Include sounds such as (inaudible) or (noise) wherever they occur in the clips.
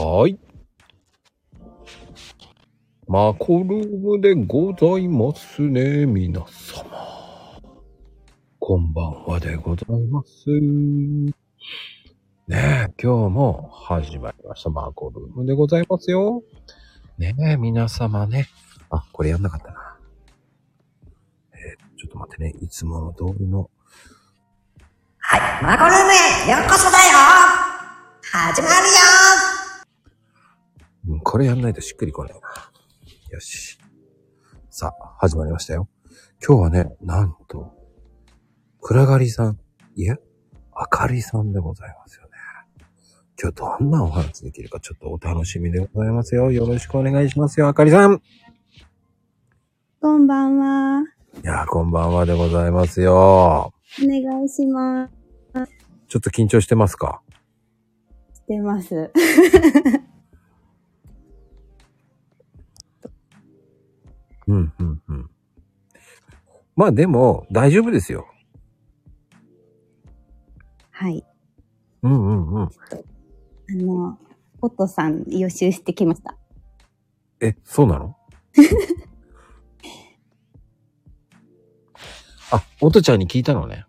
はい。マコルームでございますね、皆様。こんばんはでございます。ねえ、今日も始まりました。マコルームでございますよ。ねえ、皆様ね。あ、これやんなかったな。えーちょっと待ってね。いつもの通りの。はい、マコルームへようこそだよ始まるようん、これやんないとしっくりこないな。よし。さあ、始まりましたよ。今日はね、なんと、暗がりさん、いえ、明るいさんでございますよね。今日どんなお話できるかちょっとお楽しみでございますよ。よろしくお願いしますよ、あかりさん。こんばんは。いやー、こんばんはでございますよ。お願いします。ちょっと緊張してますか？してます。うん、うん、うん。まあでも、大丈夫ですよ。はい。うん、うん、うん。あの、おとさん予習してきました。え、そうなの？(laughs) あ、おとちゃんに聞いたのね。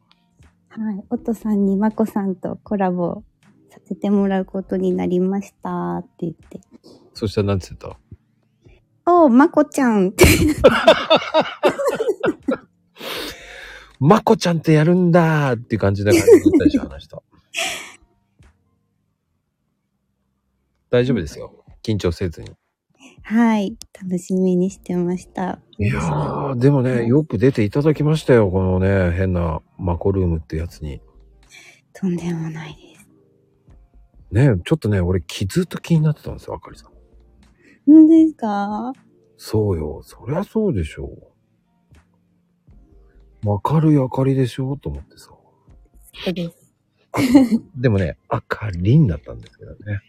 はい。おとさんにまこさんとコラボさせてもらうことになりましたって言って。そしたらなんて言った？おー、まこちゃんって。まこちゃんってやるんだーっていう感じで感じだったでしょ、話した。大丈夫ですよ。緊張せずに。はい。楽しみにしてました。いやー、でもね、よく出ていただきましたよ。このね、変なマコルームってやつに。とんでもないです。ね、ちょっとね、俺、きずっと気になってたんですよ、あかりさん。本当ですか？そうよ。そりゃそうでしょう。明るい明かりでしょ？と思ってさ。そうです。でもね、明りんだったんですけどね。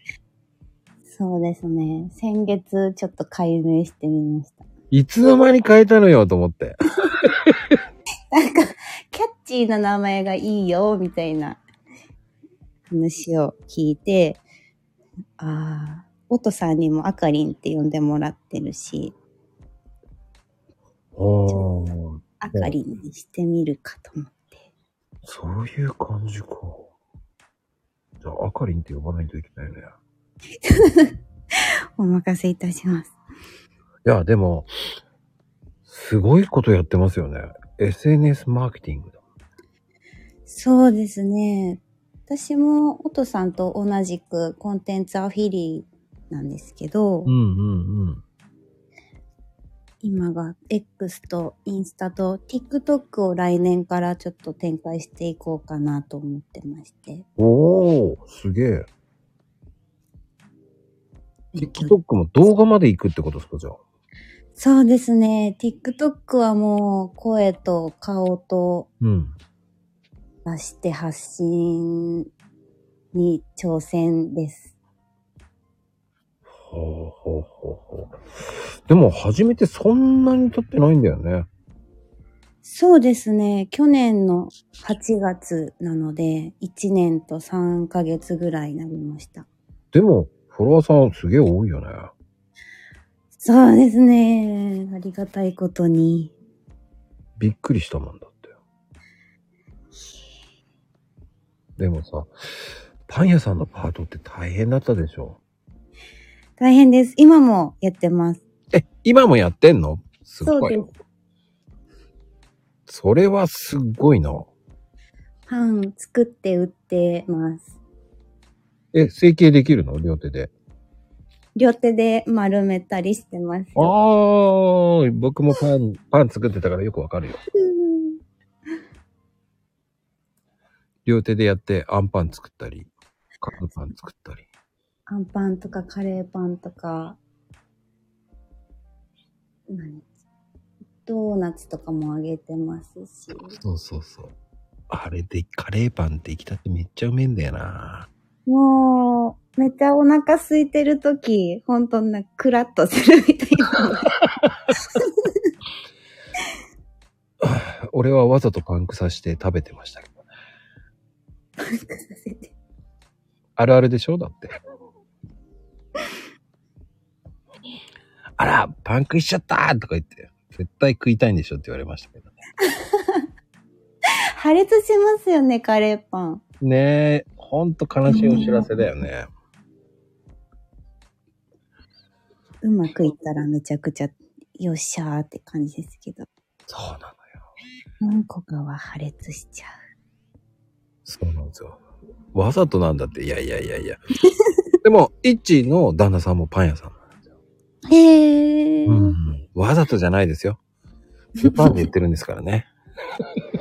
そうですね。先月ちょっと解明してみました。いつの間に変えたのよ？と思って。(laughs) なんか、キャッチーな名前がいいよ、みたいな話を聞いて、ああ、おとさんにもあかりんって呼んでもらってるし、あかりんにしてみるかと思って。そういう感じか。じゃあ、あかりんって呼ばないといけないね。(laughs) お任せいたします。いや、でも、すごいことやってますよね。SNS マーケティングだ。そうですね。私もおとさんと同じくコンテンツアフィリなんですけど、うんうんうん。今が X とインスタと TikTok を来年からちょっと展開していこうかなと思ってまして。おー、すげえ。TikTok も動画まで行くってことですか、じゃあ？そうですね。TikTok はもう声と顔とうん。出して発信に挑戦です。ほうほうほうほう。でも、初めてそんなに経ってないんだよね。そうですね。去年の8月なので、1年と3ヶ月ぐらいになりました。でも、フォロワーさんすげえ多いよね。そうですね。ありがたいことに。びっくりしたもんだって。でもさ、パン屋さんのパートって大変だったでしょ大変です。今もやってます。え、今もやってんの？すごい。そうです。それはすっごいな。パン作って売ってます。え、成形できるの？両手で。両手で丸めたりしてますあよ。ー、僕もパン、パン作ってたからよくわかるよ。うん両手でやってアンパン作ったり、カルパン作ったり。アンパンとかカレーパンとか、何？ドーナツとかもあげてますし。そうそうそう。あれでカレーパンって生きたてめっちゃうめえんだよな。もう、めっちゃお腹空いてるとき、ほんとな、クラッとするみたいな。俺はわざとパンクさして食べてましたけどね。パンクさせて。あるあるでしょ？だって。あら、パン食いしちゃったとか言って、絶対食いたいんでしょって言われましたけどね。破裂しますよね、カレーパン。ねえ、ほんと悲しいお知らせだよね。うまくいったらめちゃくちゃ、よっしゃーって感じですけど。そうなのよ。何個かは破裂しちゃそうなんですよ。わざとなんだって、いやいやいやいや。でも、イッチの旦那さんもパン屋さんなんですよ。う。へー。うん。わざとじゃないですよ。スーパーで言ってるんですからね。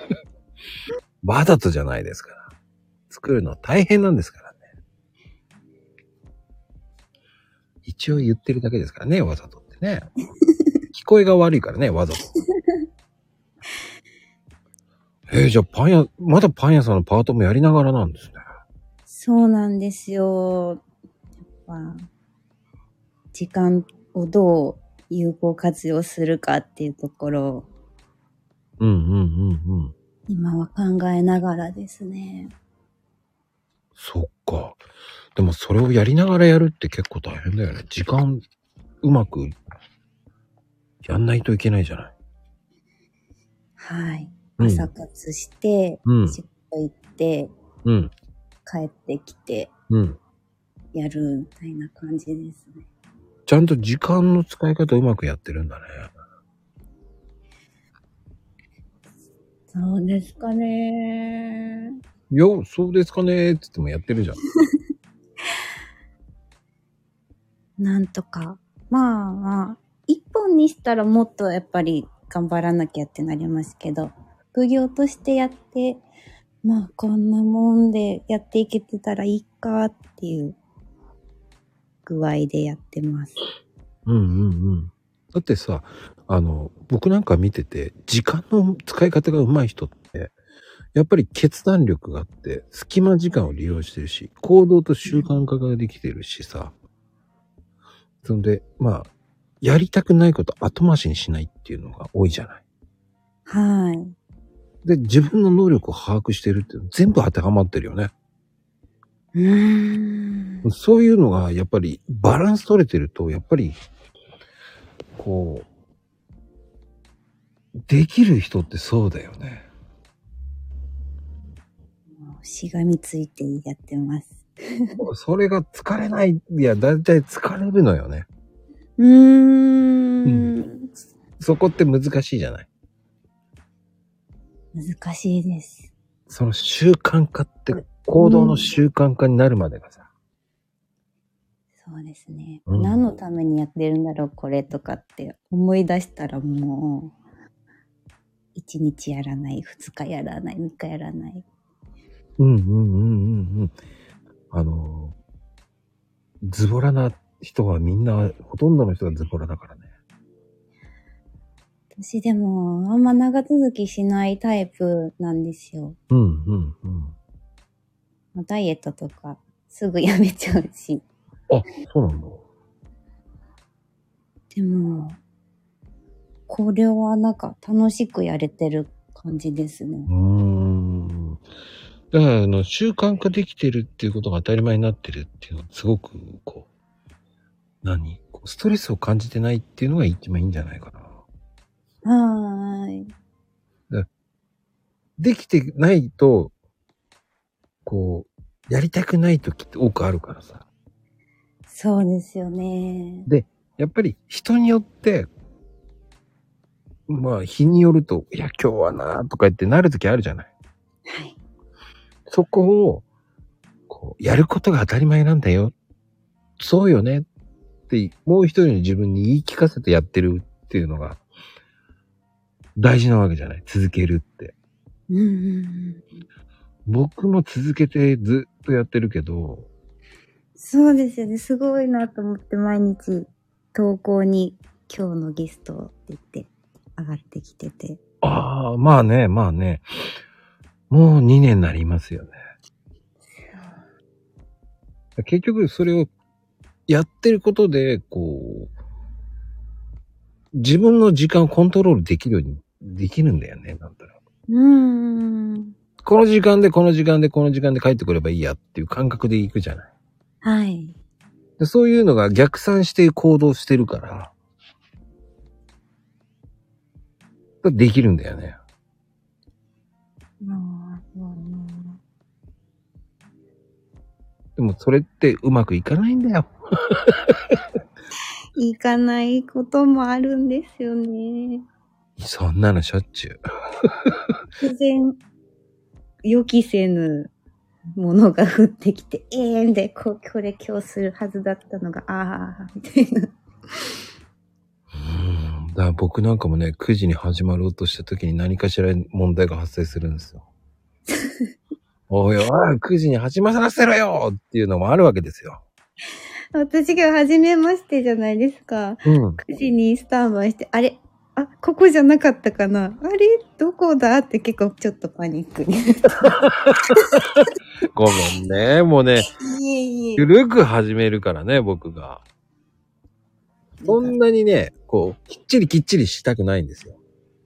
(laughs) わざとじゃないですから。作るの大変なんですからね。一応言ってるだけですからね、わざとってね。聞こえが悪いからね、わざと。(laughs) えー、じゃあパン屋、まだパン屋さんのパートもやりながらなんですね。そうなんですよ。やっぱ、時間をどう有効活用するかっていうところをうんうんうんうん。今は考えながらですね。そっか。でもそれをやりながらやるって結構大変だよね。時間うまくやんないといけないじゃない。はい。うん朝活して、うん仕事行って、うん。帰ってきて、うん。やるみたいな感じですね。ちゃんと時間の使い方うまくやってるんだね。そうですかね。いや、そうですかねーって言ってもやってるじゃん。(laughs) なんとか。まあまあ、一本にしたらもっとやっぱり頑張らなきゃってなりますけど、副業としてやって、まあこんなもんでやっていけてたらいいかっていう具合でやってます。うんうんうん。だってさ、あの、僕なんか見てて、時間の使い方が上手い人って、やっぱり決断力があって、隙間時間を利用してるし、行動と習慣化ができてるしさ。そんで、まあ、やりたくないこと後回しにしないっていうのが多いじゃない。はい。で、自分の能力を把握してるって全部当てはまってるよね。うーん。そういうのが、やっぱりバランス取れてると、やっぱり、こう、できる人ってそうだよね。しがみついてやってます。それが疲れない、いや、だいたい疲れるのよね。うーん。そこって難しいじゃない。難しいです。その習慣化って、行動の習慣化になるまでがさ。そうですね。うん何のためにやってるんだろう、これとかって思い出したらもう、一日やらない、二日やらない、三日やらない。うんうんうんうんうん。あの、ズボラな人はみんな、ほとんどの人がズボラだからね。私でも、あんま長続きしないタイプなんですよ。うんうんうん。まあダイエットとか、すぐやめちゃうし。あ、そうなんだ。でも、これはなんか楽しくやれてる感じですね。うーん。だから、あの、習慣化できてるっていうことが当たり前になってるっていうのは、すごく、こう、何？こうストレスを感じてないっていうのが一番いいんじゃないかな。はーい。できてないと、こう、やりたくない時って多くあるからさ。そうですよね。やっぱり人によって、まあ日によると、いや今日はなとか言ってなる時あるじゃない。はい。そこを、こう、やることが当たり前なんだよ。そうよねって、もう一人の自分に言い聞かせてやってるっていうのが、大事なわけじゃない。続けるって。うん。僕も続けてずっとやってるけど、そうですよね。すごいなと思って毎日投稿に今日のゲストって言って上がってきてて。ああ、まあね、まあね。もう2年になりますよね。結局それをやってることで、こう、自分の時間をコントロールできるようにできるんだよね、なんだろう。ん。この時間で、この時間で、この時間で帰ってくればいいやっていう感覚で行くじゃない。はい。でそういうのが逆算して行動してるから、だできるんだよね。まあ、そうね。でもそれってうまくいかないんだよ。(laughs) 行かないこともあるんですよね。そんなのしょっちゅう。(laughs) 突然、予期せぬものが降ってきて、ええんで、こう、これ今日するはずだったのが、ああ、みたいな。うん。だから僕なんかもね、9時に始まろうとした時に何かしら問題が発生するんですよ。(laughs) おいおい、9時に始まらせろよっていうのもあるわけですよ。私が初めましてじゃないですか。うん。9時にスタンバイして、あれ？あ、ここじゃなかったかなあれ？どこだ？って結構ちょっとパニックに。(laughs) ごめんね。もうね、いえいえ。ゆるく始めるからね、僕が。そんなにね、こう、きっちりきっちりしたくないんですよ。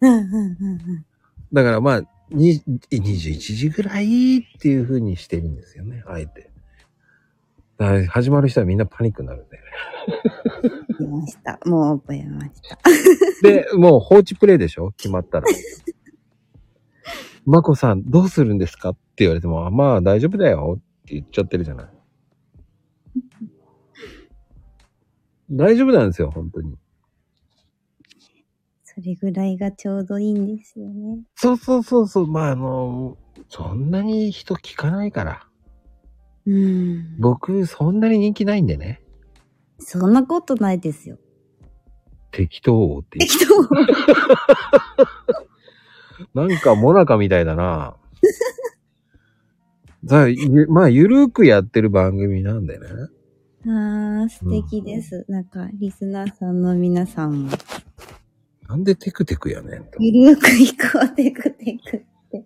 うんうんうんうん。だからまあ、に21時ぐらいっていう風にしてるんですよね、あえて。だから始まる人はみんなパニックになるんだよね。覚えました。もう覚えました。で、もう放置プレイでしょ？決まったら。まこさん、どうするんですか？って言われても、あまあ大丈夫だよって言っちゃってるじゃない。大丈夫なんですよ、本当に。それぐらいがちょうどいいんですよね。そうそうそうそう。まああの、そんなに人聞かないから。うん。僕、そんなに人気ないんでね。そんなことないですよ。適当って言う適当。(laughs) なんか、モナカみたいだな。(laughs) さあ、ゆまあ、ゆるくやってる番組なんでね。ああ、素敵です。なんか、リスナーさんの皆さんも、なんでテクテクやねんと。ゆるく行こう、テクテクって。いい。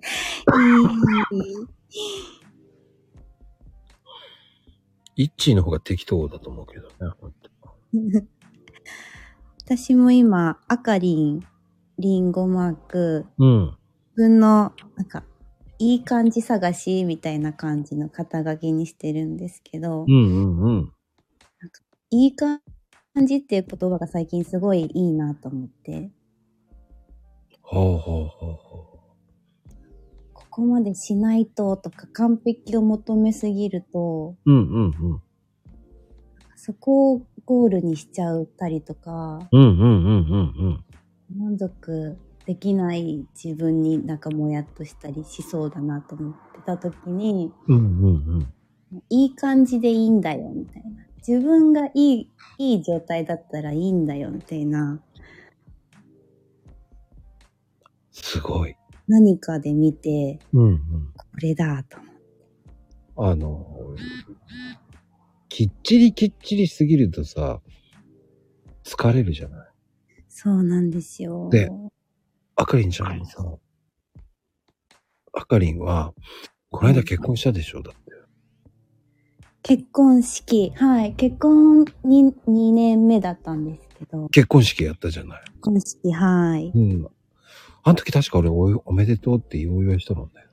イッチーの方が適当だと思うけどね。私も今、あかりん、りんごマーク、うん。自分の、なんか、いい感じ探しみたいな感じの肩書きにしてるんですけど、うんうんうん。いい感じっていう言葉が最近すごいいいなと思って、ほうほうほうほここまでしないととか完璧を求めすぎると、う。うんうんうん。そこをゴールにしちゃったりとか、うんうんうんうん満足できない自分になんかもやっとしたりしそうだなと思ってた時に、うん。うんうんうん。いい感じでいいんだよみたいな。自分がいい、いい状態だったらいいんだよみたいな。すごい。何かで見て、うんうん。これだと思って。あの、きっちりきっちりすぎるとさ、疲れるじゃない？そうなんですよ。であかりんちゃんもさ、あかりんは、この間結婚したでしょ？だって。結婚式、はい。結婚に2年目だったんですけど、結婚式やったじゃない？結婚式、はい。うん。あの時確か俺おおめでとうってお祝いしたもんだよ。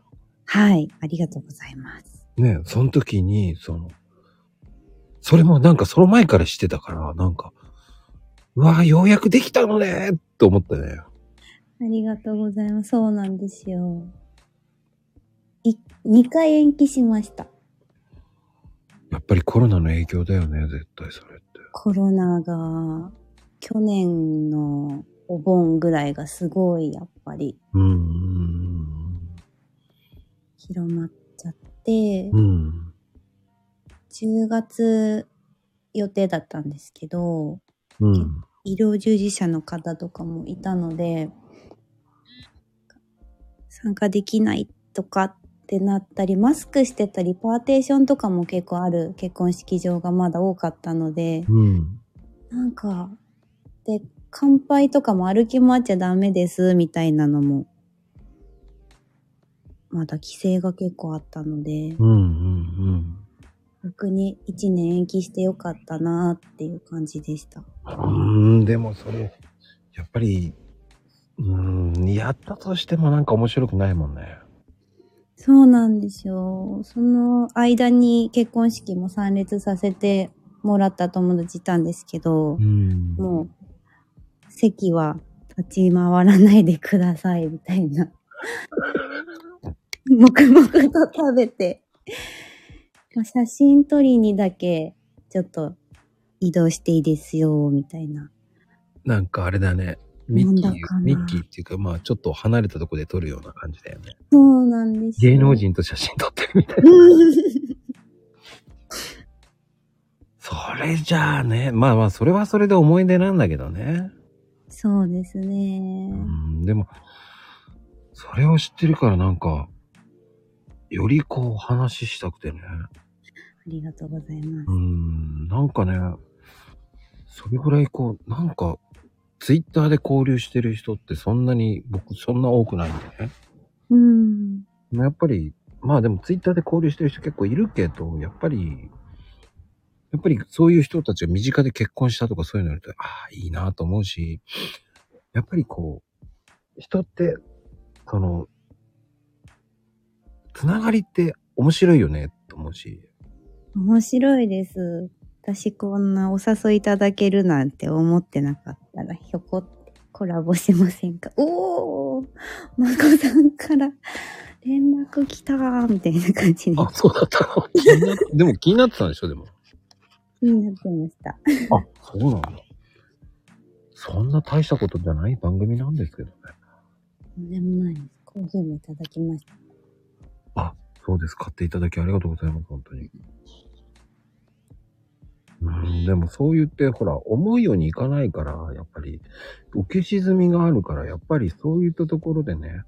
はい。ありがとうございます。ねその時に、その、それもなんかその前からしてたから、なんか、うわようやくできたのねって思ったね。ありがとうございます。そうなんですよ。い、2回延期しました。やっぱりコロナの影響だよね、絶対それって。コロナが、去年のお盆ぐらいがすごいやっぱりうんうん広まっちゃってうん。う、ん。10月予定だったんですけど、うん。医療従事者の方とかもいたので、参加できないとかってなったり、マスクしてたり、パーテーションとかも結構ある結婚式場がまだ多かったので、うん。なんか、で、乾杯とかも歩き回っちゃダメです、みたいなのも、まだ規制が結構あったので、うん。うん。逆に1年延期してよかったなっていう感じでした。うん。うん、でもそれ、やっぱり、うん、やったとしてもなんか面白くないもんね。そうなんですよ。その間に結婚式も参列させてもらった友達いたんですけど、ん。もう席は立ち回らないでください、みたいな。(laughs) 黙々と食べて。写真撮りにだけ、ちょっと移動していいですよ、みたいな。なんかあれだね。ミッキーミッキーっていうか、まあちょっと離れたとこで撮るような感じだよね。そうなんですよ。芸能人と写真撮ってるみたいな。う (laughs) んそれじゃあね、まあまあそれはそれで思い出なんだけどね。そうですねう。ん、でも、それを知ってるからなんか、よりこうお話ししたくてね。ありがとうございますう。ん、なんかね、それぐらいこう、なんか、ツイッターで交流してる人ってそんなに、僕そんな多くないんでね。うん。やっぱり、まあでもツイッターで交流してる人結構いるけど、やっぱり、やっぱりそういう人たちが身近で結婚したとかそういうのやると、ああ、いいなと思うし、やっぱりこう、人って、その、つながりって面白いよね、と思うし。面白いです。私こんなお誘いいただけるなんて思ってなかったら、ひょこってコラボしませんか？おーまこさんから連絡来たーみたいな感じであ、そうだったの？でも気になってたんでしょ、でも。気になってました。あ、そうなんだ。そんな大したことじゃない番組なんですけどね。とんでもないです。コーヒーもいただきました。あ、そうです。買っていただきありがとうございます、本当に。うん、でもそう言って、ほら、思うようにいかないから、やっぱり、浮き沈みがあるから、やっぱりそういったところでね、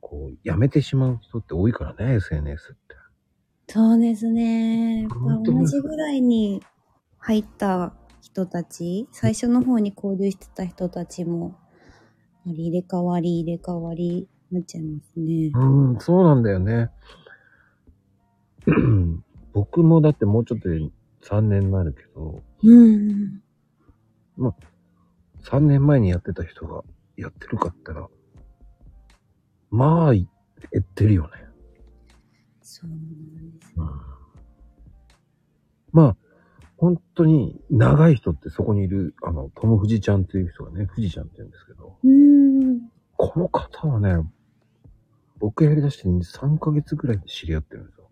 こう、やめてしまう人って多いからね、SNS って。そうですね。同じぐらいに入った人たち、最初の方に交流してた人たちも、入れ替わり入れ替わりなっちゃいますね。うん、そうなんだよね。(clears throat) 僕もだってもうちょっとで3年になるけど、うん。3年前にやってた人がやってるかったら、まあ、減ってるよね。そうなんです。うんまあ、本当に長い人ってそこにいる、あの、トム・フジちゃんっていう人がね、フジちゃんって言うんですけど、うん。この方はね、僕やりだして3ヶ月ぐらいで知り合ってるんですよ。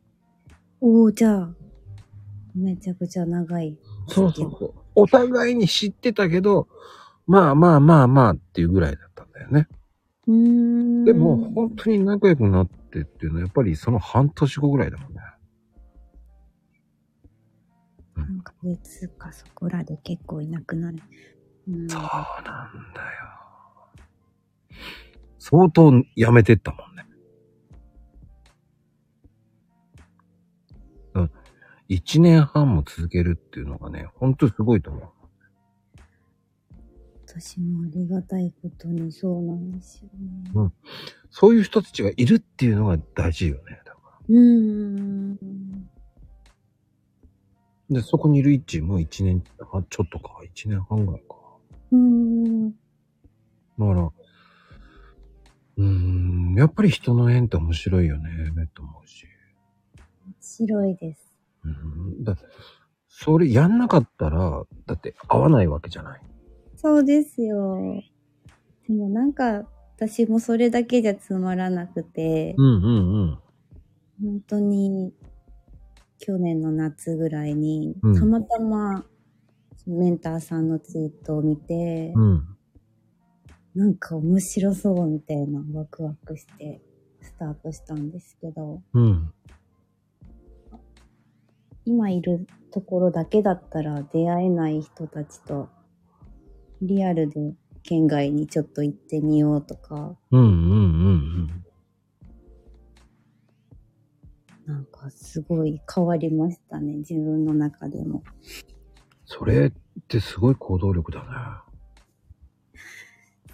おー、じゃあ、めちゃくちゃ長い。そうそうそう。お互いに知ってたけど、まあまあまあまあっていうぐらいだったんだよね。うーん。でも、本当に仲良くなってっていうのは、やっぱりその半年後ぐらいだもんね。3ヶ月かそこらで結構いなくなる。うん、そうなんだよ。相当やめてったもんね。うん。一年半も続けるっていうのがね、ほんとすごいと思う。私もありがたいことにそうなんですよね。うんそういう人たちがいるっていうのが大事よね。だかうーん。らで、そこにいる一も一年、あちょっとか、一年半ぐらいか。うーん。だから、うーん、やっぱり人の縁って面白いよね、と思うし。白いです。うん、だそれやんなかったら、だって合わないわけじゃない。そうですよ。でもなんか、私もそれだけじゃつまらなくて、うんうんうん。本当に、去年の夏ぐらいに、うんたまたま、メンターさんのツイートを見て、うん。なんか面白そうみたいなワクワクしてスタートしたんですけど、うん。今いるところだけだったら出会えない人たちと、リアルで県外にちょっと行ってみようとか、うんうんうんうん。かすごい変わりましたね、自分の中でも。それってすごい行動力だね。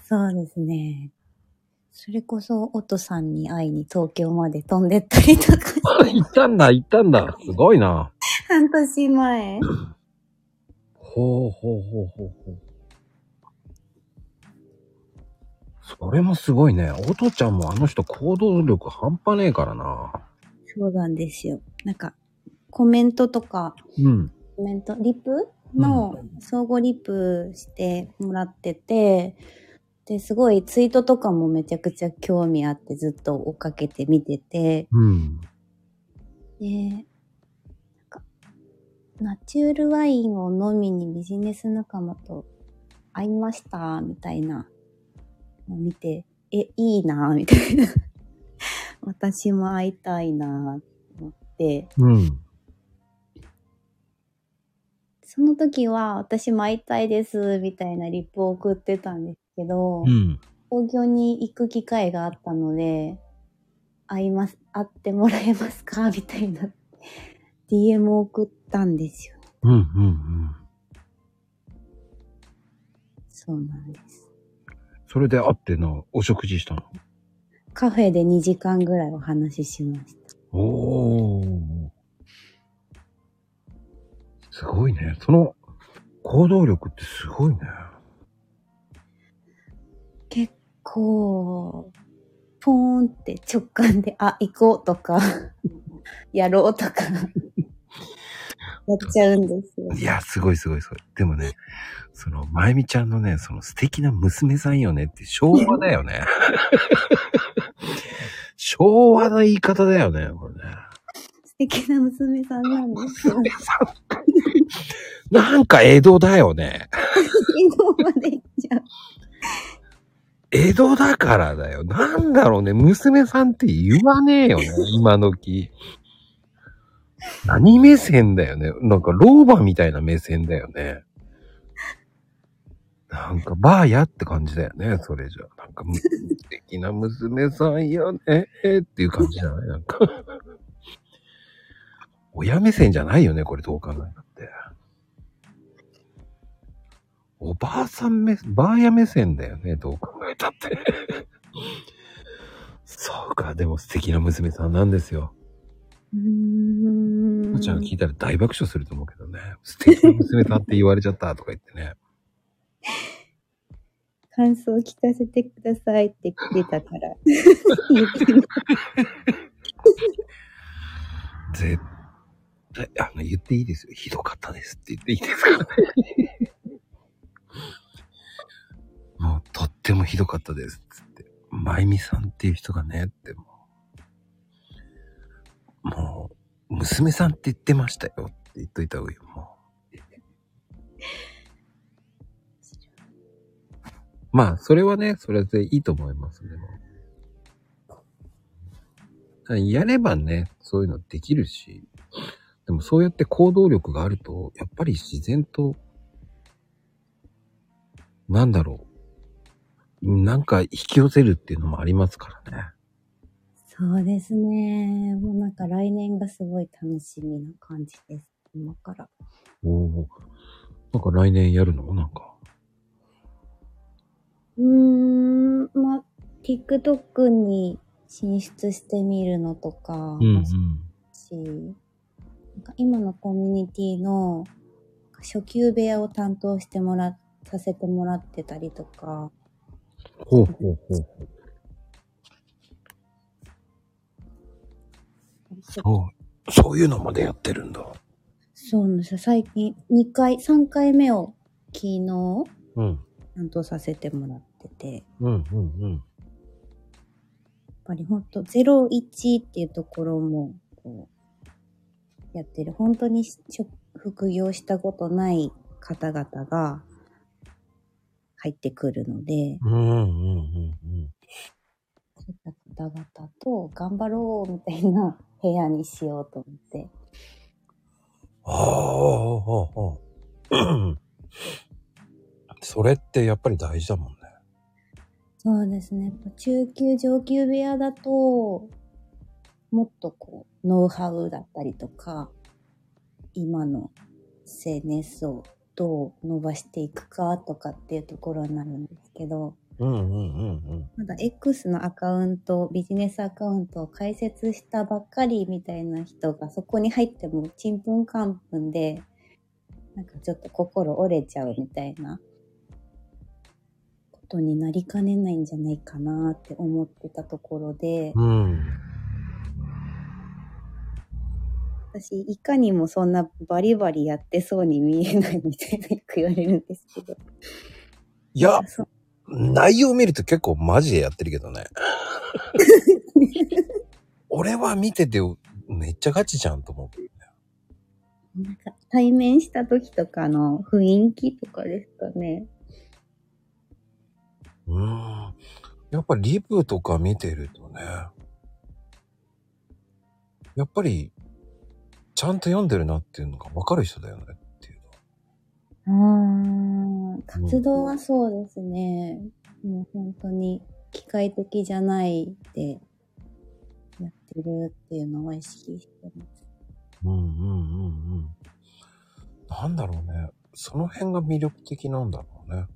そうですね。それこそ、おとさんに会いに東京まで飛んでったりとか行ったんだ、行ったんだ。すごいな。半年前。ほうほうほうほうほう。それもすごいね。おとちゃんもあの人行動力半端ねえからな。そうなんですよ。なんか、コメントとか、うん。コメント、リプ？の相互リプしてもらってて、で、すごいツイートとかもめちゃくちゃ興味あってずっと追っかけて見てて、うん。で、なんか、ナチュールワインを飲みにビジネス仲間と会いました、みたいなのを見て、え、いいな、みたいな。私も会いたいな、と思って、うん。その時は私も会いたいです、みたいなリップを送ってたんですけど、うん。東京に行く機会があったので、会います、会ってもらえますかみたいな (laughs) DM を送ったんですよね。うん。うん。そうなんです。それで会っての、お食事したの？カフェで2時間ぐらいお話ししました。おー。すごいね。その行動力ってすごいね。結構、ポーンって直感で、あ、行こうとか、(laughs) やろうとか、(laughs) やっちゃうんですよ。いや、すごいすごいすごい。でもね、その、まゆみちゃんのね、その素敵な娘さんよねって昭和だよね。(laughs) 昭和の言い方だよね、これね。素敵な娘さんなんですよ。娘さん。なんか江戸だよね。昨日まで行っちゃう。江戸だからだよ。なんだろうね。娘さんって言わねえよね。今時。何目線だよね。なんか老婆みたいな目線だよね。なんかバーやって感じだよね。それじゃ。なんかむ素敵な娘さんよね。っていう感じじゃない？なんか。親目線じゃないよね。これどう考えたって。おばあさん目、ばあや目線だよね。どう考えたって。そうか。でも素敵な娘さんなんですよ。うーん。もちゃん聞いたら大爆笑すると思うけどね。素敵な娘さんって言われちゃったとか言ってね。(laughs) 感想を聞かせてくださいって来てたから。(laughs) 絶対、あの、言っていいですよ。ひどかったですって言っていいですか？もう、とってもひどかったですっ。つって。まゆみさんっていう人がね、ってもう、もう、娘さんって言ってましたよって言っといた方がいいよ、もう。まあ、それはね、それでいいと思います、でも。やればね、そういうのできるし、でもそうやって行動力があると、やっぱり自然と、なんだろう。なんか引き寄せるっていうのもありますからね。そうですね。もうなんか来年がすごい楽しみな感じです。今から。おお。なんか来年やるの？なんか。うーん、まあ、TikTok に進出してみるのとか、うんうん。し、なんか今のコミュニティの初級部屋を担当してもら、させてもらってたりとか、ほうほうほうほう。そう。そういうのまでやってるんだ。そうなんですよ。最近2回、3回目を昨日うん。担当させてもらってて、やっうんうんうん。ぱりほんと01っていうところもこうやってる。本当にし副業したことない方々が入ってくるので、うんうんうんうん。そういった方々と頑張ろうみたいな部屋にしようと思って。ああ。(clears throat) それってやっぱり大事だもんね。そうですね。やっぱ中級上級部屋だと、もっとこう、ノウハウだったりとか、今の SNS をどう伸ばしていくかとかっていうところになるんですけど、うんうんうんうん。まだ X のアカウント、ビジネスアカウントを開設したばっかりみたいな人がそこに入ってもちんぷんかんぷんで、なんかちょっと心折れちゃうみたいなことになりかねないんじゃないかなって思ってたところで、うん。私いかにもそんなバリバリやってそうに見えないみたいな言われるんですけど。いや、そ内容見ると結構マジでやってるけどね。(laughs) 俺は見ててめっちゃガチじゃんと思う。なんか対面した時とかの雰囲気とかですかね。うーん。やっぱリプとか見てるとね、やっぱり、ちゃんと読んでるなっていうのが分かる人だよねっていうのは。ああ、活動はそうですね。もう本当に機械的じゃないでやってるっていうのは意識してます。うんうんうんうん。なんだろうね。その辺が魅力的なんだろうね。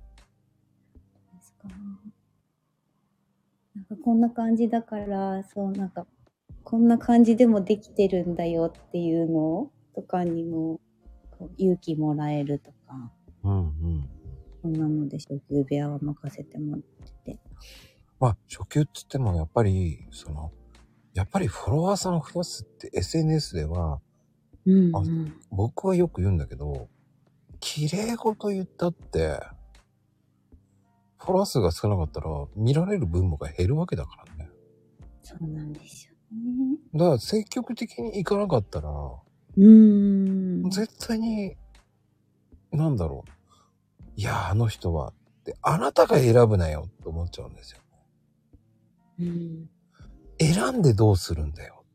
なんかこんな感じだから、そうなんか、こんな感じでもできてるんだよっていうのとかにも、勇気もらえるとか、うんうん。そんなので初級部屋は任せてもらってて。まあ、初級って言ってもやっぱり、その、やっぱりフォロワーさんを増やすって SNS では、うん、あうん。僕はよく言うんだけど、綺麗事言ったって、フォロワー数が少なかったら見られる分母が減るわけだからね。そうなんですよね。だから積極的に行かなかったら、うーん。絶対に、なんだろう。いや、あの人は、って、あなたが選ぶなよって思っちゃうんですよ。うん。選んでどうするんだよ。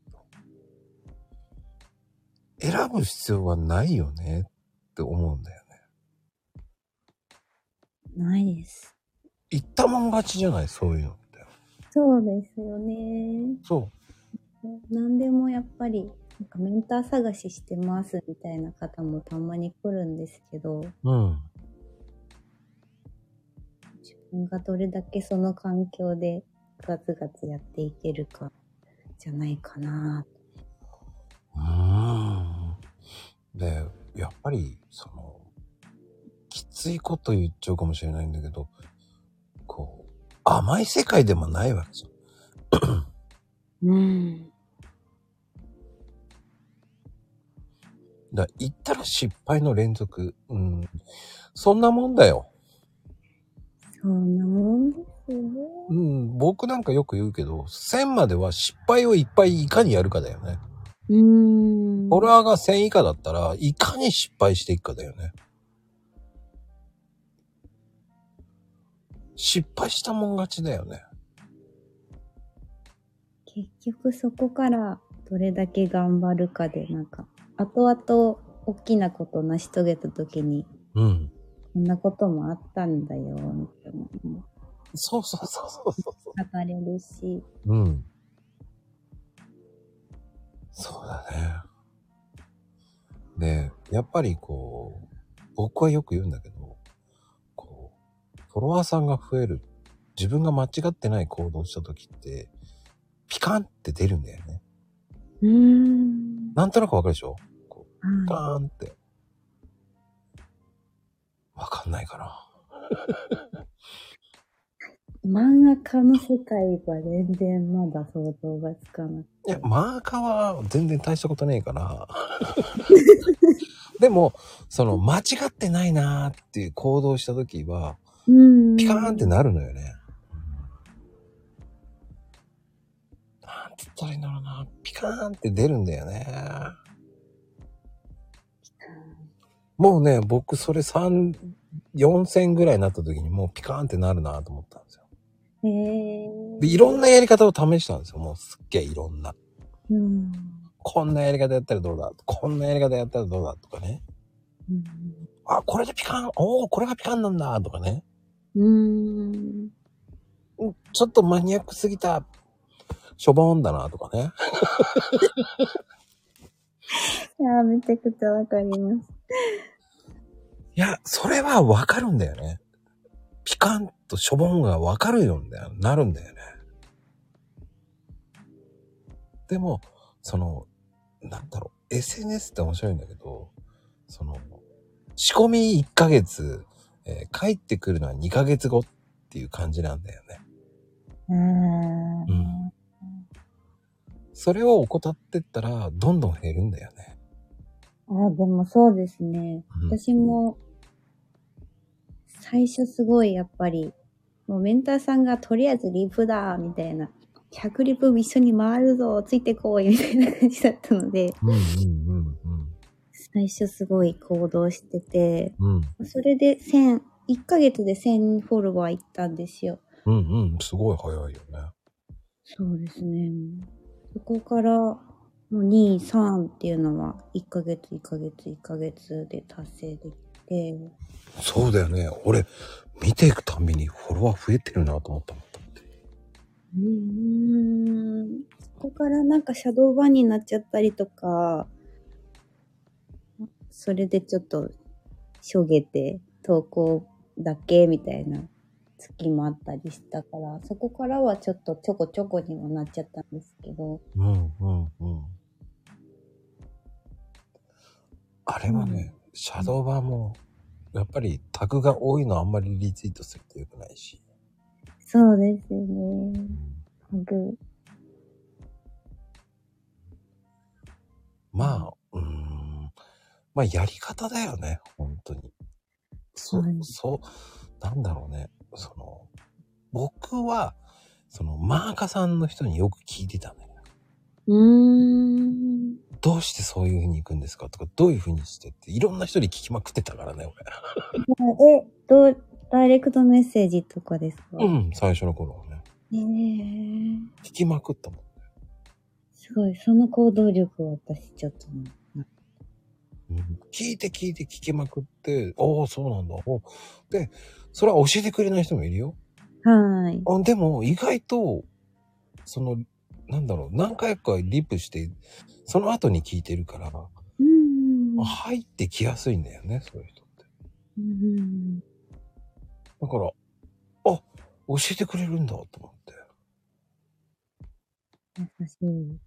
選ぶ必要はないよねって思うんだよね。ないです。言ったもん勝ちじゃない、そういうのって。そうですよね。そ何でもやっぱり、なんかメンター探ししてますみたいな方もたまに来るんですけど、う。うん。自分がどれだけその環境でガツガツやっていけるかじゃないかな。うーん。で、やっぱり、その、きついこと言っちゃうかもしれないんだけど、甘い世界でもないわけ。うん。だ言ったら失敗の連続。うん。そんなもんだよ。そんなもんですよね。うん。僕なんかよく言うけど、1000までは失敗をいっぱいいかにやるかだよね。うーん。フォロワーが1000以下だったらいかに失敗していくかだよね。失敗したもん勝ちだよね。結局そこからどれだけ頑張るかで、なんか、後々大きなこと成し遂げた時に、うん。こんなこともあったんだよ、みたいなそうそうそうそうそう。書かれるし、うん。そうだね。で、やっぱりこう、僕はよく言うんだけど、フォロワーさんが増える、自分が間違ってない行動した時って、ピカンって出るんだよね。うーん。なんとなくわかるでしょ？こうピはカーンって。わかんないかな。い。(laughs) 漫画家の世界は全然まだ想像がつかなくいや、マーカーは全然大したことねえから。(laughs) でも、その、間違ってないなーっていう行動した時は、うーん。ピカーンってなるのよね。なんて言ったらいいんだろうな。ピカーンって出るんだよね。もうね、僕それ3、4戦ぐらいになった時にもうピカーンってなるなと思ったんですよ。へえで、いろんなやり方を試したんですよ。もうすっげえいろんな。うん。こんなやり方やったらどうだ？こんなやり方やったらどうだ？とかね。うんあ、これでピカンおおこれがピカンなんだとかね。うーん。うんちょっとマニアックすぎた。しょぼーんだなとかね。(laughs) いやー、めちゃくちゃわかります。いや、それはわかるんだよね。ピカンとしょぼんがわかるよんだよ。なるんだよね。でも、その、なんだろう、SNS って面白いんだけど、その、仕込み1ヶ月、えー帰ってくるのは2ヶ月後っていう感じなんだよね。うーん。うんそれを怠ってったら、どんどん減るんだよね。あ、でもそうですね。うん私も、最初すごいやっぱり、もうメンターさんがとりあえずリプだみたいな。100リプ一緒に回るぞついてこいみたいな感じだったので、うんうん最初すごい行動してて、うんうん。それで1000、1ヶ月で1000フォロワー行ったんですよ。うんうん。すごい早いよね。そうですね。そこから、もう2、3っていうのは、1ヶ月、1ヶ月、1ヶ月で達成できて、そうだよね。俺、見ていくたんびにフォロワー増えてるなと思ったもん。うーん。そこからなんかシャドーバンになっちゃったりとか、それでちょっと、しょげて、投稿だけみたいな月もあったりしたから、そこからはちょっとちょこちょこにはなっちゃったんですけど、うんうんうん。あれはね、シャドーバーも、やっぱりタグが多いのあんまりリツイートすると良くないし。そうですよね。タグ。まあ。まあ、やり方だよね、本当に。そ、はいそう、なんだろうね。その、僕は、その、マーカさんの人によく聞いてたのよ。うーん。どうしてそういう風に行くんですかとか、どういう風にしてって、いろんな人に聞きまくってたからね、(laughs) え、どう、ダイレクトメッセージとかですか？俺。うん、最初の頃はね。えー、聞きまくったもん。すごい、その行動力を私ちょっとね、うん聞いて聞いて聞きまくって、ああ、そうなんだ。おで、それは教えてくれない人もいるよ。はーい。あでも、意外と、その、なんだろう、何回かリプして、その後に聞いてるから、うん。入ってきやすいんだよね、そういう人って。うん。だから、あ、教えてくれるんだと思って。優しい。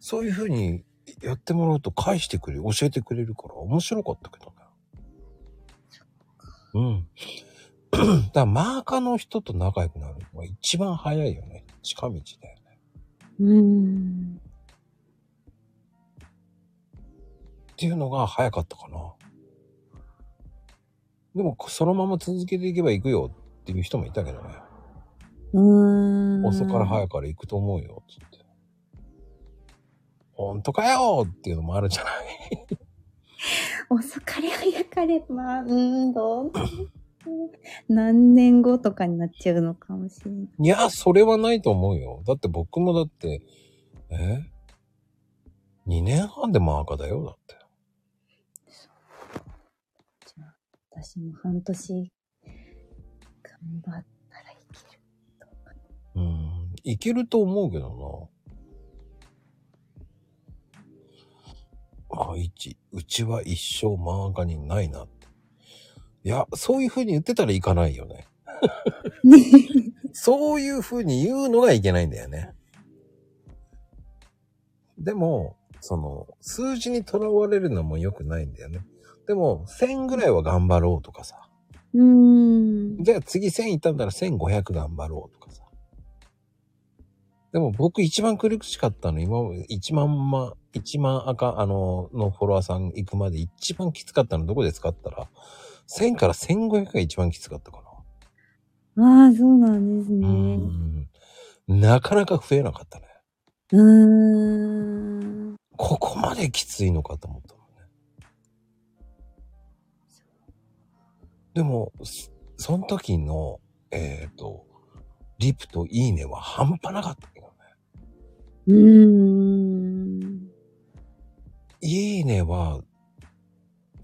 そういう風にやってもらうと返してくれる、教えてくれるから面白かったけどね。うん。(clears throat) だからマーカーの人と仲良くなるのが一番早いよね。近道だよね。うん。っていうのが早かったかな。でも、そのまま続けていけば行くよっていう人もいたけどね。うん。遅から早から行くと思うよ、つって。本当かよっていうのもあるじゃない。遅かれ早かれ、まあ、うん、どう？何年後とかになっちゃうのかもしれない。いや、それはないと思うよ。だって僕もだって、え ?2 年半でマーカーだよ、だって。じゃあ、私も半年、頑張ったらいける。うん。いけると思うけどな。あ、一、うちは一生マーカーにないなって。いや、そういう風に言ってたらいかないよね。(laughs) そういう風に言うのがいけないんだよね。でも、その、数字にとらわれるのも良くないんだよね。でも、1000ぐらいは頑張ろうとかさ。うーん。じゃあ次1000いったんだら1500頑張ろうとかさ。でも僕一番苦しかったの、今まで1万ま、1万赤、あの、のフォロワーさん行くまで一番きつかったのどこで使ったら、1000から1500が一番きつかったかな。ああ、そうなんですうね。ん。なかなか増えなかったね。うーん。ここまできついのかと思ったもんね。でも、そその時の、えっ、と、リプといいねは半端なかったけどね。うーん。いいねは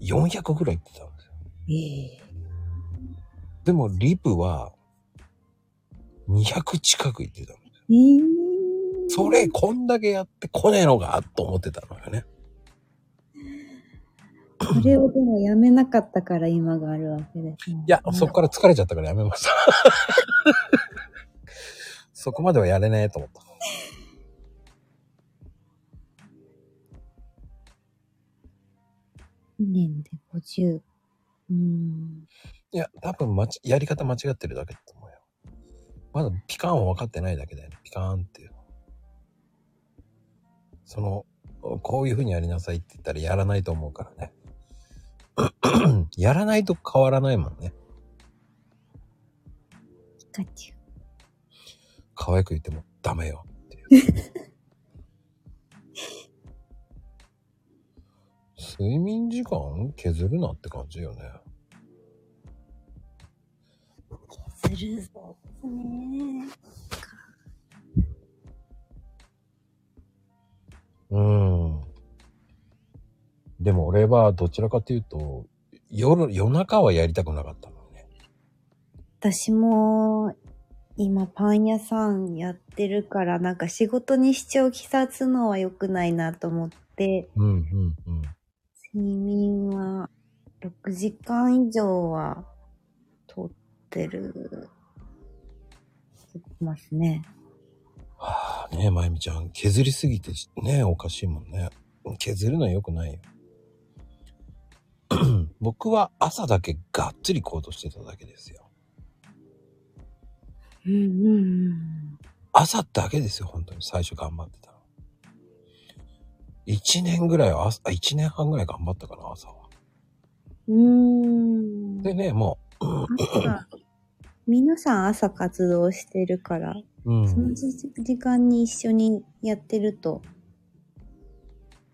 400ぐらいいってたんですよ。ええでも、リプは200近くいってたの。えーそれ、こんだけやってこねえのかと思ってたのよね。それをでもやめなかったから今があるわけです、ね。いや、そこから疲れちゃったからやめました。(laughs) そこまではやれねえと思った。年で50。うーん。いや、多分まち、やり方間違ってるだけだと思うよ。まだピカーンは分かってないだけだよね。ピカーンっていうの。その、こういう風にやりなさいって言ったらやらないと思うからね。やらないと変わらないもんね。カチュウ。可愛く言ってもダメよっていう。睡眠時間削るなって感じよね。するぞ。ねうん。でも俺はどちらかというと、夜、夜中はやりたくなかったのね。私も、今パン屋さんやってるから、なんか仕事に支障をきさすのは良くないなと思って、うんうんうん。睡眠は6時間以上はとってる。ますね。はあねえ、まゆみちゃん、削りすぎてね、おかしいもんね。削るのは良くないよ。(clears throat) 僕は朝だけがっつり行動してただけですよ。うんうんうん。朝だけですよ、本当に。最初頑張ってたの。一年ぐらいは朝、あ一年半ぐらい頑張ったかな、朝は。うーん。でね、も朝、皆さん朝活動してるから、う、うん。その時時間に一緒にやってると、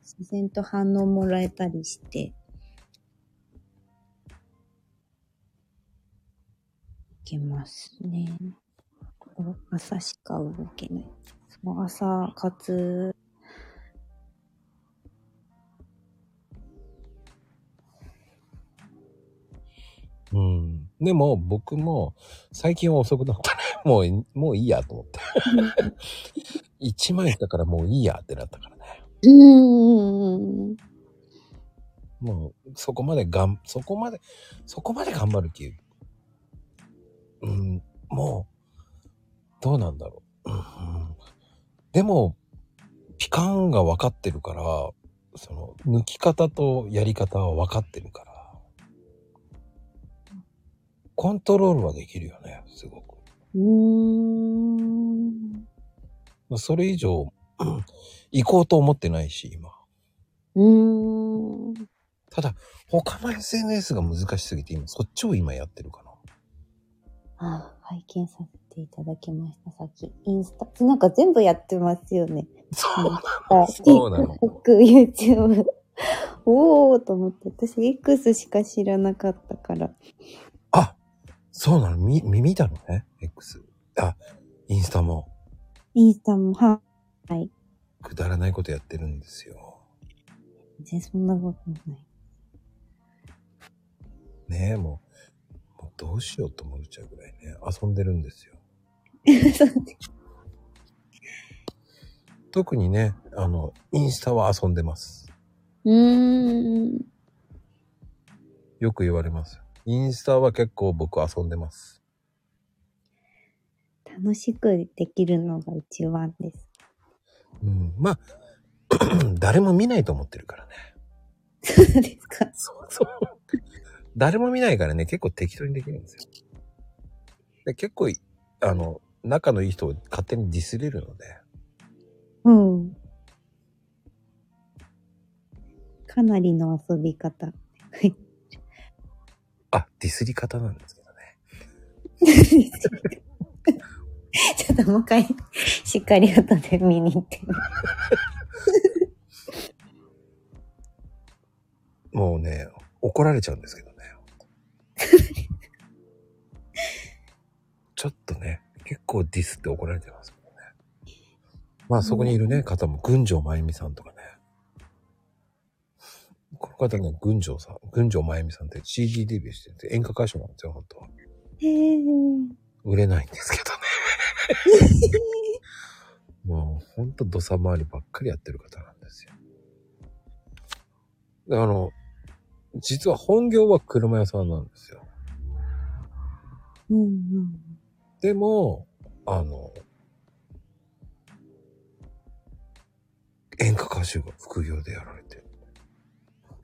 自然と反応もらえたりして、いけますね。朝しか動けない。その朝活、うん。でも、僕も、最近は遅くなったね。もう、(laughs) もういいやと思って。1万円したからもういいやってなったからね。うーん。もう、そこまでがん、そこまで、そこまで頑張る気、うん、もう、どうなんだろう。うん、でも、ピカンが分かってるから、その、抜き方とやり方は分かってるから、コントロールはできるよね、すごく。うーん。まあそれ以上、う (clears throat) ん行こうと思ってないし、今。うーん。ただ、他の SNS が難しすぎて、今、そっちを今やってるかな。あ拝見させていただきました、さっき。インスタ。なんか全部やってますよね。そうなあの。そうなの。YouTube。おーと思って。私、X しか知らなかったから。あ、そうなの？み、耳だのね？X。あ、インスタも、インスタも、は、はい。くだらないことやってるんですよ。全然そんなことない。ねえ、もう、もうどうしようと思っちゃうぐらいね、遊んでるんですよ。(laughs) 特にね、あの、インスタは遊んでます。うーん。よく言われます。インスタは結構僕遊んでます。楽しくできるのが一番です。うん。まあ、(clears throat) 誰も見ないと思ってるからね。そうですか。そうそう。誰も見ないからね、結構適当にできるんですよ。で結構い、あの、仲のいい人を勝手にディスれるので。うん。かなりの遊び方。はい。あ、ディスり方なんですけどね。(laughs) ちょっともう一回、しっかり後で見に行って。(laughs) もうね、怒られちゃうんですけどね。(laughs) ちょっとね、結構ディスって怒られてますけどね。まあそこにいるね、方も、群青まゆみさんとかね。この方ね、群青さん、群青まゆみさんって CD デビューしてて演歌歌手なんですよ、本当は。へー。売れないんですけどね。もう、ほんと土佐回りばっかりやってる方なんですよ。であの、実は本業は車屋さんなんですよ。うんうん。でも、あの、演歌歌手が副業でやられてる。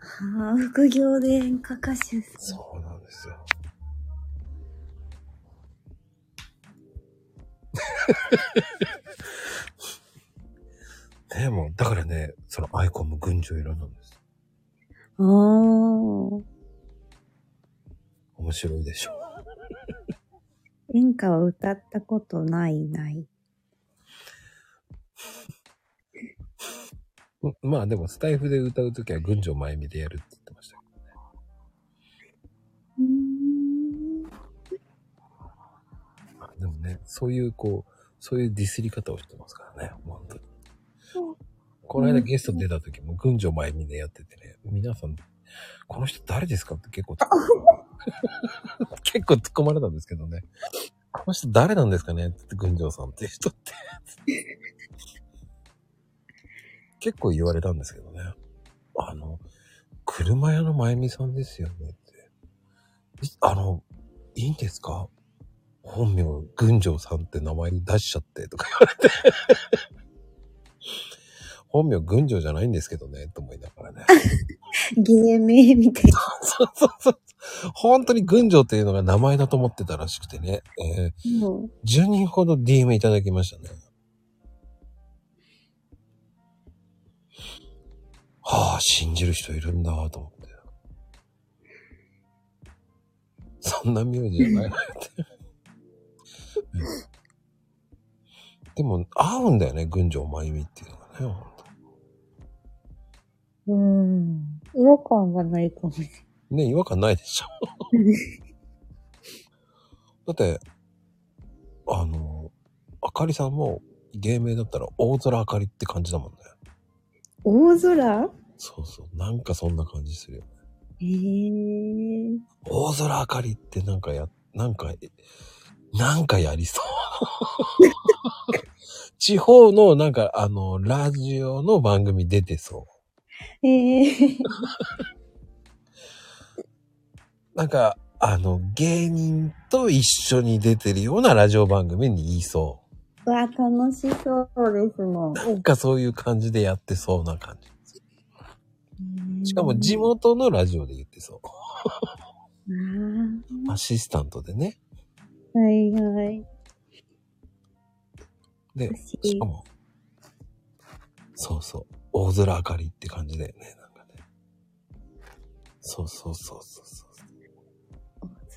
ああ、副業で演歌歌手。そうなんですよ。ねえ、もう、だからね、そのアイコンも群青色なんです。ああ。面白いでしょ。演歌は歌ったことないない。うんまあでもスタイフで歌うときは群青前見でやるって言ってましたけ。ど。まあでもね、そういうこう、そういうディスり方をしてますからね、本当に。この間ゲスト出た時も群青前見でやっててね、皆さん、この人誰ですかって結構 (laughs) 結構突っ込まれたんですけどね。この人誰なんですかねって言って群青さんって人って。結構言われたんですけどね。あの、車屋のまゆみさんですよねって。いあの、いいんですか？本名、群青さんって名前に出しちゃってとか言われて。(laughs) 本名、群青じゃないんですけどね、と思いながらね。芸名みたいな。(laughs) そうそうそう。本当に群青っていうのが名前だと思ってたらしくてね。えーもう10人ほど DM いただきましたね。はあ、信じる人いるんだと思って。そんな名字じゃないわよって。(laughs) うんでも、合うんだよね、群青まゆみっていうのがね、ほんとうん。違和感がないかもしれね、違和感ないでしょ。(laughs) だって、あの、あかりさんも芸名だったら大空あかりって感じだもんね。大空？そうそう。なんかそんな感じするよね。ええ大空あかりってなんかや、なんか、えなんかやりそう。(laughs) 地方のなんかあの、ラジオの番組出てそう。ええなんか、あの、芸人と一緒に出てるようなラジオ番組に言いそうわ、楽しそうですもん。う。なんかそういう感じでやってそうな感じ。しかも地元のラジオで言ってそう。あアシスタントでね。あ、はいはい。で、私しかも、そうそう。大空あかりって感じだよね。なんかね。そうそうそうそうそう。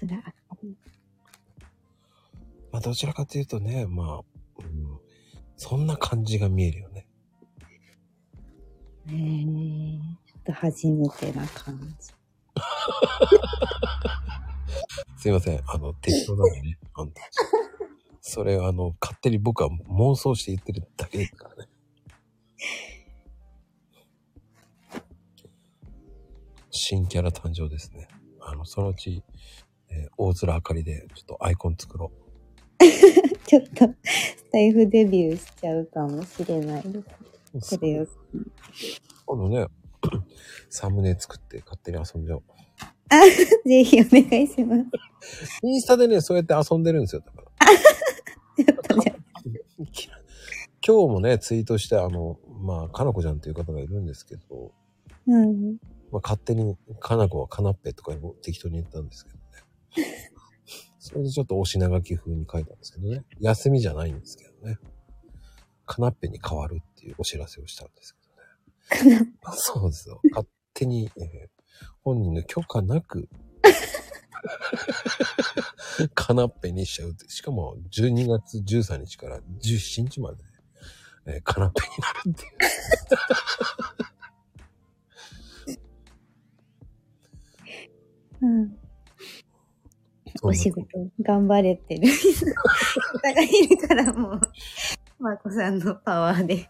大空。まあどちらかというとね、まあ、うん、そんな感じが見えるよね。ええちょっと初めてな感じ。(laughs) すいません。あの、適当なのね。本当それあの、勝手に僕は妄想して言ってるだけですからね。新キャラ誕生ですね。あの、そのうち、えー大空あかりで、ちょっとアイコン作ろ (laughs) ちょっと、スタイフデビューしちゃうかもしれないです。う。それを。今度ね、サムネ作って勝手に遊んじゃおう。(laughs) ぜひお願いします。インスタでね、そうやって遊んでるんですよ。だから。ちょっとじゃ今日もね、ツイートして、あの、まあ、かなこちゃんっていう方がいるんですけど、うん。まあ、勝手に、かなこはかなっぺとか適当に言ったんですけどね。それでちょっとお品書き風に書いたんですけどね。休みじゃないんですけどね。かなっぺに変わるっていうお知らせをしたんですけどね。(laughs) そうですよ。勝手に、えー本人の許可なく、(laughs) カナッペにしちゃうって。しかも、12月13日から17日まで、えーカナッペになるっていう。うん。お仕事頑張れてる人がいるからもう、まこさんのパワーで。で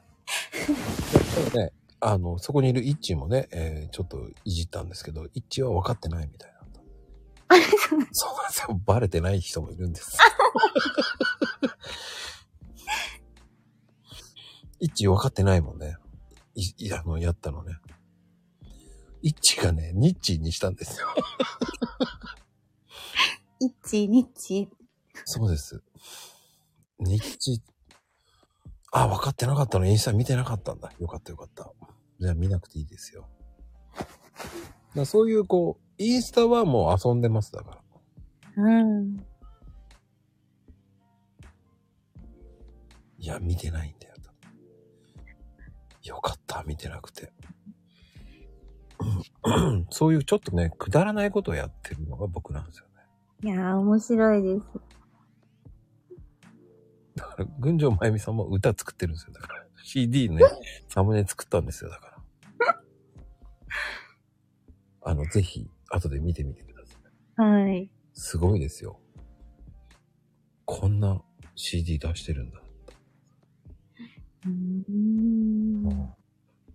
もね、あの、そこにいるイッチーもね、えーちょっといじったんですけど、イッチーは分かってないみたいなんだ。そうなんですよ。バレてない人もいるんです。イッチー分かってないもんね。い、いあの、やったのね。イッチーがね、ニッチーにしたんですよ。イッチ、ニッチ。そうです。ニッチー、あ、分かってなかったの？インスタ見てなかったんだ。よかったよかった。じゃあ見なくていいですよ。だそういうこう、インスタはもう遊んでますだから。うん。いや、見てないんだよ。とよかった、見てなくて。う (clears throat) んそういうちょっとね、くだらないことをやってるのが僕なんですよね。いやー、面白いです。だから、群青まゆみさんも歌作ってるんですよ。だから、CD ね、サムネ作ったんですよ。だから。(laughs) あの、ぜひ、後で見てみてください。はい。すごいですよ。こんな CD 出してるんだ。うーん。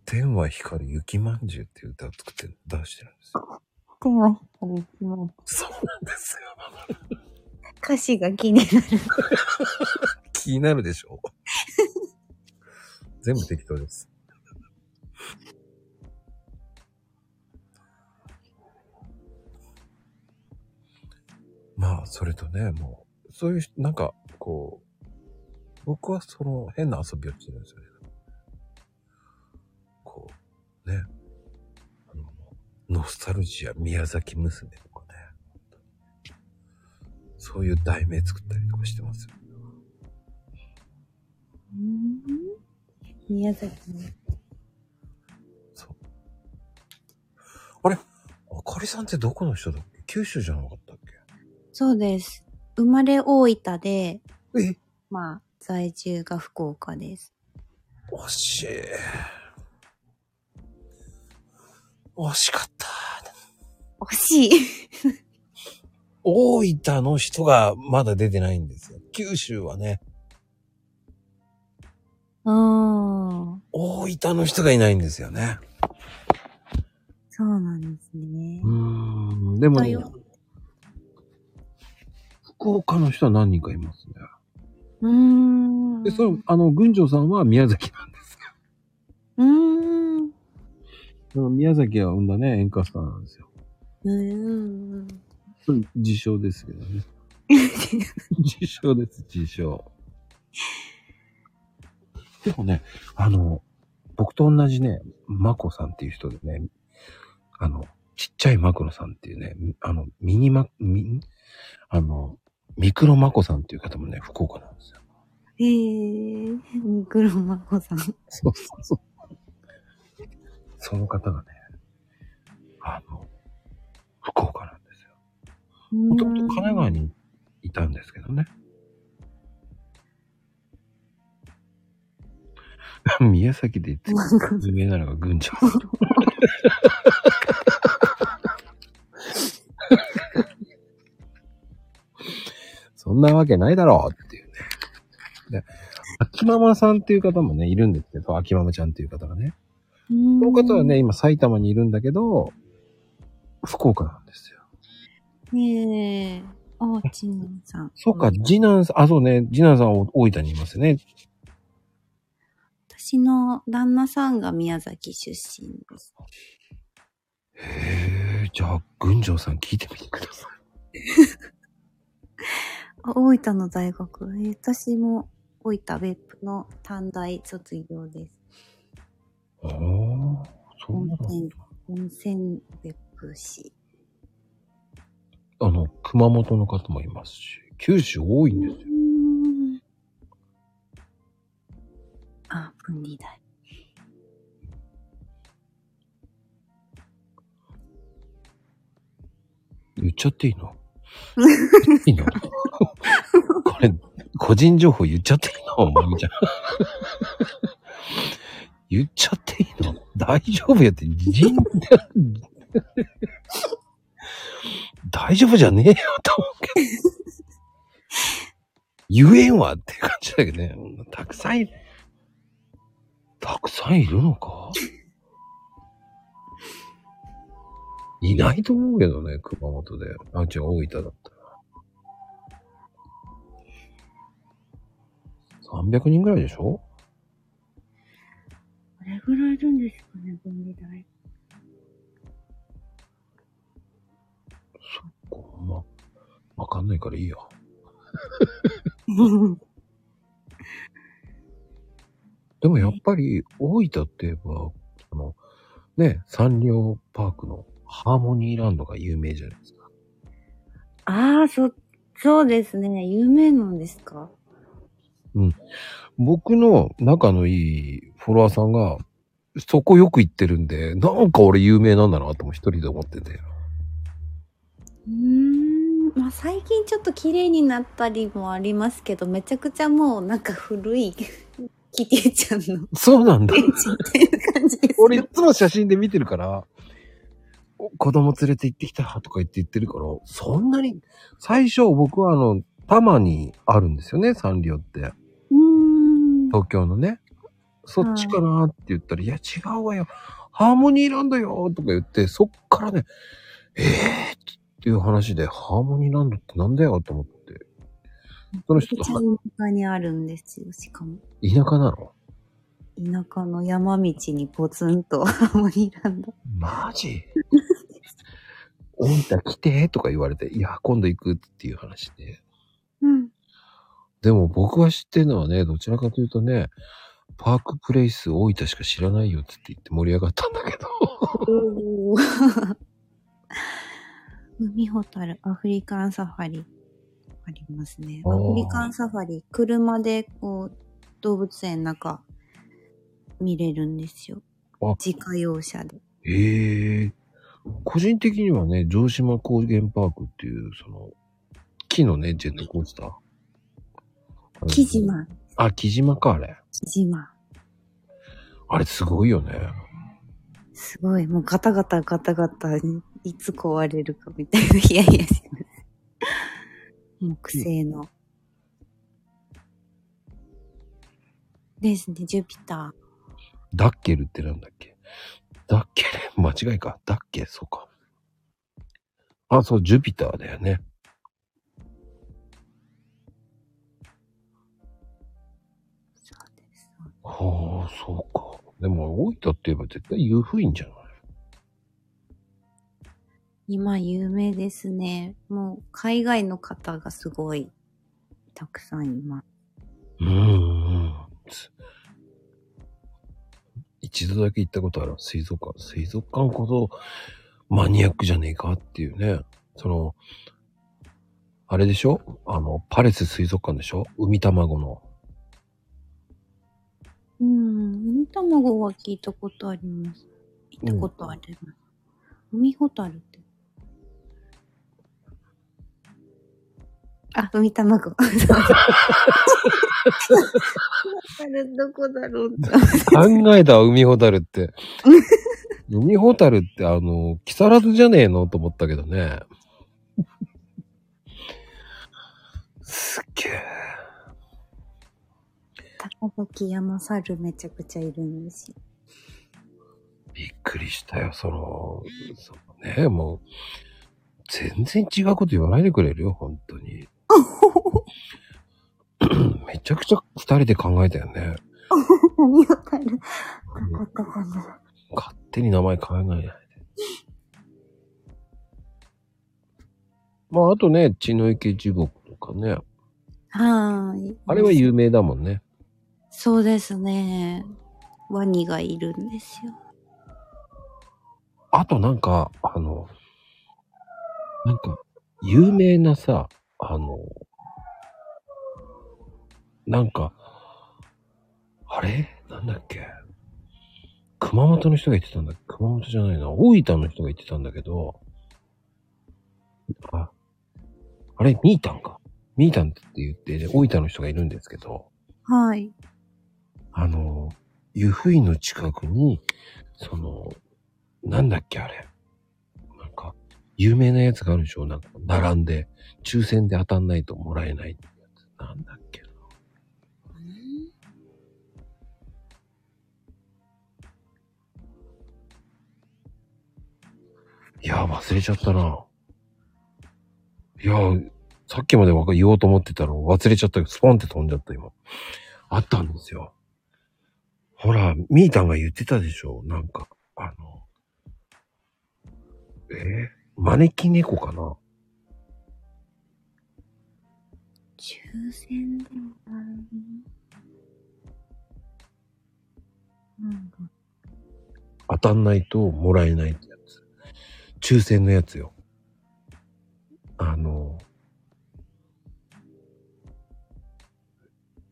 天は光る雪まんじゅうっていう歌を作って出してるんですよ。天は光る一万そうなんですよ。歌詞が気になる。(laughs) 気になるでしょ全部適当です。まあ、それとね、もう、そういう、なんか、こう、僕はその変な遊びをしてるんですよね。こう、ね。あの、ノスタルジア宮崎娘とかね。そういう題名作ったりとかしてますよ。宮崎の。そう。あれ？あかりさんってどこの人だっけ？九州じゃなかったっそうです。生まれ大分で、けえ？まあ、在住が福岡です。惜しい。惜しかった。惜しい。大分の人がまだ出てないんですよ。九州はね、うーん。大分の人がいないんですよね。そうなんですね。うーん。でもね福岡の人は何人かいますね。うーん。で、その、あの、群青さんは宮崎なんですよ。うーん。その宮崎が生んだね、演歌スターなんですよ。うーん。それ自称ですけどね。(laughs) 自称です、自称。でもね、あの、僕と同じね、マコさんっていう人でね、あの、ちっちゃいマクロさんっていうね、あの、ミニマ、ミ、あの、ミクロマコさんっていう方もね、福岡なんですよ。へえー、ミクロマコさん。そうそうそう。その方がね、あの、福岡なんですよ。もともと神奈川にいたんですけどね。(laughs) 宮崎で言って有名なのが群青。そんなわけないだろうっていうね。で、秋ママさんっていう方もね、いるんですけど、秋ママちゃんっていう方がね。この方はね、、今埼玉にいるんだけど、福岡なんですよ。へえ。あ、ちんのさん。そうか、次男さん、あ、そうね、次男さんは大分にいますね。私の旦那さんが宮崎出身です。へえ、じゃあ、群青さん聞いてみてください。(laughs) あ、大分の大学。えー私も大分別府の短大卒業です。ああ、そう温なんだ。泉、温泉別府市。あの、熊本の方もいますし、九州多いんですよ。あ、分離大。言っちゃっていいの？(laughs) いいの？これ、個人情報言っちゃっていいの？まゆみちゃん。言っちゃっていいの？大丈夫やって、人大丈夫じゃねえよと思うけど。言えんわっていう感じだけどね。たくさんいる。たくさんいるのか？いないと思うけどね、熊本で。あ、違う、大分だったら。300人ぐらいでしょ？どれぐらいいるんですかね、分離大。そっか、まあ、わかんないからいいや。(laughs) でもやっぱり、大分って言えば、あの、ね、サンリオパークのハーモニーランドが有名じゃないですか。ああ、そ、そうですね。有名なんですか？僕の仲のいいフォロワーさんが、そこよく行ってるんで、なんか俺有名なんだなとも一人で思ってて。うーん。まあ最近ちょっと綺麗になったりもありますけど、めちゃくちゃもうなんか古いキティちゃんのそうなんだベ。ンチみたいな感じですよ。俺いつも写真で見てるから、お子供連れて行ってきたとか言って言ってるから、そんなに、最初僕はあの、多摩にあるんですよね、サンリオって。うーん。東京のね。そっちかなって言ったら、いや違うわよ。ハーモニーランドよとか言って、そっからね、えーっていう話で、ハーモニーランドってなんだよと思って。その人と田舎にあるんですよ、しかも。田舎なの？田舎の山道にポツンとハーモニーランド。マジ？大分来てとか言われて、いや、今度行くっていう話で。うん。でも僕は知ってるのはね、どちらかというとね、パークプレイス大分しか知らないよって言って盛り上がったんだけど。(laughs) 海ホタル、アフリカンサファリ。ありますね。アフリカンサファリ、車でこう、動物園の中、見れるんですよあ。自家用車で。へえ。個人的にはね、城島高原パークっていう、その、木のね、ジェットコースター。木。島、あ、木島か、あれ。木島。あれすごいよね。すごい、もうガタガタガタガタ、いつ壊れるかみたいなヒヤヒヤします。木製の。ですね、ジュピタダッケルってなんだっけ？ダッケル？(laughs) 間違いか。ダッケそうか。あ、そう、ジュピターだよね。ー。そうです。はあ、そうか。でも、大分って言えば絶対湯布院じゃない？今有名ですね。もう海外の方がすごいたくさんいます。うんうん。一度だけ行ったことある水族館。水族館こそマニアックじゃねえかっていうね。その、あれでしょ？あの、パレス水族館でしょ？海卵の。うん、海卵は聞いたことあります。行ったことあります。海ホタルあ、海卵。どこだろうって。考えたわ、海ホタルって。海ホタルってあの、木更津じゃねえのと思ったけどね。すっげえ。高崎山猿めちゃくちゃいるんですよ。びっくりしたよ、その、そのね、もう、全然違うこと言わないでくれるよ、本当に。(laughs) めちゃくちゃ二人で考えたよね。海ホタル。かかったかな。勝手に名前考えないで。まあ、あとね、血の池地獄とかね。はーい。あれは有名だもんね。そうですね。ワニがいるんですよ。あとなんか、あの、なんか、有名なさ、あの、なんか、あれ？なんだっけ？熊本の人が言ってたんだ熊本じゃないな。大分の人が言ってたんだけど、あ、あれ？ミータンか。ミータンって言って、ね、大分の人がいるんですけど、はい。あの、湯布院の近くに、その、なんだっけあれ？有名なやつがあるでしょ？なんか、並んで、抽選で当たんないともらえないってやつ。なんだっけな。いや、忘れちゃったな。いや、さっきまで言おうと思ってたの忘れちゃったけど、スポンって飛んじゃった今。あったんですよ。ほら、ミータンが言ってたでしょ？なんか、あの、えー？招き猫かな？抽選でもあるなんだ当たんないともらえないってやつ。抽選のやつよ。あの、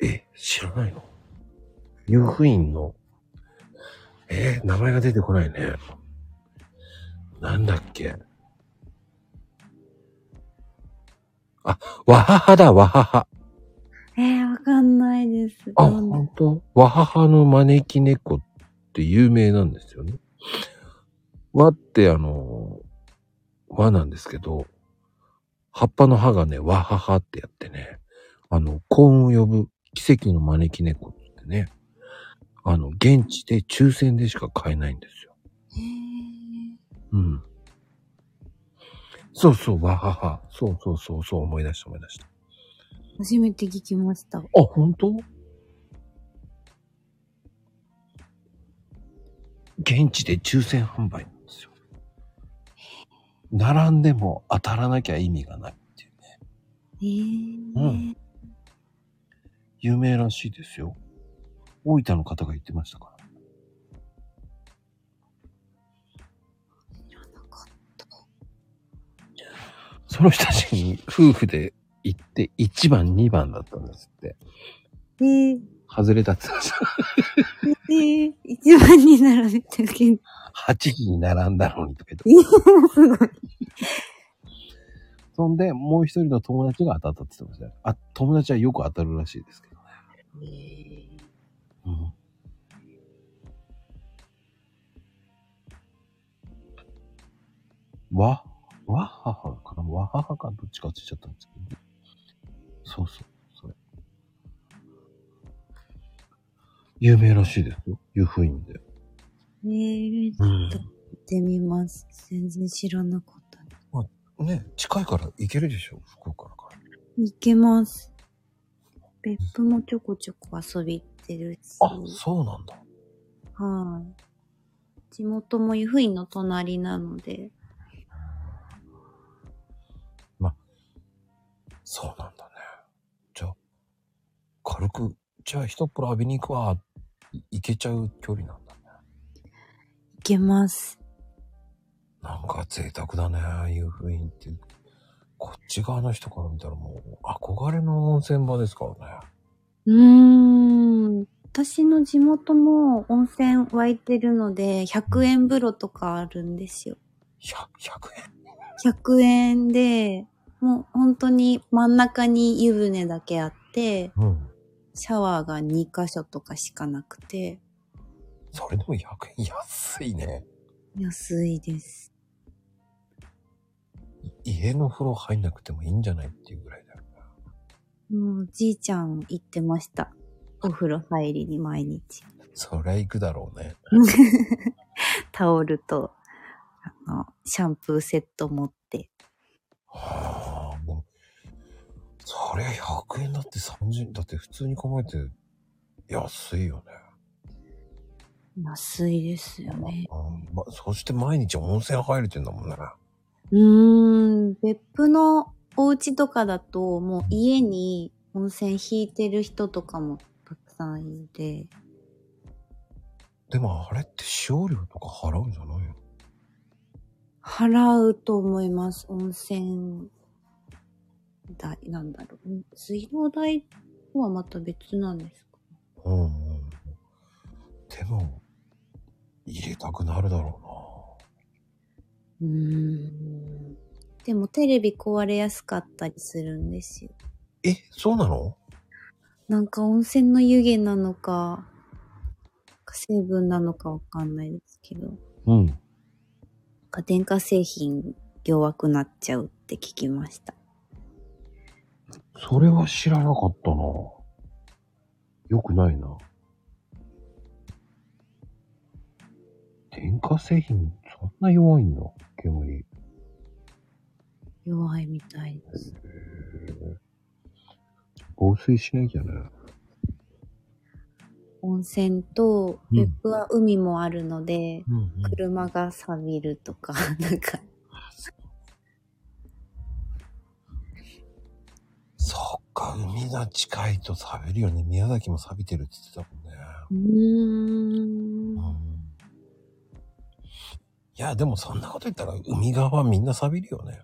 え、知らないの？湯布院の、えー名前が出てこないね。なんだっけ？わははだ、わはは。えー、わかんないです。あ、どんな？ほんとわははの招き猫って有名なんですよね。和ってあの、和なんですけど、葉っぱの葉がね、わははってやってね、あの、幸運を呼ぶ奇跡の招き猫ってね、あの、現地で抽選でしか買えないんですよ。へうん。そうそう、わはは。そうそうそう、そう思い出した思い出した。ー初めて聞きました。あ、本当？現地で抽選販売なんですよ。並んでも当たらなきゃ意味がないっていうね。えー、うん有名らしいですよ。大分の方が言ってましたから。その人たちに夫婦で行って1番2番だったんですって。えー、外れたって言ってました。えー、一番に並べてるけど。8時に並んだのにとか言って。すごい。そんで、もう一人の友達が当たったって言ってましたよ。あ、友達はよく当たるらしいですけどね。うん。わ、わははかな？わははかどっちかついちゃったんですけど、そうそう、それ。有名らしいですよ。湯布院で。えー、うんちょっと見てみます。全然知らなかったね。ね、近いから行けるでしょ福岡だから。いけます。別府もちょこちょこ遊び行ってるし。あ、そうなんだ。はい。地元も湯布院の隣なので。そうなんだね。じゃあ、軽く、じゃあ一っ風呂浴びに行くわ、い行けちゃう距離なんだね。いけます。なんか贅沢だね、湯布院って。こっち側の人から見たらもう憧れの温泉場ですからね。うーん。私の地元も温泉湧いてるので、100円風呂とかあるんですよ。100, 100円？100円で、もう本当に真ん中に湯船だけあって、うん。シャワーが2箇所とかしかなくて、それでも100円安いね。安いです。い家の風呂入んなくてもいいんじゃないっていうぐらいだよね。もうじいちゃん行ってました。お風呂入りに毎日。そりゃ行くだろうね。(laughs) タオルと、あの、シャンプーセット持って。はあ、もう、そりゃ100円だって30、だって普通に考えて安いよね。安いですよね。うんま、そして毎日温泉入れてんだもんね。うーん、別府のお家とかだと、もう家に温泉引いてる人とかもたくさんいて、でもあれって使用料とか払うんじゃないの？払うと思います。温泉代、なんだろう。水道代とはまた別なんですか？うんうん。でも、入れたくなるだろうーん。でもテレビ壊れやすかったりするんですよ。うな。え、そうなの？なんか温泉の湯気なのか、成分なのかわかんないですけど、うん。か電化製品弱くなっちゃうって聞きました。それは知らなかったな。よくないな。電化製品、そんな弱いんだ。煙。弱いみたいです。防水しなきゃね。温泉と、うん別府は海もあるので、うん、うん。車が錆びるとか、(laughs) なんか、そっか、海が近いと錆びるよね。宮崎も錆びてるって言ってたもんね。うーん。うん。いや、でもそんなこと言ったら海側はみんな錆びるよね。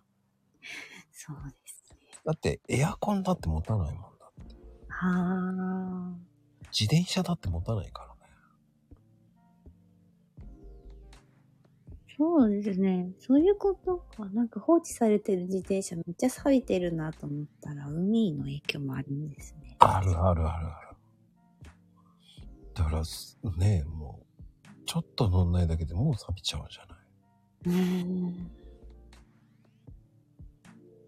そうですね。だってエアコンだって持たないもんだ。はあ。自転車だって持たないからね。そうですね。そういうことか。なんか放置されてる自転車めっちゃ錆びてるなと思ったら、海の影響もあるんですね。あるあるあるある。だからす、ねもう、ちょっと乗んないだけでもう錆びちゃうじゃない？うん。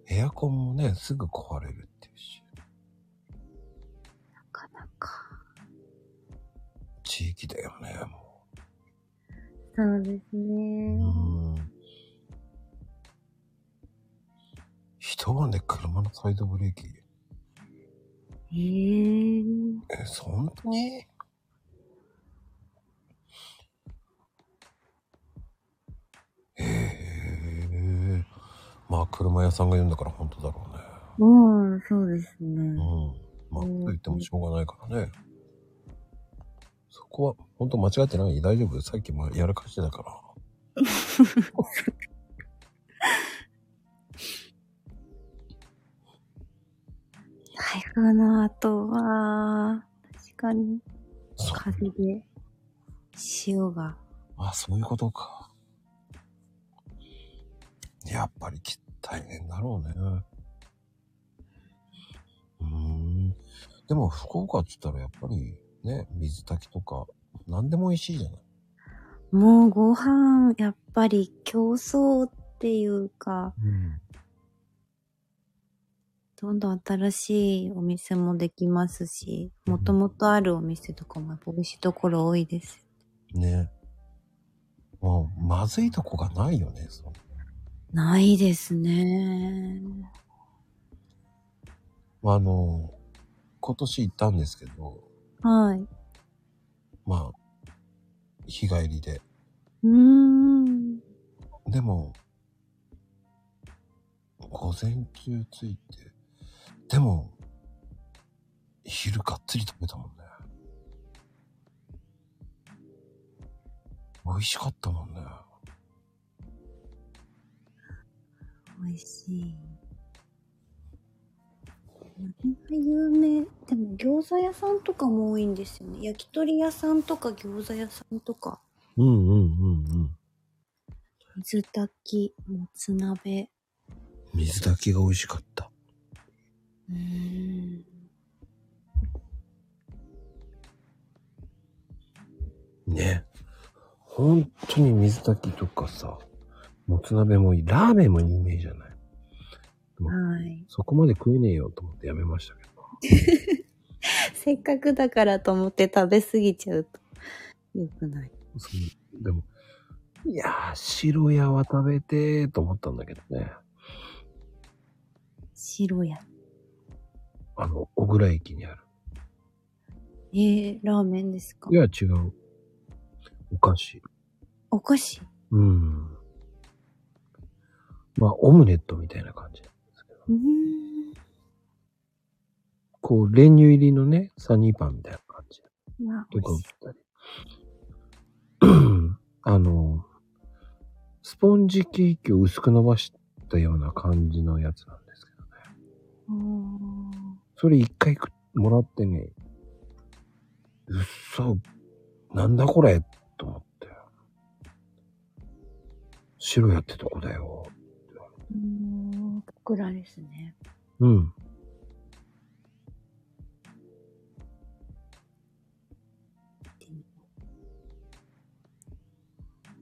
エアコンもね、すぐ壊れる地域だよね、もそうですう。ね。うん。一晩で車のサイドブレーキ、へえ。え、そんなに？へえ。まあ、車屋さんが言うんだから本当だろうね。うん、そうですね。うん。まあ、と言ってもしょうがないからね。そこは、本当間違ってない大丈夫？さっきもやらかしてたから。台風の後は、確かに。風で潮が。あ、そういうことか。やっぱりき大変だろうね。うーん。でも、福岡って言ったらやっぱりね、水炊きとか、何でも美味しいじゃない。もうご飯、やっぱり競争っていうか、うん。どんどん新しいお店もできますし、もともとあるお店とかもやっぱ美味しいところ多いです。ね。もう、まずいとこがないよね、そのないですね。あの、今年行ったんですけど、はい。まあ、日帰りで。うーん。でも、午前中着いて、でも、昼がっつり食べたもんね。美味しかったもんね。美味しい。有名でも餃子屋さんとかも多いんですよね。焼き鳥屋さんとか餃子屋さんとか。うんうんうんうん。水炊き、もつ鍋。水炊きが美味しかった。うーん。ね。本当に水炊きとかさ、もつ鍋もいい。ラーメンも有名じゃない？はい。そこまで食えねえよと思ってやめましたけど。(laughs) せっかくだからと思って食べ過ぎちゃうと良くない。そうでも、いやー、白屋は食べてーと思ったんだけどね。白や。あの、小倉駅にある。えー、ラーメンですか？いや、違う。お菓子。お菓子？うん。まあ、オムネットみたいな感じ。うーん。こう、練乳入りのね、サニーパンみたいな感じとか売っ。たり。あの、スポンジケーキを薄く伸ばしたような感じのやつなんですけどね。うーんそれ一回くもらってね、うっそ、なんだこれと思って。白やってとこだよ。ですね。うん。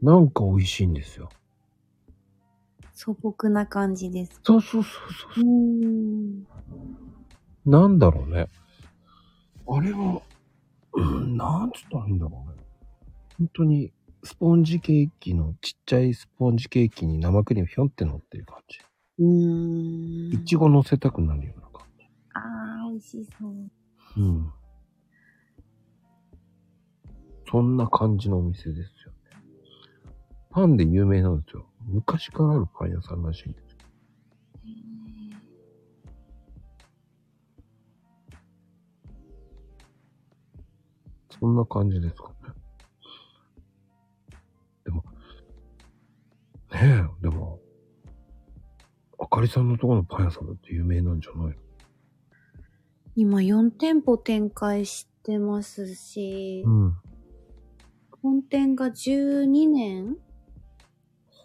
なんか美味しいんですよ。素朴な感じです。そうそうそうそうーん。なんだろうね。あれは、うん、なんつったらいいんだろうね。本当に、スポンジケーキの、ちっちゃいスポンジケーキに生クリームひょんって乗ってる感じ。うーん。いちご乗せたくなるような感あー、美味しそう。じ。うん。そんな感じのお店ですよね。パンで有名なんですよ。昔からあるパン屋さんらしいんですよ。そんな感じですかね。でも、ねえ、でも、あかりさんのところのパン屋さんだって有名なんじゃないの？今4店舗展開してますし、うん。本店が12年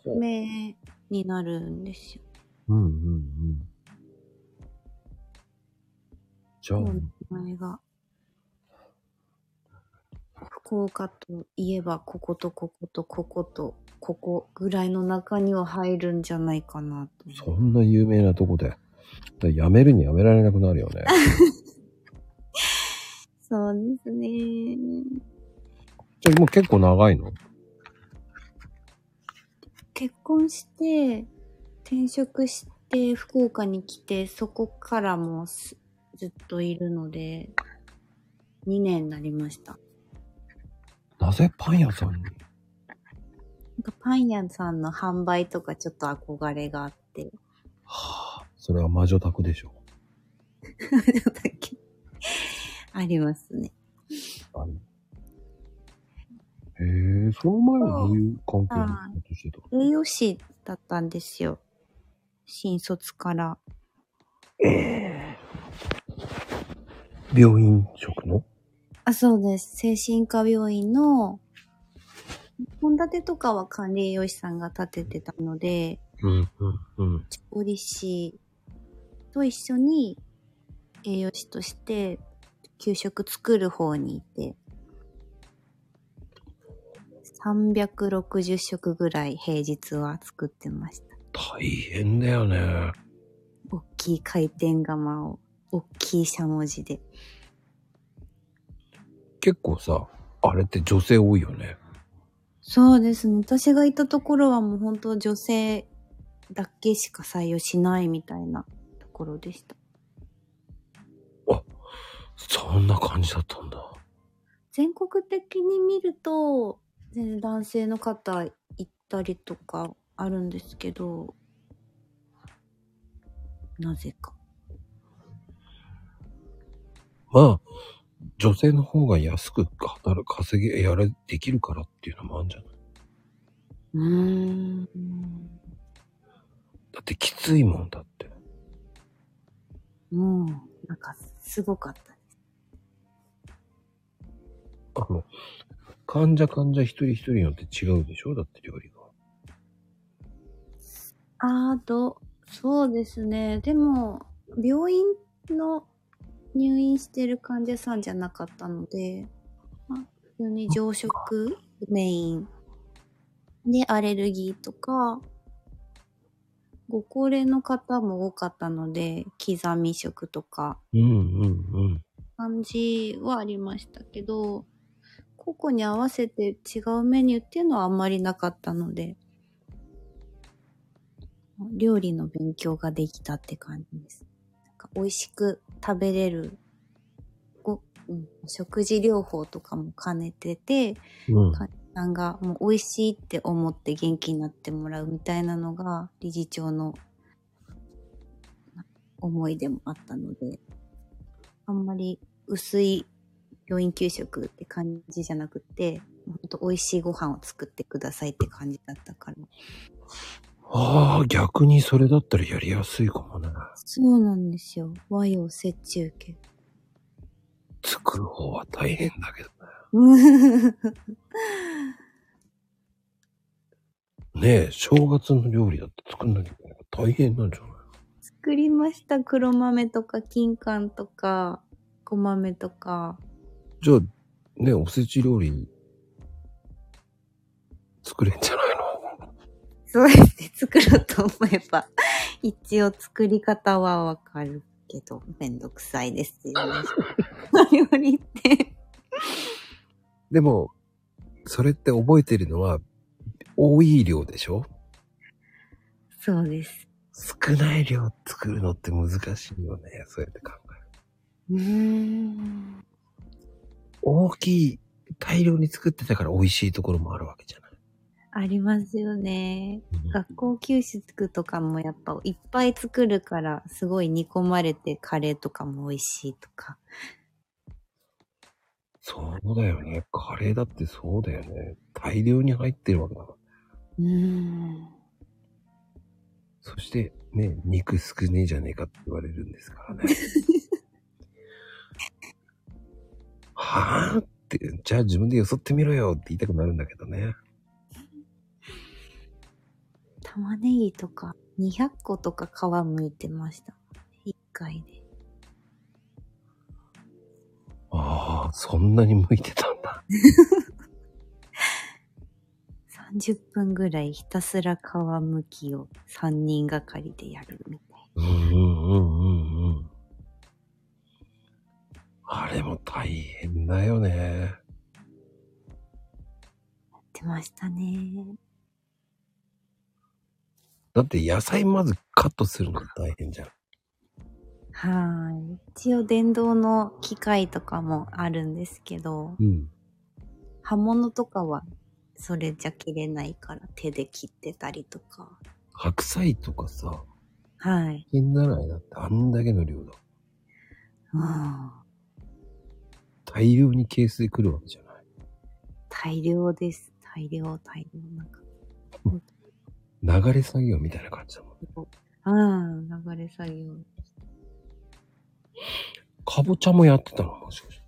目になるんですよ。うんうんうん。じゃあ、前が。福岡といえば、こことこことこことここぐらいの中には入るんじゃないかなと。そんな有名なとこで。やめるにやめられなくなるよね。(laughs) そうですね。じゃあもう結構長いの？結婚して、転職して、福岡に来て、そこからもすずっといるので、2年になりました。なぜパン屋さんに？かパン屋さんの販売とかちょっと憧れがあって。はあ、それは魔女宅でしょ。ありますね。へえ、その前はどういう関係で仕事してた？栄養士だったんですよ。新卒から。病院職の？あ、そうです。精神科病院の、献立とかは管理栄養士さんが立ててたので、うん、うん、うん。調理師と一緒に栄養士として給食作る方にいて、360食ぐらい平日は作ってました。大変だよね。大きい回転釜を、大きいしゃもじで。結構さ、あれって女性多いよね。そうですね。私がいたところはもう本当女性だけしか採用しないみたいなところでした。そんな感じだったんだ。全国的に見ると、全然男性の方行ったりとかあるんですけど、なぜか。まあ、女性の方が安く働く、稼げ、やれ、できるからっていうのもあるんじゃない？うーん。だってきついもんだって。もう、なんかすごかったです。あの、患者患者一人一人によって違うでしょ？だって料理が。あと、そうですね。でも、病院の入院してる患者さんじゃなかったので、まあ、普通に常食メインでアレルギーとか、ご高齢の方も多かったので、刻み食とか。感じはありましたけど、個々に合わせて違うメニューっていうのはあんまりなかったので、料理の勉強ができたって感じです。なんか美味しく食べれる、ご、うん、食事療法とかも兼ねてて、うん。患者さんがもう美味しいって思って元気になってもらうみたいなのが理事長のな思いでもあったので、あんまり薄い病院給食って感じじゃなくて、ほんと美味しいご飯を作ってくださいって感じだったから。ああ、逆にそれだったらやりやすいかもね。そうなんですよ。和洋折衷系。作る方は大変だけどね。(laughs) ねえ、正月の料理だって作んなきゃいけないから大変なんじゃない作りました。黒豆とか金柑とか、小豆とか。じゃあ、ね、おせち料理、作れんじゃない？のそうですね。作ろうと思えば、一応作り方はわかるけど、めんどくさいです (laughs) よね。料理って。でも、それって覚えてるのは、多い量でしょ？そうです。少ない量作るのって難しいよね。そうやって考える。うーん。大きい、大量に作ってたから美味しいところもあるわけじゃない。ありますよね。うん学校給食とかもやっぱいっぱい作るから、すごい煮込まれてカレーとかも美味しいとか。そうだよね。カレーだってそうだよね。大量に入ってるわけだから。うーん。そして、ね、肉少ねえじゃねえかって言われるんですからね。(laughs) はぁって、じゃあ自分でよそってみろよって言いたくなるんだけどね。玉ねぎとか200個とか皮むいてました。一回で。ああ、そんなに向いてたんだ。(laughs) 30分ぐらいひたすら皮むきを3人がかりでやるみたいうんうんうんうんうん。あれも大変だよね。な。やってましたね。だって野菜まずカットするの大変じゃん。はい。一応電動の機械とかもあるんですけど、うん。刃物とかはそれじゃ切れないから手で切ってたりとか。白菜とかさ、はい。変ならいだってあんだけの量だ。うん。大量にケースで来るわけじゃない。大量です。大量、大量。なんか、(laughs) 流れ作業みたいな感じだもん。うん、流れ作業。かぼちゃもやってたのもしかして。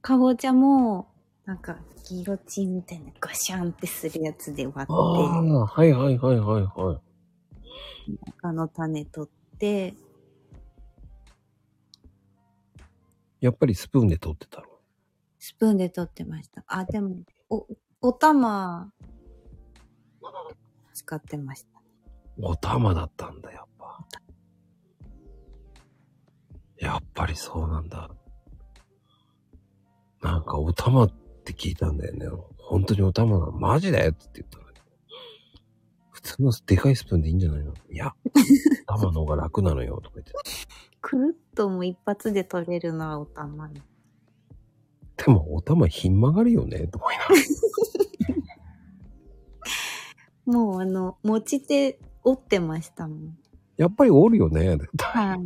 かぼちゃも、なんか、ギロチンみたいなガシャンってするやつで割って、ああ、はいはいはいはいはい。中の種取って、やっぱりスプーンで取ってたの？スプーンで取ってました。あ、でも、お、お玉、使ってました。お玉だったんだ、やっぱ。やっぱりそうなんだ。なんかお玉って聞いたんだよね。本当にお玉なのマジでって言ったのに。普通のでかいスプーンでいいんじゃないの？いや、(laughs) お玉の方が楽なのよ、とか言って。くるっともう一発で取れるのはお玉。でもお玉ひん曲がるよね、と思いながら。(laughs) もうあの、持ち手折ってましたもん。やっぱりおるよね。はい。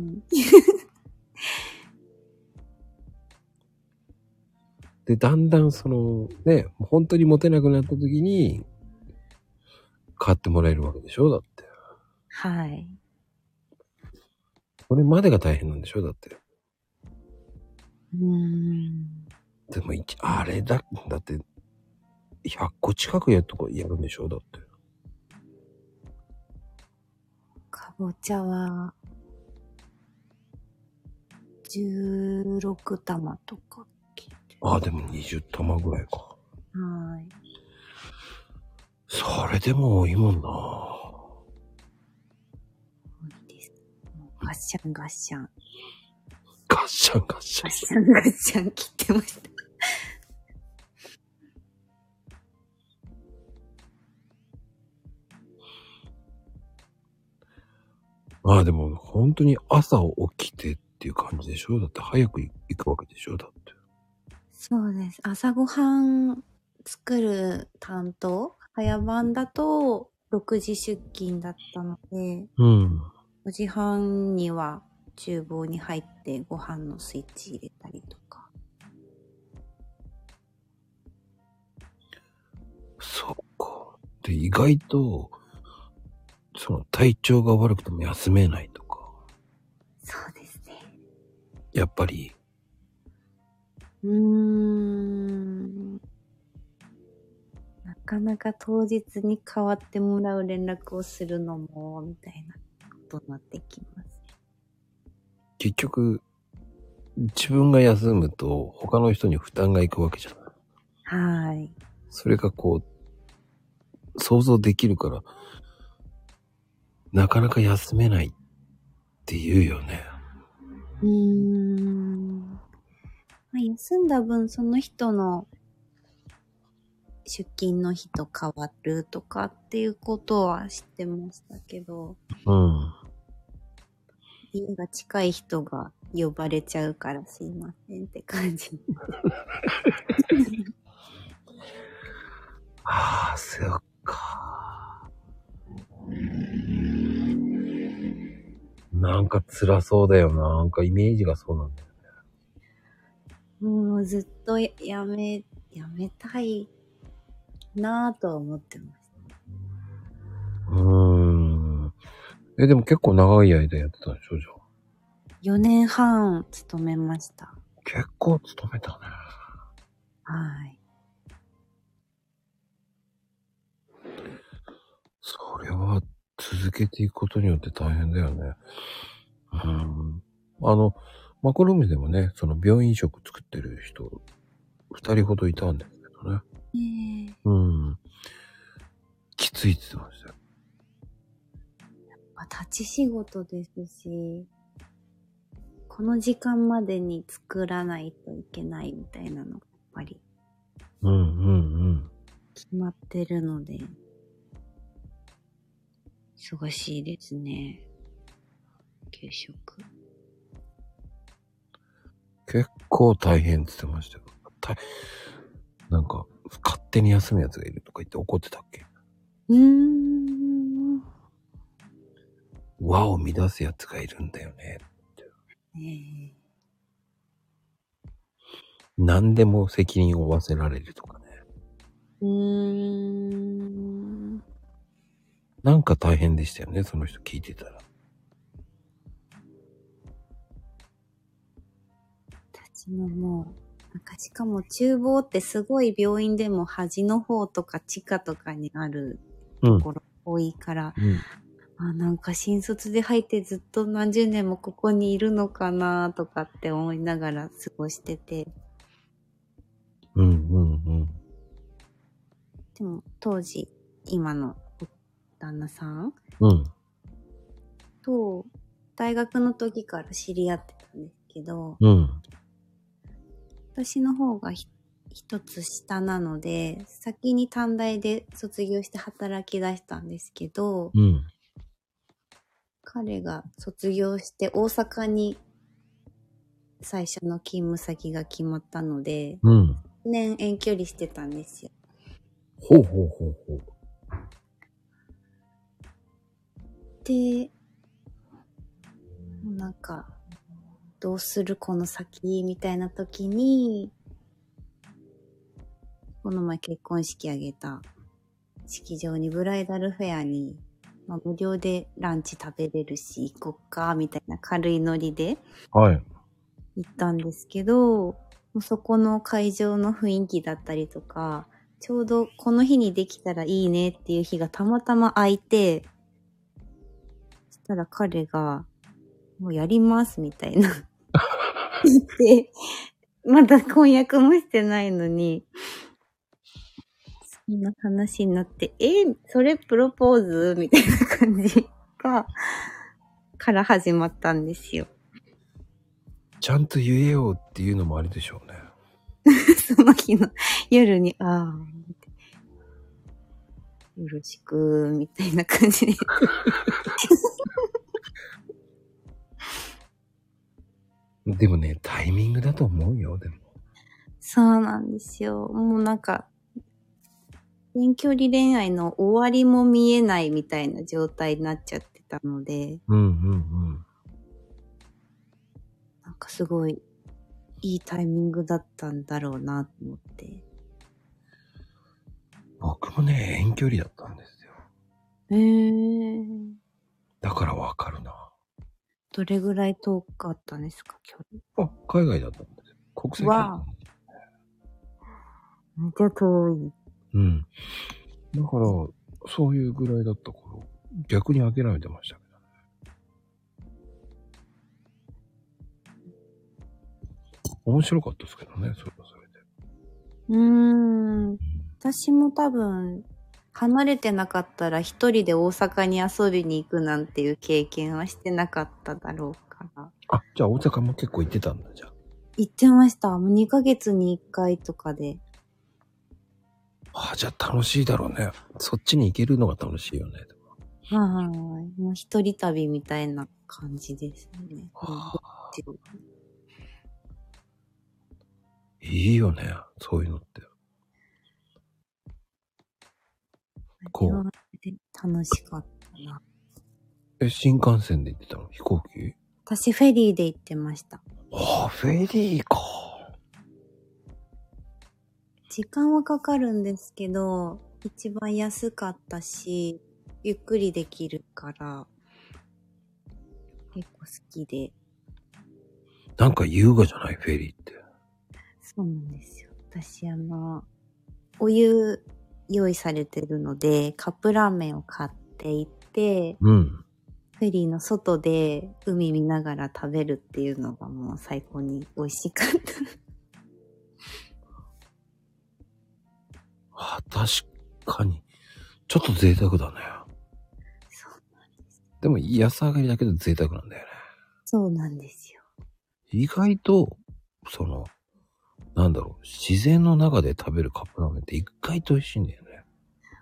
で、だんだんその、ね、本当に持てなくなった時に、買ってもらえるわけでしょ？だって。はい。それまでが大変なんでしょ？だって。うーん。でも一、あれだ、だって、100個近くやっとかやるんでしょ？だって。かぼちゃは、16玉とか切って。ああ、でも20玉ぐらいか。はい。それでも多いもんな多いです。もうガッシャンガッシャン。ガッシャンガッシャンガッ。シャンガッシャン切ってました。ああ、でも本当に朝起きてっていう感じでしょ？だって早く行くわけでしょ？だって。そうです。朝ごはん作る担当？早番だと6時出勤だったので、うん。5時半には厨房に入ってご飯のスイッチ入れたりとか。そっか。で、意外と、その体調が悪くても休めないとか。そうですね。やっぱり、うーん。なかなか当日に代わってもらう連絡をするのも、みたいなことになってきます。結局、自分が休むと他の人に負担がいくわけじゃない。はい。それがこう、想像できるから、なかなか休めないって言うよね。うーん。まあ、休んだ分、その人の出勤の日と変わるとかっていうことは知ってましたけど、うん。家が近い人が呼ばれちゃうからすいませんって感じ。(laughs) ああ、そっか。なんか辛そうだよな。なんかイメージがそうなんだよ。もうずっとややめ、やめたいなぁとは思ってましうーん。え、でも結構長い間やってたでしょじゃあ。た。4年半勤めました。結構勤めたね。はい。それは続けていくことによって大変だよね。うん。あの、マコルームでもね、その病院食作ってる人、二人ほどいたんですけどね。ねえうん。きついって言ってましたよ。まあ立ち仕事ですし、この時間までに作らないといけないみたいなのがやっぱりうんうんうん。決まってるので、忙しいですね。給食。結構大変って言ってましたよ。たなんか、勝手に休むやつがいるとか言って怒ってたっけ？うーん。和を乱すやつがいるんだよね。ね何でも責任を負わせられるとかね。えうーん。なんか大変でしたよね、その人聞いてたら。私ももう、なんかしかも厨房ってすごい病院でも端の方とか地下とかにあるうんと。ころ多いから、うん。あ、なんか新卒で入ってずっと何十年もここにいるのかなとかって思いながら過ごしてて。うんうんうん。でも当時、今の旦那さんうん。と大学の時から知り合ってたんですけど、うん。私の方がひ一つ下なので、先に短大で卒業して働き出したんですけど、うん。彼が卒業して大阪に最初の勤務先が決まったので、うん。年遠距離してたんですよ。ほうほうほうほう。で、もうなんか、どうするこの先？みたいな時に、この前結婚式あげた式場にブライダルフェアに、まあ、無料でランチ食べれるし行こっか、みたいな軽いノリではい。行ったんですけど、もうそこの会場の雰囲気だったりとか、ちょうどこの日にできたらいいねっていう日がたまたま空いて、たら彼が、もうやりますみたいな。言って、まだ婚約もしてないのに、そんな話になって、えそれプロポーズみたいな感じが、から始まったんですよ。ちゃんと言えよっていうのもありでしょうね。(laughs) その日の夜に、ああ、よろしく、みたいな感じで。(laughs) でもね、タイミングだと思うよ、でも。そうなんですよ。もうなんか、遠距離恋愛の終わりも見えないみたいな状態になっちゃってたので、うんうんうん。なんかすごいいいタイミングだったんだろうなと思って。僕もね、遠距離だったんですよ。へー。だからわかるな。どれぐらい遠かったんですか、距離？あ、海外だったんですよ。国際わめっちゃ遠い。うん。だから、そういうぐらいだった頃、逆に諦めてましたけどね。面白かったですけどね、それはそれで。うーん。私も多分、離れてなかったら一人で大阪に遊びに行くなんていう経験はしてなかっただろうから。あ、じゃあ大阪も結構行ってたんだ、じゃあ。行ってました。もう2ヶ月に1回とかで。あ、じゃあ楽しいだろうね。そっちに行けるのが楽しいよね。はい。もう一人旅みたいな感じですね。はあいいよね、そういうのって。こう。楽しかったな。え、新幹線で行ってたの？飛行機？私フェリーで行ってました。ああ、フェリーか。時間はかかるんですけど、一番安かったし、ゆっくりできるから、結構好きで。なんか優雅じゃない？フェリーって。そうなんですよ。私、あの、お湯用意されてるので、カップラーメンを買っていって、て、うん。フェリーの外で海見ながら食べるっていうのがもう最高に美味しかった。あ、確かに。ちょっと贅沢だね。そうでも安上がりだけど贅沢なんだよね。そうなんですよ。意外と、その、なんだろう、自然の中で食べるカップラーメンって意外と美味しいんだよね。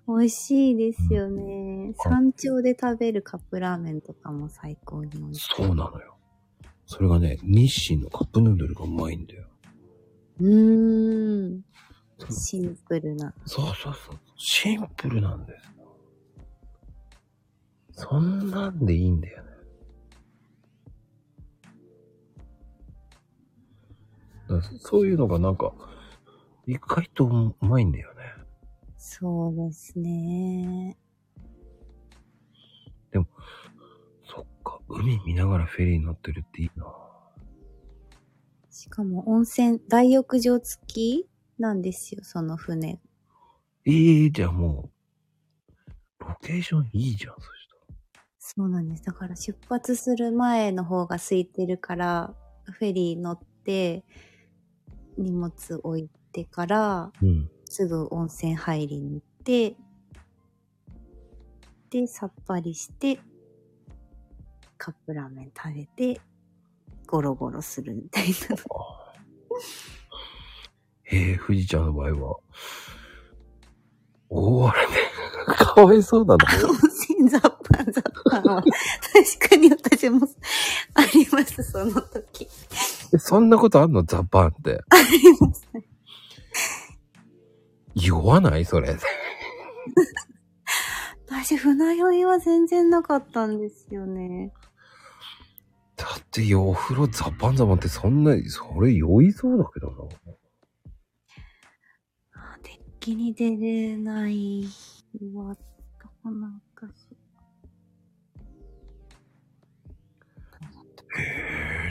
美味しいですよね。うん山頂で食べるカップラーメンとかも最高に美味しい。そうなのよ。それがね、日清のカップヌードルがうまいんだよ。うーん。シンプルな。そうそうそう。シンプルなんですよ。そんなんでいいんだよね。そういうのがなんか、意外とうまいんだよね。そうですね。そっか、海見ながらフェリーに乗ってるっていいな。しかも温泉、大浴場付きなんですよ、その船。ええじゃあもう、ロケーションいいじゃん、そしそうなんです。だから出発する前の方が空いてるから、フェリー乗って、荷物置いてから。うん。すぐ温泉入りに行って、で、さっぱりして、カップラーメン食べて、ゴロゴロするみたいな。へえ、富士ちゃんの場合は、大荒れね。(laughs) かわいそうだな。温泉ザッパンザッパンは、確かに私もあります、その時。えそんなことあんの？ザパンって。あります。酔わない？それ。私、船酔いは全然なかったんですよね。だってお風呂ザパンザパンってそんな、それ酔いそうだけどな。あデッキに出れない日はあったかな、昔。へ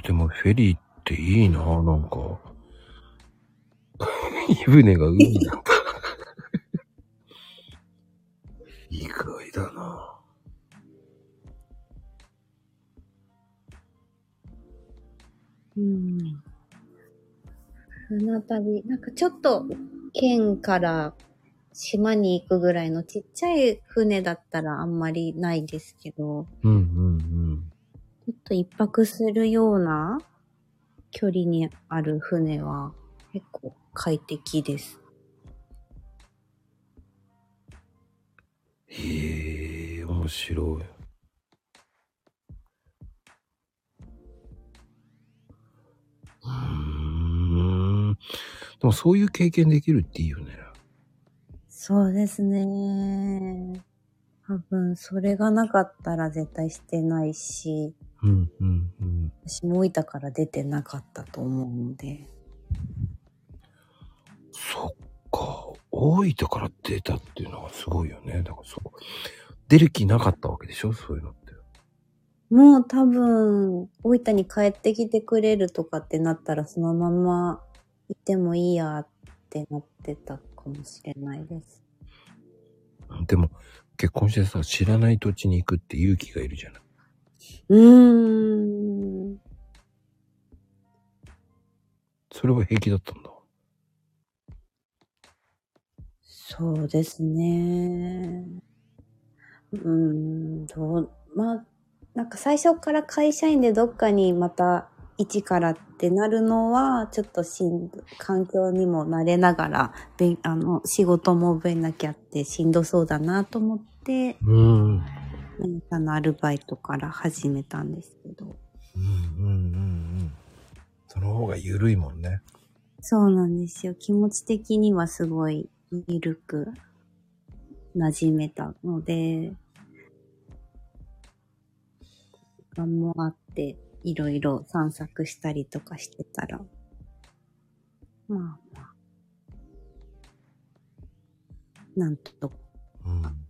え、でもフェリーっていいな、なんか。(laughs) 湯船が海だった。(laughs) 意外だな。うん。船旅、なんかちょっと県から島に行くぐらいのちっちゃい船だったらあんまりないですけど、うんうんうんちょっと一泊するような距離にある船は結構快適です。へえ、面白い。うーん。でもそういう経験できるっていいよね。そうですね。多分それがなかったら絶対してないし、うんうんうん。私も大分から出てなかったと思うので。そっか。大分から出たっていうのがすごいよね。だからそう。出る気なかったわけでしょ？そういうのって。もう多分、大分に帰ってきてくれるとかってなったら、そのままいてもいいやってなってたかもしれないです。でも、結婚してさ、知らない土地に行くって勇気がいるじゃない。うーん。それは平気だったんだ。そうですね。うーん、どう、まあ、なんか最初から会社員でどっかにまた一からってなるのは、ちょっとしんど、環境にも慣れながら、べんあの、仕事も覚えなきゃってしんどそうだなと思って、うん。何かのアルバイトから始めたんですけど。うんうんうんうん。その方が緩いもんね。そうなんですよ。気持ち的にはすごい緩く馴染めたので、時間もあって、いろいろ散策したりとかしてたら、まあまあ、なんとか。うん。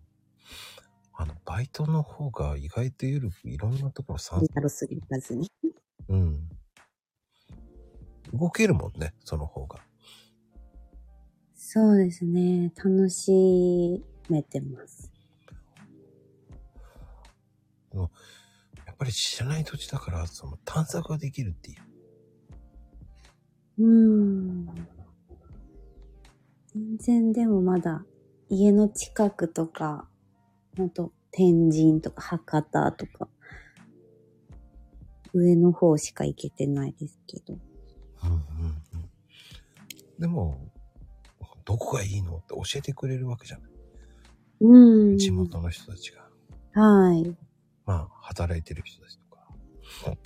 あの、バイトの方が意外と緩くいろんなところ散リアルすぎたずに。うん。動けるもんね、その方が。そうですね。楽しめてます。でも、やっぱり知らない土地だから、その探索ができるっていう。うーん。全然でもまだ家の近くとか、ほんと天神とか博多とか、上の方しか行けてないですけど。うんうんうん。でも、どこがいいのって教えてくれるわけじゃない。うん。地元の人たちが。はい。まあ、働いてる人たちとか。(laughs)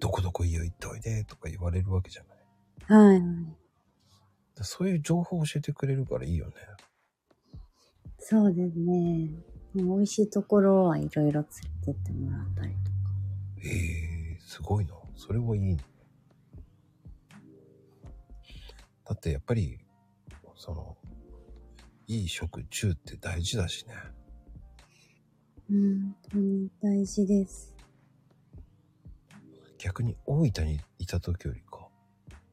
どこどこいいよ行っておいでとか言われるわけじゃない。はい。でそういう情報を教えてくれるからいいよね。そうですね。美味しいところはいろいろ連れてってもらったりとか。ええすごいな。それはいいね。だってやっぱり、その、いい食中って大事だしね。うん、本当に大事です。逆に大分にいた時よりか、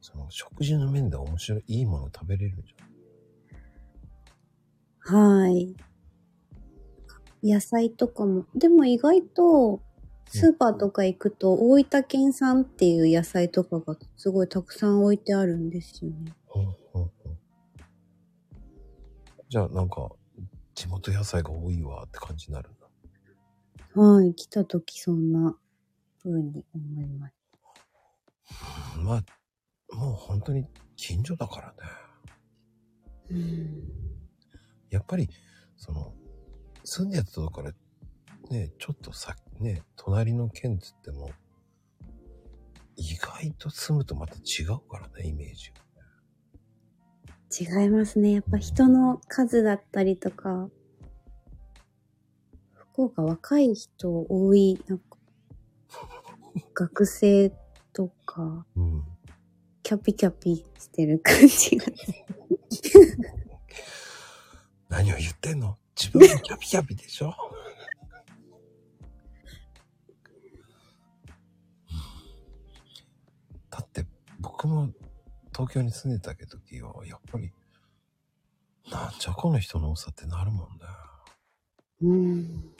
その食事の面で面白い、いいもの食べれるんじゃん。はい。野菜とかも、でも意外と、スーパーとか行くと、大分県産っていう野菜とかがすごいたくさん置いてあるんですよね。ほんほんほんじゃあなんか、地元野菜が多いわって感じになるんだ。はい。来た時そんな風に思います。うんまあ、もう本当に近所だからね。うん。やっぱり、その、住んでたとこから、ね、ちょっとさ、ね、隣の県つっても、意外と住むとまた違うからね、イメージが。違いますね。やっぱ人の数だったりとか、福岡若い人多い、なんか、(laughs) 学生とか、うん。キャピキャピしてる感じが。何を言ってんの？自分もキャピキャピでしょ？だって僕も東京に住んでた時はやっぱりなんじゃこの人の多さってなるもんね。うん。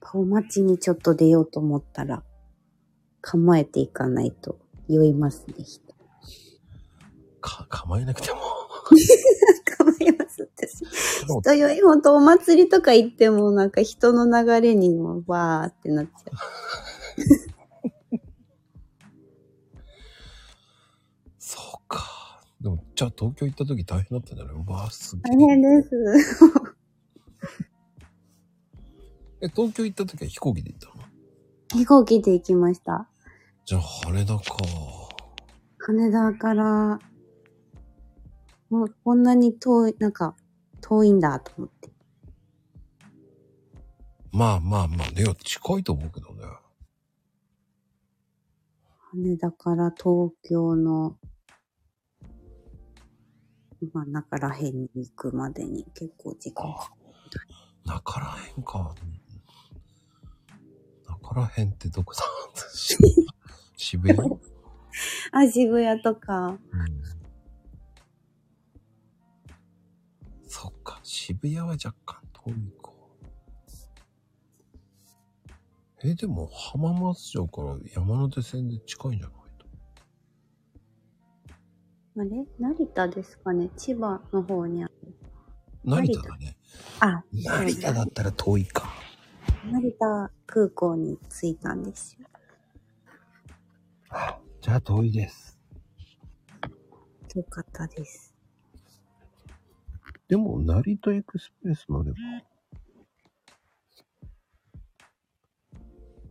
顔町にちょっと出ようと思ったら、構えていかないと酔いますね、人。か、構えなくても。構えますって。人酔い、ほんとお祭りとか行ってもなんか人の流れにもわーってなっちゃう。そうか。でも、じゃあ東京行った時大変だったんじゃないうわーすげえ。大変です。(laughs) え、東京行った時は飛行機で行ったの？飛行機で行きました。じゃあ羽田か。羽田から、もうこんなに遠い、なんか遠いんだと思って。まあまあまあ、ね、近いと思うけどね。羽田から東京の真ん中ら辺に行くまでに結構時間かか中らへんか。中らへんってどこだ？(laughs) 渋谷、うん、あ、渋谷とか。そっか、渋谷は若干遠いか。え、でも浜松町から山手線で近いんじゃないと？あれ？成田ですかね？千葉の方にある。成田だね。あ、成田だったら遠いか。成田空港に着いたんですよ。じゃあ遠いです。よかったです。でも、成田エクスプレス乗れば、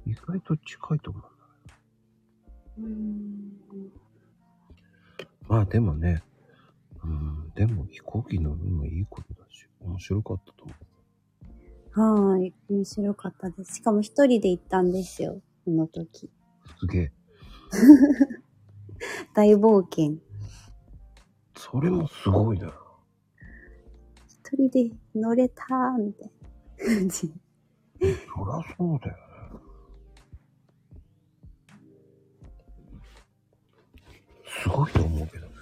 意外と近いと思うんだね。うん。まあでもね、うん、でも飛行機乗るのいいことだし、面白かったと思う。はーい。面白かったです。しかも一人で行ったんですよ。この時。すげえ。(laughs) 大冒険。それもすごいな。一人で乗れたーみたいな感じ。そりゃそうだよね。すごいと思うけどね。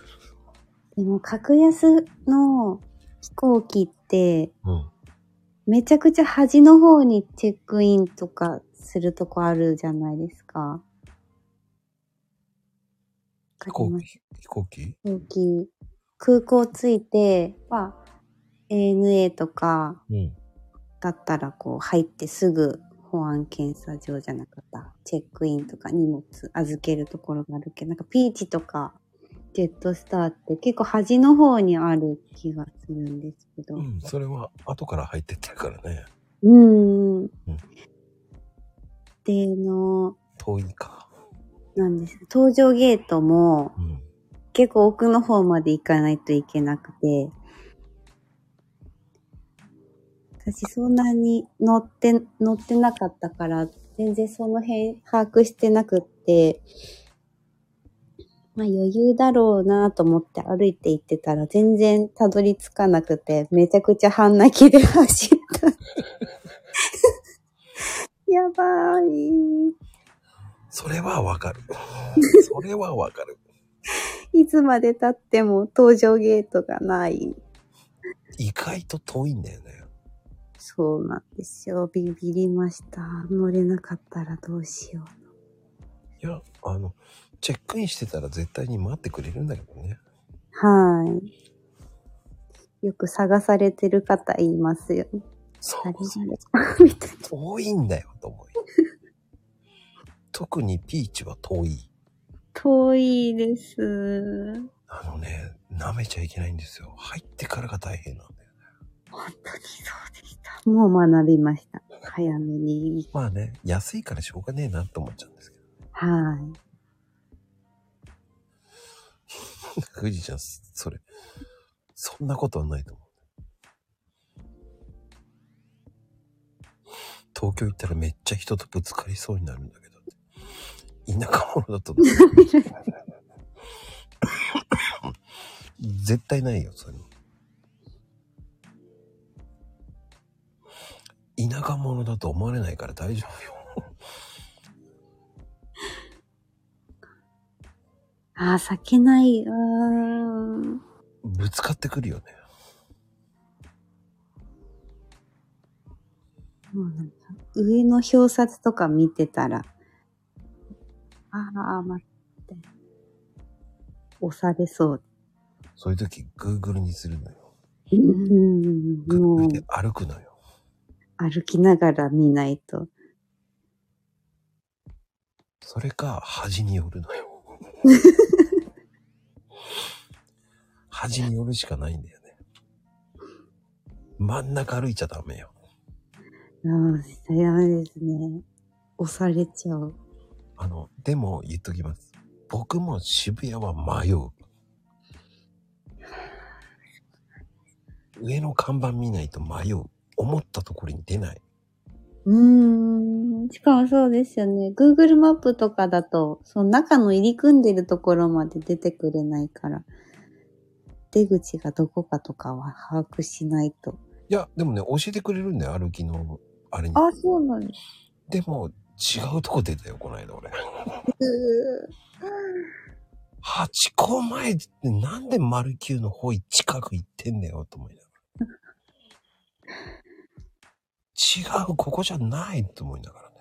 でも、格安の飛行機って、うん。めちゃくちゃ端の方にチェックインとかするとこあるじゃないですか。飛行機飛行機？飛行機。空港着いて、まあ、ANA とかうん。だったらこう入ってすぐ保安検査場じゃなかった。チェックインとか荷物預けるところがあるけど、なんかピーチとかジェットスターって結構端の方にある気がするんですけど。うん、それは後から入ってってるからね。うん。うんで、の、遠いか。なんです。搭乗ゲートもうん。結構奥の方まで行かないといけなくて、私そんなに乗って、乗ってなかったから、全然その辺把握してなくって、まあ余裕だろうなと思って歩いて行ってたら全然たどり着かなくて、めちゃくちゃ半泣きで走った。(laughs) やばい。それはわかる。(laughs) それはわかる。いつまで経っても搭乗ゲートがない。意外と遠いんだよね。そうなんですよ。ビビりました。乗れなかったらどうしよう。いや、あの、チェックインしてたら絶対に待ってくれるんだけどね。はい。よく探されてる方言いますよ。そうそう。みたいな。遠いんだよ、と思うよ。(laughs) 特にピーチは遠い。遠いです。あのね、舐めちゃいけないんですよ。入ってからが大変なんだよ。本当にそうでした。もう学びました。早めに。まあね、安いからしょうがねえなって思っちゃうんですけど。はい。富士ちゃん、それ、そんなことはないと思う。東京行ったらめっちゃ人とぶつかりそうになるんだけど。田舎者だと。(laughs) 絶対ないよ、そうい田舎者だと思われないから大丈夫よ。(laughs) ああ、避けない。うーん。ぶつかってくるよね。もうなんか上の表札とか見てたら、ああ、待って。押されそう。そういう時、Google にするのよ。うん、も Google うで歩くのよ。歩きながら見ないと。それか、端に寄るのよ。(laughs) 端に寄るしかないんだよね。真ん中歩いちゃダメよ。ああ、ダメですね。押されちゃう。あの、でも言っときます。僕も渋谷は迷う。(sighs) 上の看板見ないと迷う。思ったところに出ない。うーん。しかもそうですよね。Google マップとかだと、その中の入り組んでるところまで出てくれないから、出口がどこかとかは把握しないと。いや、でもね、教えてくれるんだよ、歩きの、あれに。あ、そうなんです。でも、違うとこ出たよ、この間俺。ハチ公前ってなんで丸九の方位近く行ってんだよ、と思いながら。違う、ここじゃないと思いながらね。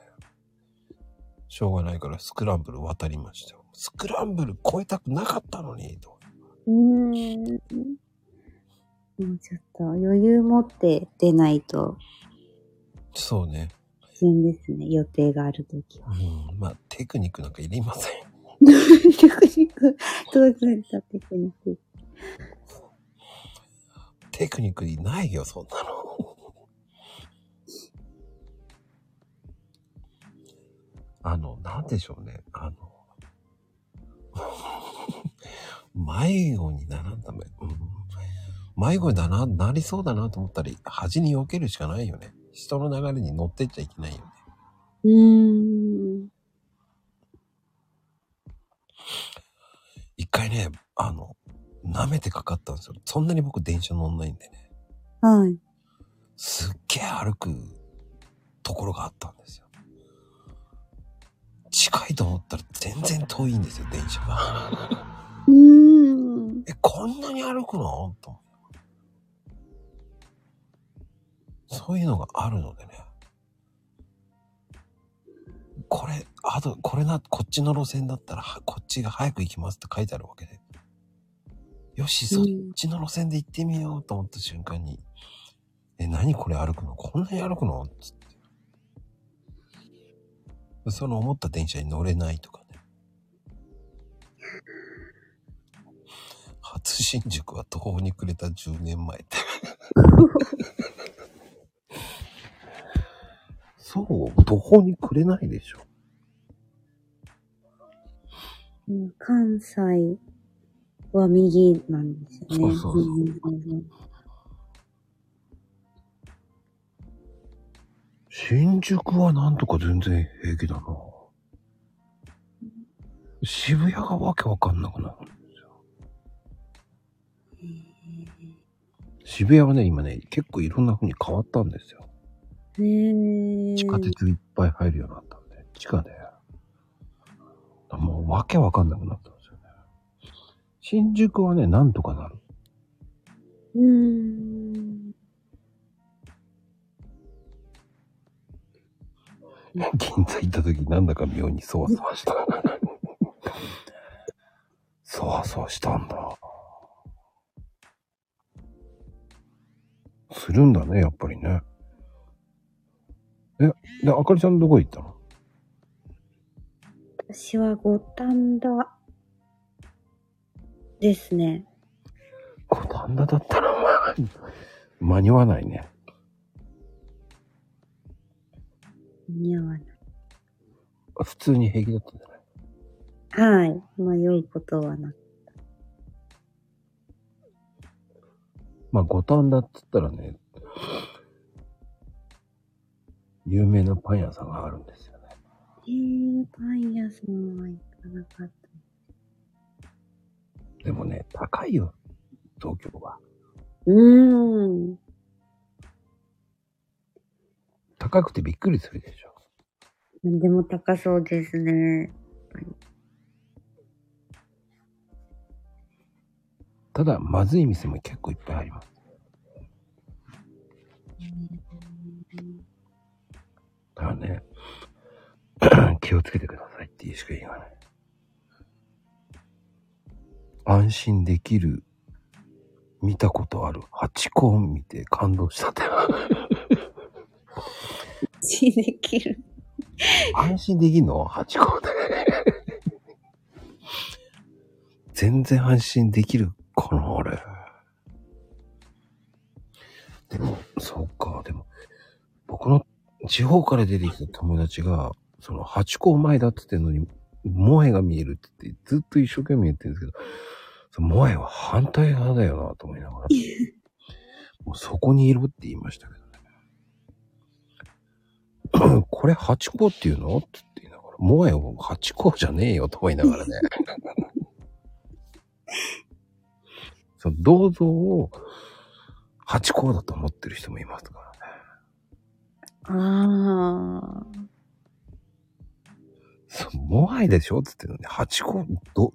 しょうがないからスクランブル渡りましたよ。スクランブル越えたくなかったのに、と。うーん。もうちょっと余裕持って出ないとそうね。危険ですね。予定があるときは。うん。まあ、テクニックなんかいりません。テクニック、どうされたテクニック。テクニックいないよ、そんなの。あの、なんでしょうね。あの、(laughs) 迷子にならんため。うん、迷子にならなりそうだなと思ったり、端に避けるしかないよね。人の流れに乗ってっちゃいけないよね。うーん。一回ね、あの、舐めてかかったんですよ。そんなに僕電車乗んないんでね。はい。すっげえ歩くところがあったんですよ。近いと思ったら全然遠いんですよ、電車が。(laughs) うーん。え、こんなに歩くの？とそういうのがあるのでね。これ、あと、これな、こっちの路線だったら、はこっちが早く行きますって書いてあるわけで。よし、そっちの路線で行ってみようと思った瞬間に、え、何これ歩くの？こんなに歩くの？つって。その思った電車に乗れないとかね。初新宿は途方に暮れた10年前って。そう、途方に暮れないでしょ。うん関西は右なんですよね。そうそうそう新宿はなんとか全然平気だな。渋谷がわけわかんなくなるんですよ。渋谷はね、今ね、結構いろんな風に変わったんですよ。へー地下鉄いっぱい入るようになったんで、地下で。もうわけわかんなくなったんですよね。新宿はね、なんとかなる。うーん。銀座行った時なんだか妙にそわそわした。そわそわしたんだ。するんだね、やっぱりね。え、で、あかりちゃんどこ行ったの？私は五反田ですね。五反田だったら、まあ、間に合わないね。似合わない。普通に平気だったんじゃない？はい。迷うことはなく。まあ、五反田って言ったらね、有名なパン屋さんがあるんですよね。へー、パン屋さんは行かなかった。でもね、高いよ、東京は。うーん。高くてびっくりするでしょ。なんでも高そうですね。ただ、まずい店も結構いっぱいあります。だからね、(coughs) 気をつけてくださいっていうしか言いようがない。安心できる、見たことある、ハチ公見て感動したって。しできる。安心できんの？ハチ公で。全然安心できるかな、あれ。でも、そうか、でも、僕の地方から出てきた友達が、その、ハチ公前だって言ってんのに、萌えが見えるって言って、ずっと一生懸命言ってるんですけど、その萌えは反対派だよな、と思いながら。(laughs) もうそこにいろって言いましたけどね。(clears throat) これハチ公っていうの？って言いながら、萌えをハチ公じゃねえよと思いながらね。(laughs) その銅像をハチ公だと思ってる人もいますからね。あー。そうモアイでしょ？って言ってるのに、ハチ公、ど、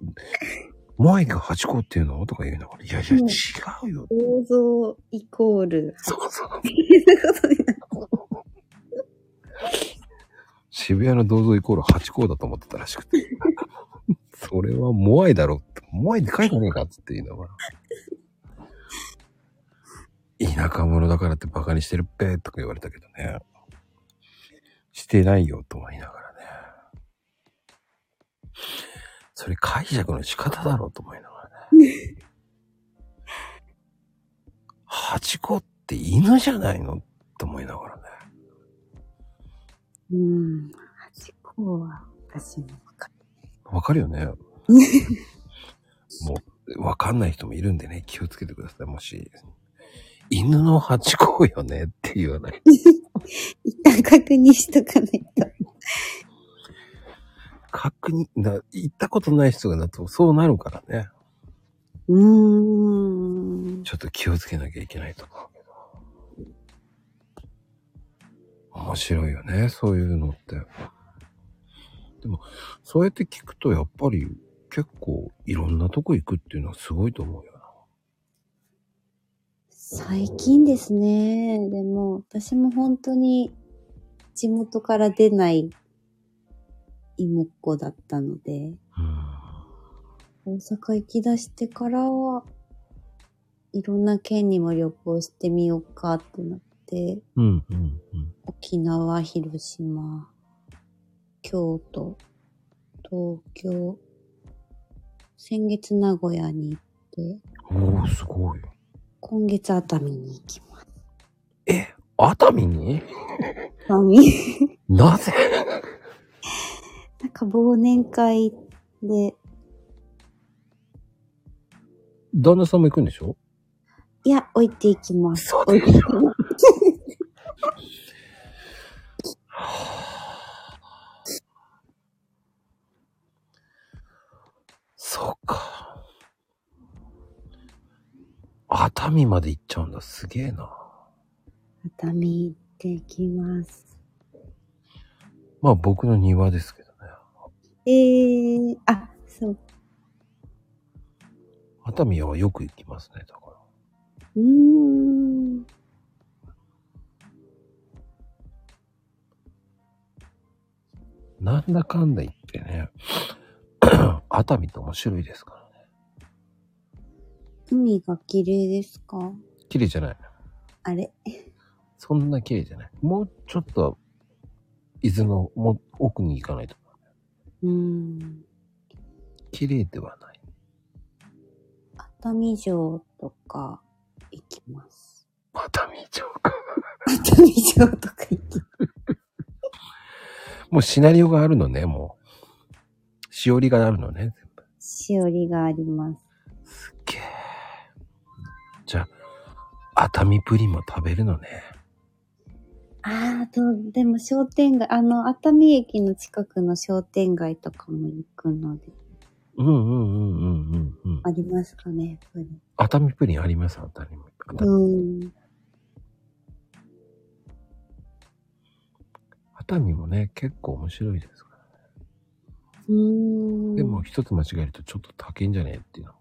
モアイがハチ公っていうの？とか言いながら、いやいや、うん違うよ。構造イコール。そうそう。っていうことになる (laughs) 渋谷の銅像イコールハチ公だと思ってたらしくて。それはモアイだろって。モアイって書いてねえかっつって言いながら。田舎者だからってバカにしてるっぺとか言われたけどね。してないよとは言いながらね。それ解釈の仕方だろうと思いながらね。(laughs) ハチ公って犬じゃないの？と思いながらね。うん。ハチ公は私もわかわかるよね。(laughs) もう、わかんない人もいるんでね、気をつけてください。もし、犬のハチ公よねって言わない。(laughs) 一旦確認しとかないと。確認、だ行ったことない人がだとそうなるからね。うーん。ちょっと気をつけなきゃいけないと思面白いよね、そういうのって。でも、そうやって聞くとやっぱり結構いろんなとこ行くっていうのはすごいと思うよな。最近ですね。でも、私も本当に地元から出ない妹っ子だったので、大阪行き出してからは、いろんな県にも旅行してみようかってなって、うん。うん、うん、うん。沖縄、広島、京都、東京、先月名古屋に行って、おー、すごい。今月熱海に行きます。え、熱海に？熱海なぜ？なんか忘年会で、旦那さんも行くんでしょ？いや、置いていきます。そう置いていきます。そうか。熱海まで行っちゃうんだ。すげえな。熱海行ってきます。まあ僕の庭ですけどね。えー、あ、そう。熱海はよく行きますね。だから。うーん。なんだかんだ言ってね。(coughs) 熱海って面白いですからね。海が綺麗ですか？綺麗じゃない。あれ？そんな綺麗じゃない。もうちょっと、伊豆のもう奥に行かないと。うーん。綺麗ではない。熱海城とか行きます。熱海城か。熱海城とか行きもうシナリオがあるのね、もう。しおりがあるのね、全部。しおりがあります。すっげえ。じゃあ、熱海プリンも食べるのね。ああ、と、でも商店街、あの、熱海駅の近くの商店街とかも行くので、うんうんうんうんうんうん。ありますかね、やっぱり。熱海プリンあります？熱海。熱海うん。熱海もね、結構面白いですから。うーん。でも、一つ間違えるとちょっと高いんじゃね？えっていうの。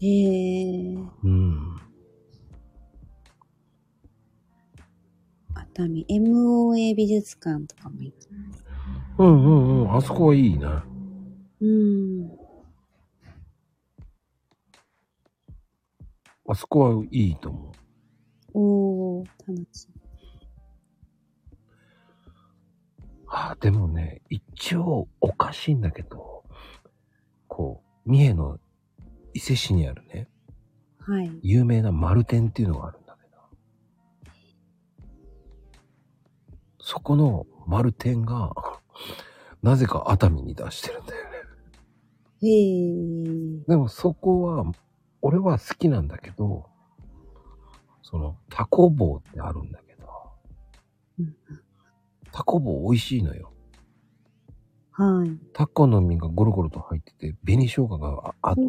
へえ。うん。熱海、MOA 美術館とかも行きます。うんうんうん。あそこはいいな。うん。あそこはいいと思う。おー、楽しい。ああ、でもね、一応おかしいんだけど、こう、三重の伊勢市にあるね、はい。有名な丸天っていうのがあるんだけど、そこの丸天が、(laughs) なぜか熱海に出してるんだよね。へえ。でもそこは、俺は好きなんだけど、その、タコ棒ってあるんだけどうん、タコ棒美味しいのよ。はい。タコの実がゴロゴロと入ってて、紅生姜がああって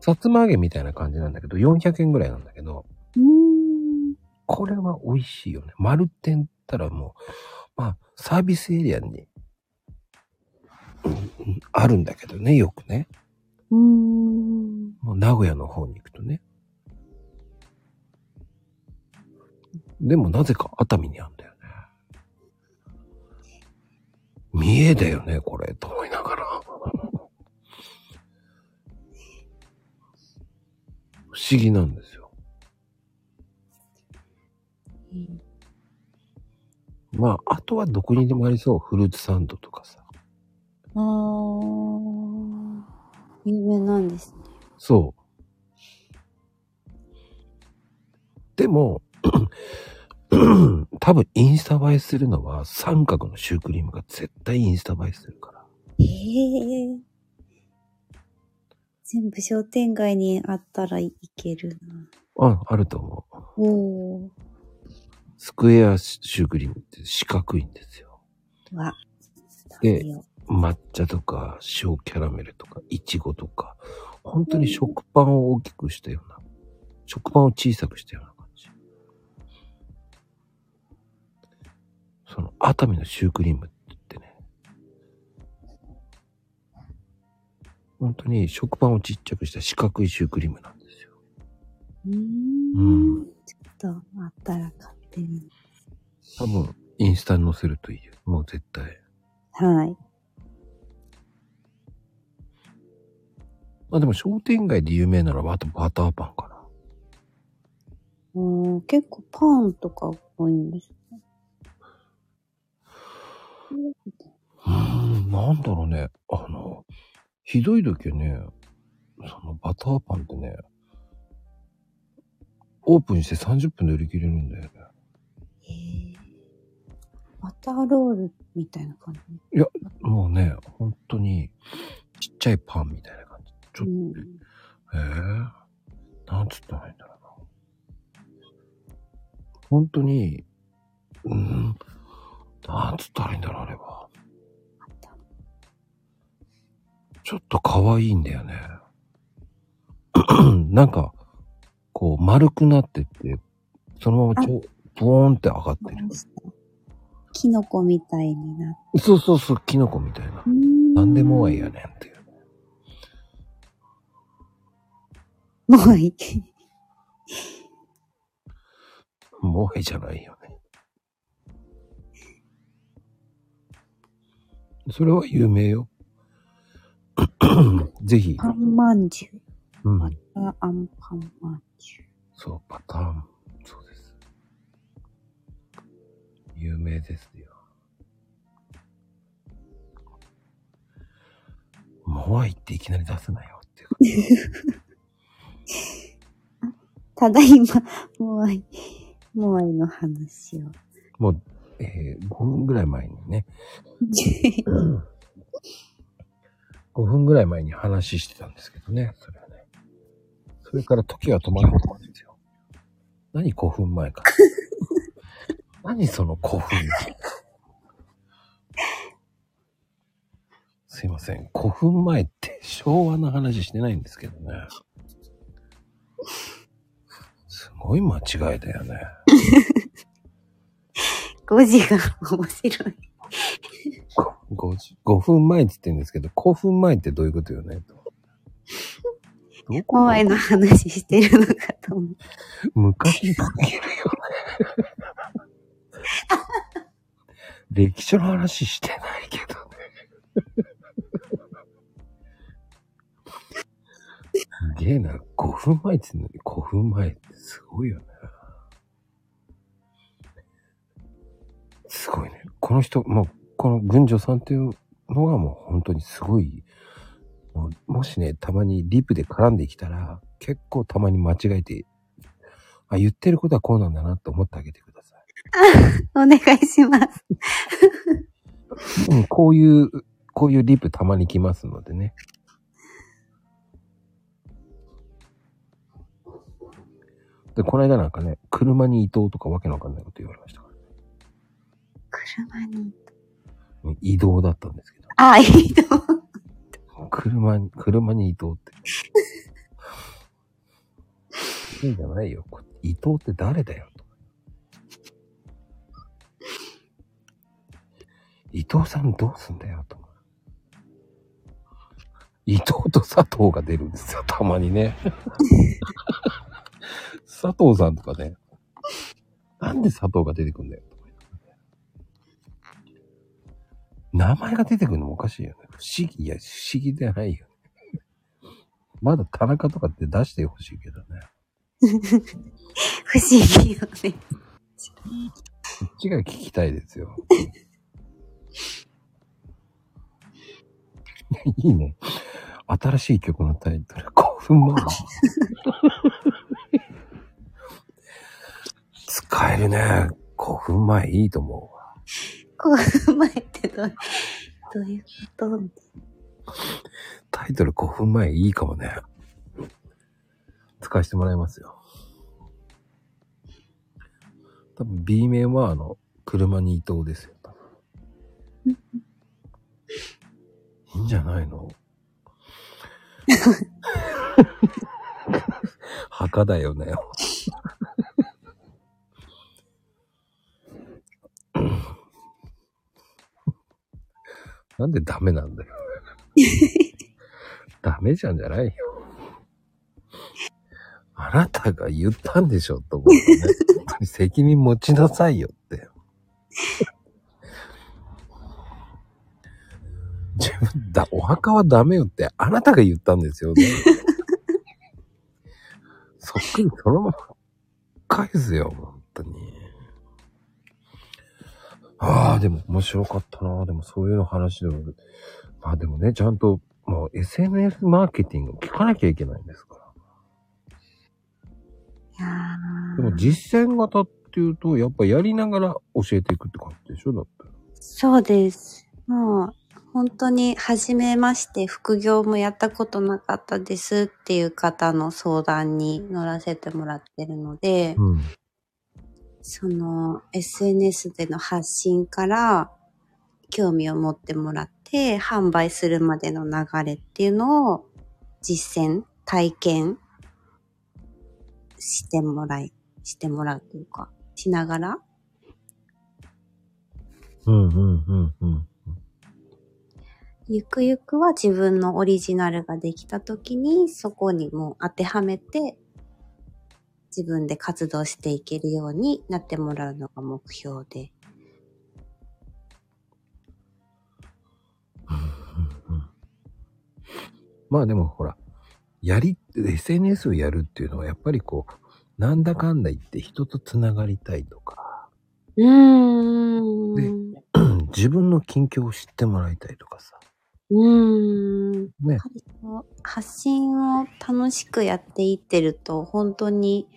さつま揚げみたいな感じなんだけど、400円ぐらいなんだけど。これは美味しいよね。丸天ったらもう、まあ、サービスエリアに、あるんだけどね、よくね。うーん。もう名古屋の方に行くとね。でもなぜか熱海にあるんだよね。三重だよね、これ、と思いながら。不思議なんですよ。まあ、あとはどこにでもありそう。フルーツサンドとかさ。あー。有名なんですね。そう。でも、(clears throat) 多分インスタ映えするのは三角のシュークリームが絶対インスタ映えするから。へえ。全部商店街にあったらいけるあ、あると思う。な。おー。スクエアシュークリームって四角いんですよ。わ。で抹茶とか塩キャラメルとかイチゴとか、本当に食パンを大きくしたような、食パンを小さくしたようなその熱海のシュークリームって言ってね、本当に食パンをちっちゃくした四角いシュークリームなんですよ。う。ん。うん。ちょっとあったら買ってみる。多分、インスタに載せるといいよ。もう絶対。はい。まあでも商店街で有名なのはあとバターパンかな。うん結構パンとか多いんですね。うーん、なんだろうね。あの、ひどい時はね、そのバターパンってね、オープンして30分で売り切れるんだよね。へえ。バターロールみたいな感じ？もうね、本当に、ちっちゃいパンみたいな感じ。ちょっうん。と、ええなんつったらいいんだろうな。本当に、うん、なんつったらいいんだろう、あれは。ちょっと可愛いんだよね。(clears throat) なんか、こう丸くなってって、そのままちょ、ボーンって上がってる。キノコみたいになっそうそうそう、キノコみたいな。て。なんでもいいやねんっていう。もういい。もういいじゃないよそれは有名よ。(coughs) ぜひ。パンまんじゅう。うん。バターあんパンまんじゅう。そう、パターン。そうです。有名ですよ。モアイっていきなり出すなよっていう。(laughs) ただいま、モアイ、モアイの話を。もう、えー、5分ぐらい前にね、(laughs) 5分ぐらい前に話してたんですけどね、それはね。それから時は止まらないんですよ。何5分前か。(laughs) 何その5分。すいません。5分前って昭和の話してないんですけどね。すごい間違いだよね。(laughs) 5時が面白い。5, 時5分前って言ってるんですけど、5分前ってどういうことよね？とどこモアイの話してるのかと思う。昔にかけるよね。歴史の話してないけどね。すげえな。5分前って言うのに5分前ってすごいよね。すごいね。この人、もう、この群女さんっていうのがもう本当にすごい。もうもしね、たまにリプで絡んできたら、結構たまに間違えて、あ、言ってることはこうなんだなって思ってあげてください。(laughs) お願いします。うん、こういう、こういうリプたまに来ますのでね。で、この間なんかね、車に伊藤とかわけのわかんないこと言われました。車に。うん移動だったんですけど。あ、いいと思う。車に、車に伊藤って。いいんじゃないよ。こ伊藤って誰だよと。伊藤さんどうすんだよと。伊藤と佐藤が出るんですよ、たまにね。(laughs) 佐藤さんとかね。なんで佐藤が出てくんだよ名前が出てくるのもおかしいよね。不思議、いや、不思議じゃないよね。まだ田中とかって出してほしいけどね。(laughs) 不思議よね。こっちが聞きたいですよ。(laughs) いいね。新しい曲のタイトル、5分前。(laughs) 使えるね。5分前いいと思うわ。こう、前ってどう、どういうこと？タイトル5分前いいかもね。使わせてもらいますよ。多分 B 面はあの、車に伊藤ですよ。いいんじゃないの？墓だよね。なんでダメなんだよ。ダメじゃんじゃないよ。あなたが言ったんでしょと思うよね。本当に責任持ちなさいよって。自分だ、お墓はダメよってあなたが言ったんですよね。(laughs) そっくりそのまま返すよ、本当に。ああ、でも面白かったな。でもそういうの話でも。まあでもね、ちゃんと、もう SNS マーケティング聞かなきゃいけないんですから。いやーでも実践型っていうと、やっぱやりながら教えていくって感じでしょ？だって。そうです。もう、本当に、初めまして、副業もやったことなかったですっていう方の相談に乗らせてもらってるので、うん。その、SNS での発信から、興味を持ってもらって、販売するまでの流れっていうのを、実践、体験してもらい、してもらうというか、しながら、うんうんうんうん。ゆくゆくは自分のオリジナルができた時に、そこにもう当てはめて、自分で活動していけるようになってもらうのが目標で。うんうんまあでもほら、やり、SNS をやるっていうのはやっぱりこう、なんだかんだ言って人とつながりたいとか、うーん。(clears throat) 自分の近況を知ってもらいたいとかさ。うーん。ね。発信を楽しくやっていってると、本当に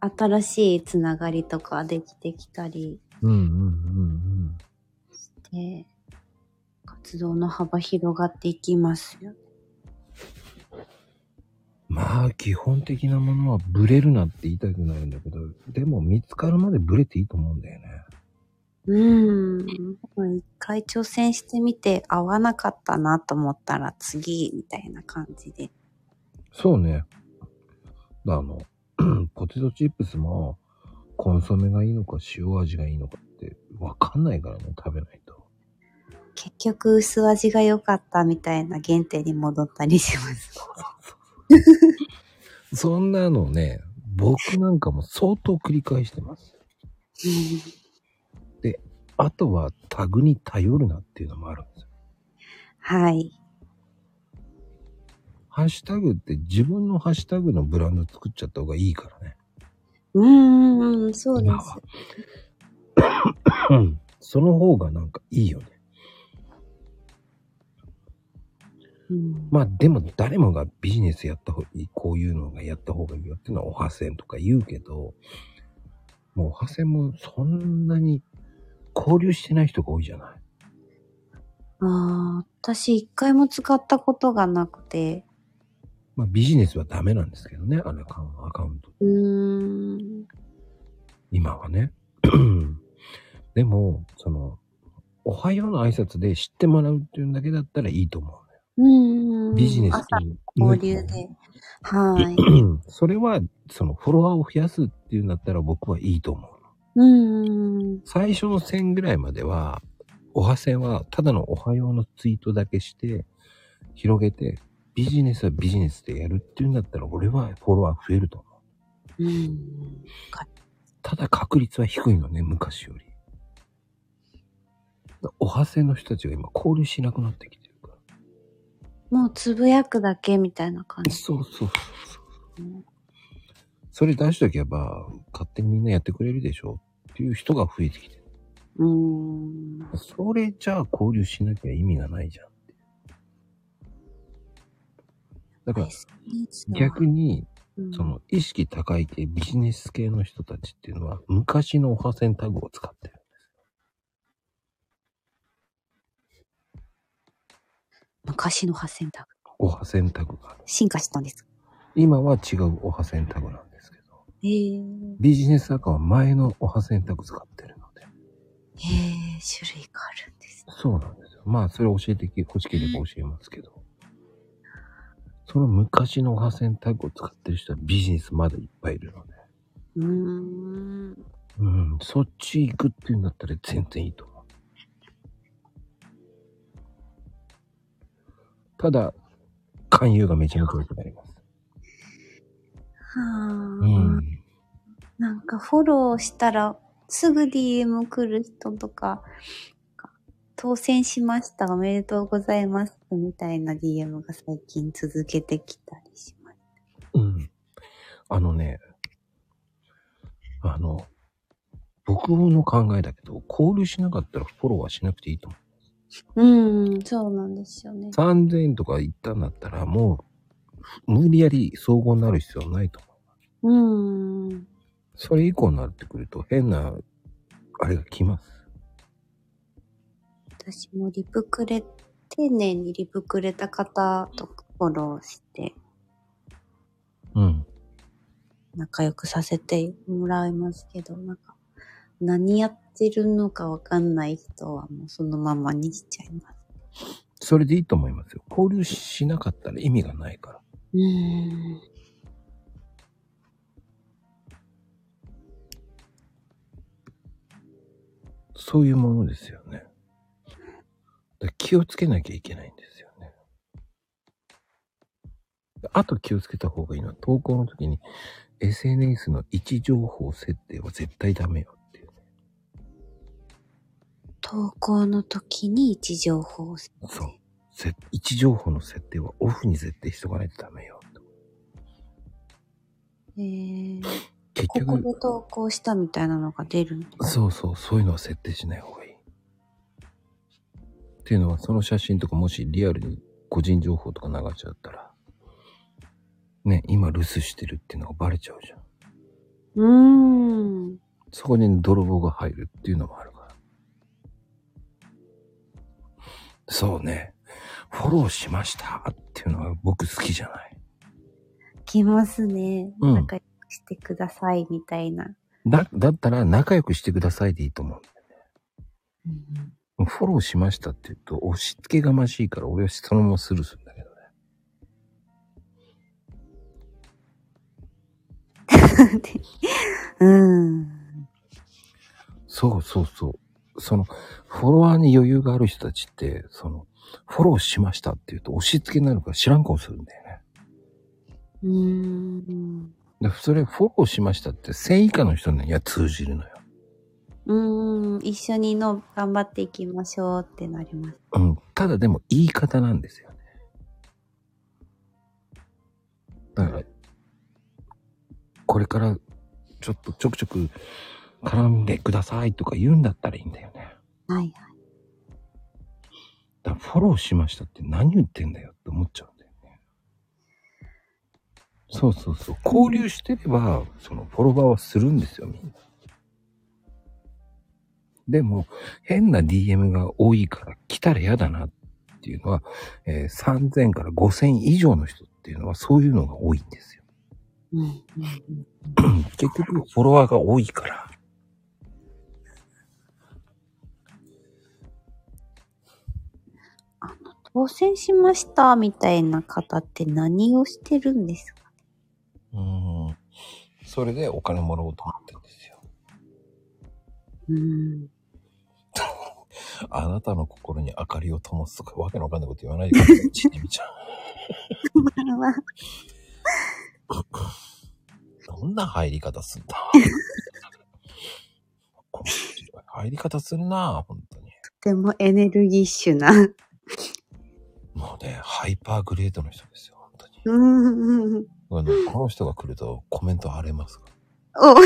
新しいつながりとかできてきたりうんうんうんして、活動の幅広がっていきますよ。うん。まあ基本的なものはブレるなって言いたくなるんだけど、でも見つかるまでブレていいと思うんだよね。うーん。一回挑戦してみて合わなかったなと思ったら次みたいな感じで。そうね。あの、(clears throat) ポテトチップスもコンソメがいいのか塩味がいいのかってわかんないからね、食べないと。結局薄味が良かったみたいな原点に戻ったりします。そんなのね、僕なんかも相当繰り返してます。(laughs) あとはタグに頼るなっていうのもあるんですよ。はい。ハッシュタグって自分のハッシュタグのブランド作っちゃった方がいいからね。うーん、そうです。うん (clears throat) その方がなんかいいよね。うんまあでも誰もがビジネスやった方がいい、こういうのがやった方がいいよっていうのはおはせんとか言うけど、もうおはせんもそんなに交流してない人が多いじゃない。ああ、私一回も使ったことがなくて。まあビジネスはダメなんですけどね、あのアカウント。うーん。今はね。(clears throat) でも、その、おはようの挨拶で知ってもらうっていうんだけだったらいいと思ううーん。ね。ビジネス朝と交流で。はい。(clears throat) それは、そのフォロワーを増やすっていうんだったら僕はいいと思う。うーん。最初の1000ぐらいまでは、おはせんはただのおはようのツイートだけして、広げて、ビジネスはビジネスでやるっていうんだったら俺はフォロワー増えると思う。うん。ただ確率は低いのね、昔より。おはせんの人たちが今交流しなくなってきてるから。もうつぶやくだけみたいな感じ。そうそうそうそう。それ出しとけば、勝手にみんなやってくれるでしょっていう人が増えてきてる。うーん。それじゃあ交流しなきゃ意味がないじゃん。だから逆に、うん、その意識高い系、ビジネス系の人たちっていうのは昔のおはせんタグを使ってる。昔の発選タグ。おはせんタグが。進化したんです。今は違うおはせんタグなんですえ。ビジネス赤は前のおはせんタグ使ってるので。へえ、種類があるんです。そうなんですよ。まあ、それ教えて欲しければ教えますけど。その昔のおはせんタグを使ってる人はビジネスまだいっぱいいるので。うーん。うん、そっち行くっていうんだったら全然いいと思う。ただ、勧誘がめちゃめちゃ良くなります。はあ、うん。なんかフォローしたらすぐ DM 来る人とか、当選しましたおめでとうございますみたいな DM が最近続けてきたりします。うん。あのね、あの、僕の考えだけど、交流しなかったらフォローはしなくていいと思う。うん、そうなんですよね。3000円とか言ったんだったら、もう、無理やり総合になる必要はないと思う。うん。それ以降になってくると、変な、あれが来ます。私もリプくれ、丁寧にリプくれた方とフォローしてうん。仲良くさせてもらいますけど、なんか何やってるのかわかんない人はもうそのままにしちゃいます。それでいいと思いますよ。交流しなかったら意味がないから。うーん。そういうものですよね。気をつけなきゃいけないんですよね。あと気をつけた方がいいのは、投稿の時に SNS の位置情報設定は絶対ダメよっていうね。投稿の時に位置情報を設定そう。せ位置情報の設定はオフに設定しとかないとダメよ。えー、結ここ局、で投稿したみたいなのが出るの？そうそう、そういうのは設定しない方がいい。っていうのは、その写真とかもしリアルに個人情報とか流しちゃったら、ね、今留守してるっていうのがバレちゃうじゃん。うーん。そこに泥棒が入るっていうのもあるから。そうね。フォローしましたっていうのは僕好きじゃない。来ますね。うん仲良くしてくださいみたいな。だ、だったら仲良くしてくださいでいいと思うんだようんね。フォローしましたって言うと押し付けがましいから俺はそのままスルーするんだけどね。(laughs) うん。そうそうそう。その、フォロワーに余裕がある人たちって、その、フォローしましたって言うと押し付けになるから知らん顔するんだよね。うーん。でそれフォローしましたって1000以下の人には通じるのよ。うーん。一緒にの頑張っていきましょうってなります。うん。ただでも言い方なんですよね。だから、これからちょっとちょくちょく絡んでくださいとか言うんだったらいいんだよね。はいはい。だフォローしましたって何言ってんだよって思っちゃうんだよね。そうそうそう。交流してれば、そのフォロワーはするんですよ、みんな。でも、変な DM が多いから来たら嫌だなっていうのは、えー3000から5000以上の人っていうのはそういうのが多いんですよ。(clears throat) 結局、フォロワーが多いから。当選しましたみたいな方って何をしてるんですか？うん。それでお金もらおうと思ってるんですよ。うーん。(laughs) あなたの心に明かりを灯すとかわけのわかんないこと言わないでください、ちちみちゃん。(laughs) どんな入り方すんだ？(laughs) 入り方するな本当に。とてもエネルギッシュな。もうね、ハイパーグレードの人ですよ、本当に。うーん。あのこの人が来るとコメント荒れます。お (laughs)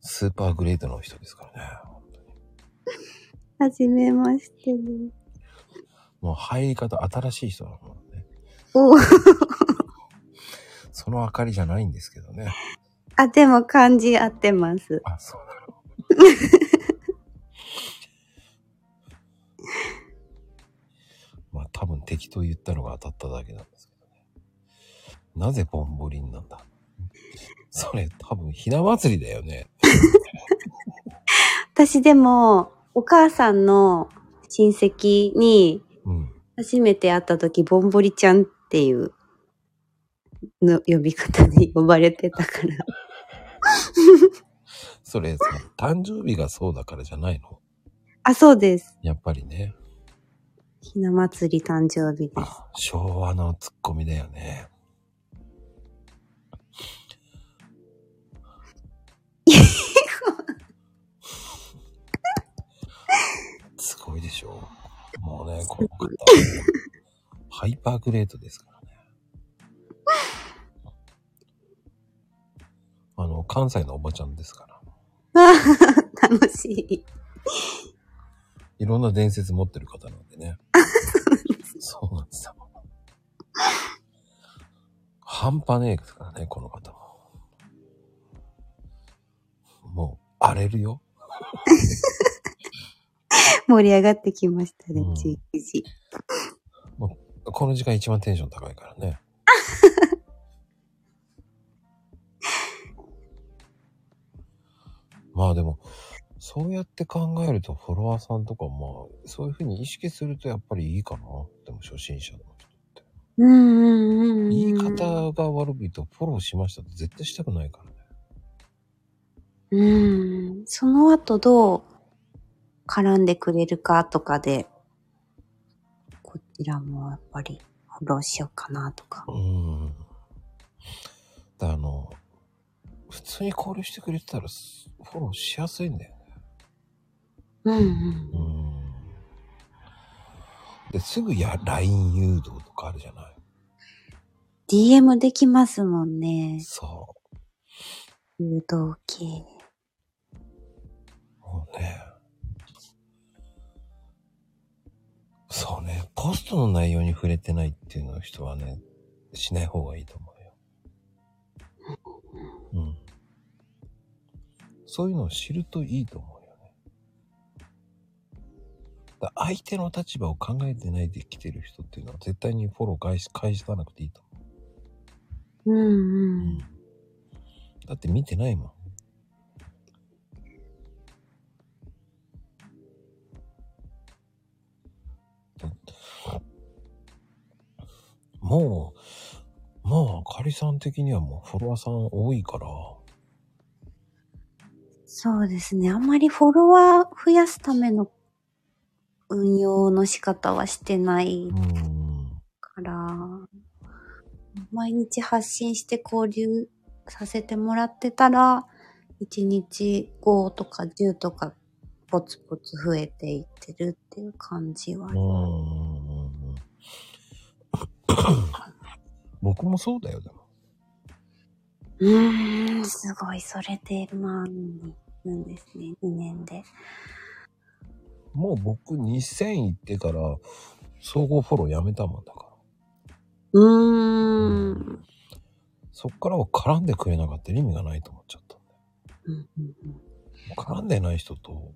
スーパーグレードの人ですからね。本当にはじめましてです。もう入り方新しい人なのね。おその明かりじゃないんですけどね。あ、でも漢字合ってます。あ、そうなの。まあ多分適当言ったのが当たっただけなんですけどね。なぜボンボリンなんだ？それ多分ひな祭りだよね。(laughs) 私でも、お母さんの親戚にうん。初めて会った時、ボンボリちゃんっていうの呼び方で呼ばれてたから。それさ、誕生日がそうだからじゃないの？あ、そうです。やっぱりね。ひな祭り誕生日です。昭和のツッコミだよね。(laughs) すごいでしょもうね、この方、ハイパーグレートですからね。あの、関西のおばちゃんですから。(laughs) 楽しい。いろんな伝説持ってる方なんでね。(laughs) そうなんですよ。半端ねえですからね、この方も。もう、荒れるよ。(laughs) 盛り上がってきましたねうん、11時。この時間一番テンション高いからね。(laughs) まあでも、そうやって考えるとフォロワーさんとかまあ、そういうふうに意識するとやっぱりいいかな。でも初心者の人って。うんうんうんうん。言い方が悪いとフォローしましたって絶対したくないからね。うん。その後どう絡んでくれるかとかで、こちらもやっぱりフォローしようかなとか。うん。だあの、普通に交流してくれてたらすフォローしやすいんだよね。うんうん。うん。で、すぐや LINE 誘導とかあるじゃない DM できますもんね。そ誘導系。う。もうね。そうね。ポストの内容に触れてないっていうの人はね、しない方がいいと思うよ。うん。そういうのを知るといいと思う。だ相手の立場を考えてないで来てる人っていうのは絶対にフォロー返し、返さなくていいと思うんう。うん。だって見てないもん。もう、まあ、あかりさん的にはもうフォロワーさん多いから、そうですね。あんまりフォロワー増やすための運用の仕方はしてないうん。から、毎日発信して交流させてもらってたら、1日5とか10とかポツポツ増えていってるっていう感じは。(coughs) 僕もそうだよ、でも。うーん、すごい。それで万にいるんですね。2年で。もう僕2000行ってから、総合フォローやめたもんだから。うーん。そっからは絡んでくれなかったら意味がないと思っちゃったんだよ。絡んでない人と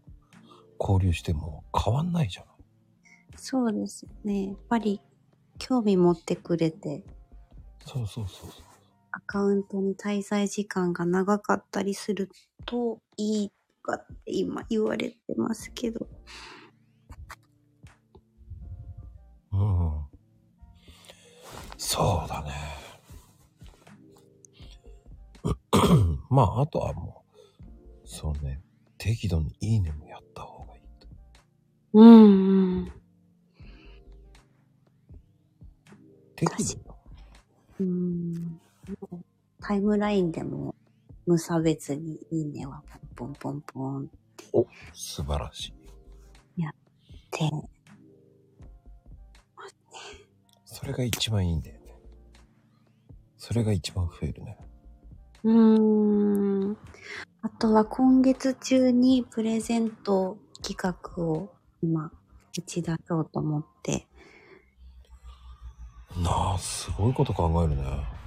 交流しても変わんないじゃない。そうですね。やっぱり興味持ってくれて、そうそうそうそう。アカウントに滞在時間が長かったりするといいとかって今言われてますけど。うん。そうだね。(clears throat) まあ、あとはもう、そうね、適度にいいねもやった方がいいと。うんうん。適度ようん。タイムラインでも無差別にいいねはポンポンポンっお、素晴らしい。て。それが一番いいんだよね。それが一番増えるね。うーん。あとは今月中にプレゼント企画を今打ち出そうと思って、なあ、すごいこと考えるね。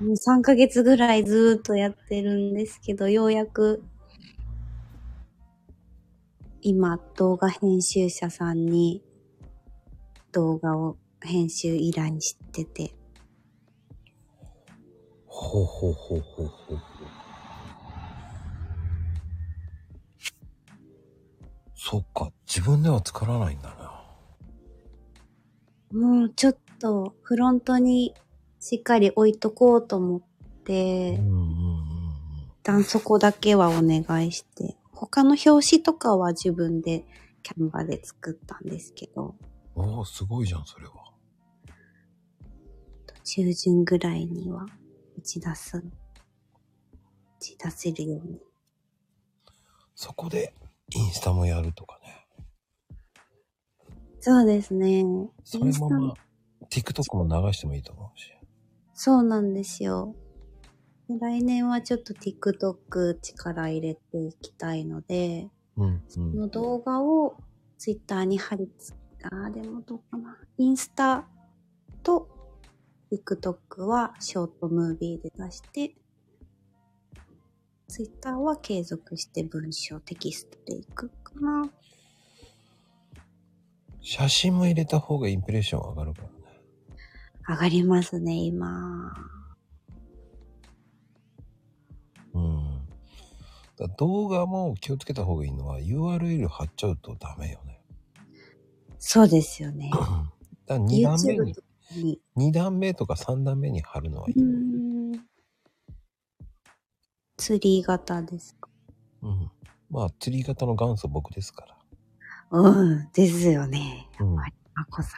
もう3ヶ月ぐらいずーっとやってるんですけど、ようやく今動画編集者さんに動画を編集依頼してて、ほうほうほうほうほう。そっか、自分では作らないんだな。もうちょっとフロントにしっかり置いとこうと思っうて、んうんうん一旦そこだけはお願いして、他の表紙とかは自分でキャンバで作ったんですけど、うん。おお、すごいじゃん、それは。中旬ぐらいには打ち出す、打ち出せるように。そこで、インスタもやるとかね。そうですね。それもまあ、TikTok も流してもいいと思うし。そうなんですよ。で来年はちょっと TikTok 力入れていきたいので、うん、うん。この動画を Twitter に貼り付あーでもどうかな。インスタと TikTok はショートムービーで出して、Twitter は継続して文章テキストでいくかな。写真も入れた方がインプレッション上がるからね。上がりますね、今。うん。だ動画も気をつけた方がいいのは URL 貼っちゃうとダメよね。そうですよね。(laughs) だから2段目に、に。2段目とか3段目に貼るのはいい。うーん。ツリー型ですかうん。まあ、釣り型の元祖僕ですから。うん、ですよね。うん。まこさ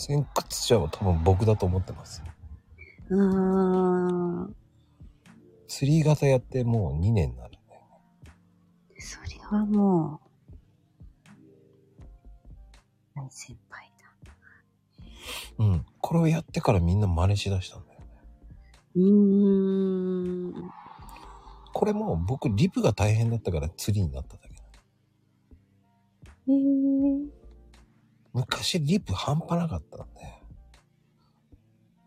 先屈者は多分僕だと思ってます。ん。うーん。釣り型やってもう2年になるね。それはもう、大先輩だ。うん。これをやってからみんな真似しだしたんだよね。うーん。これも僕リプが大変だったから釣りになっただけだ。へー昔リプ半端なかったんで。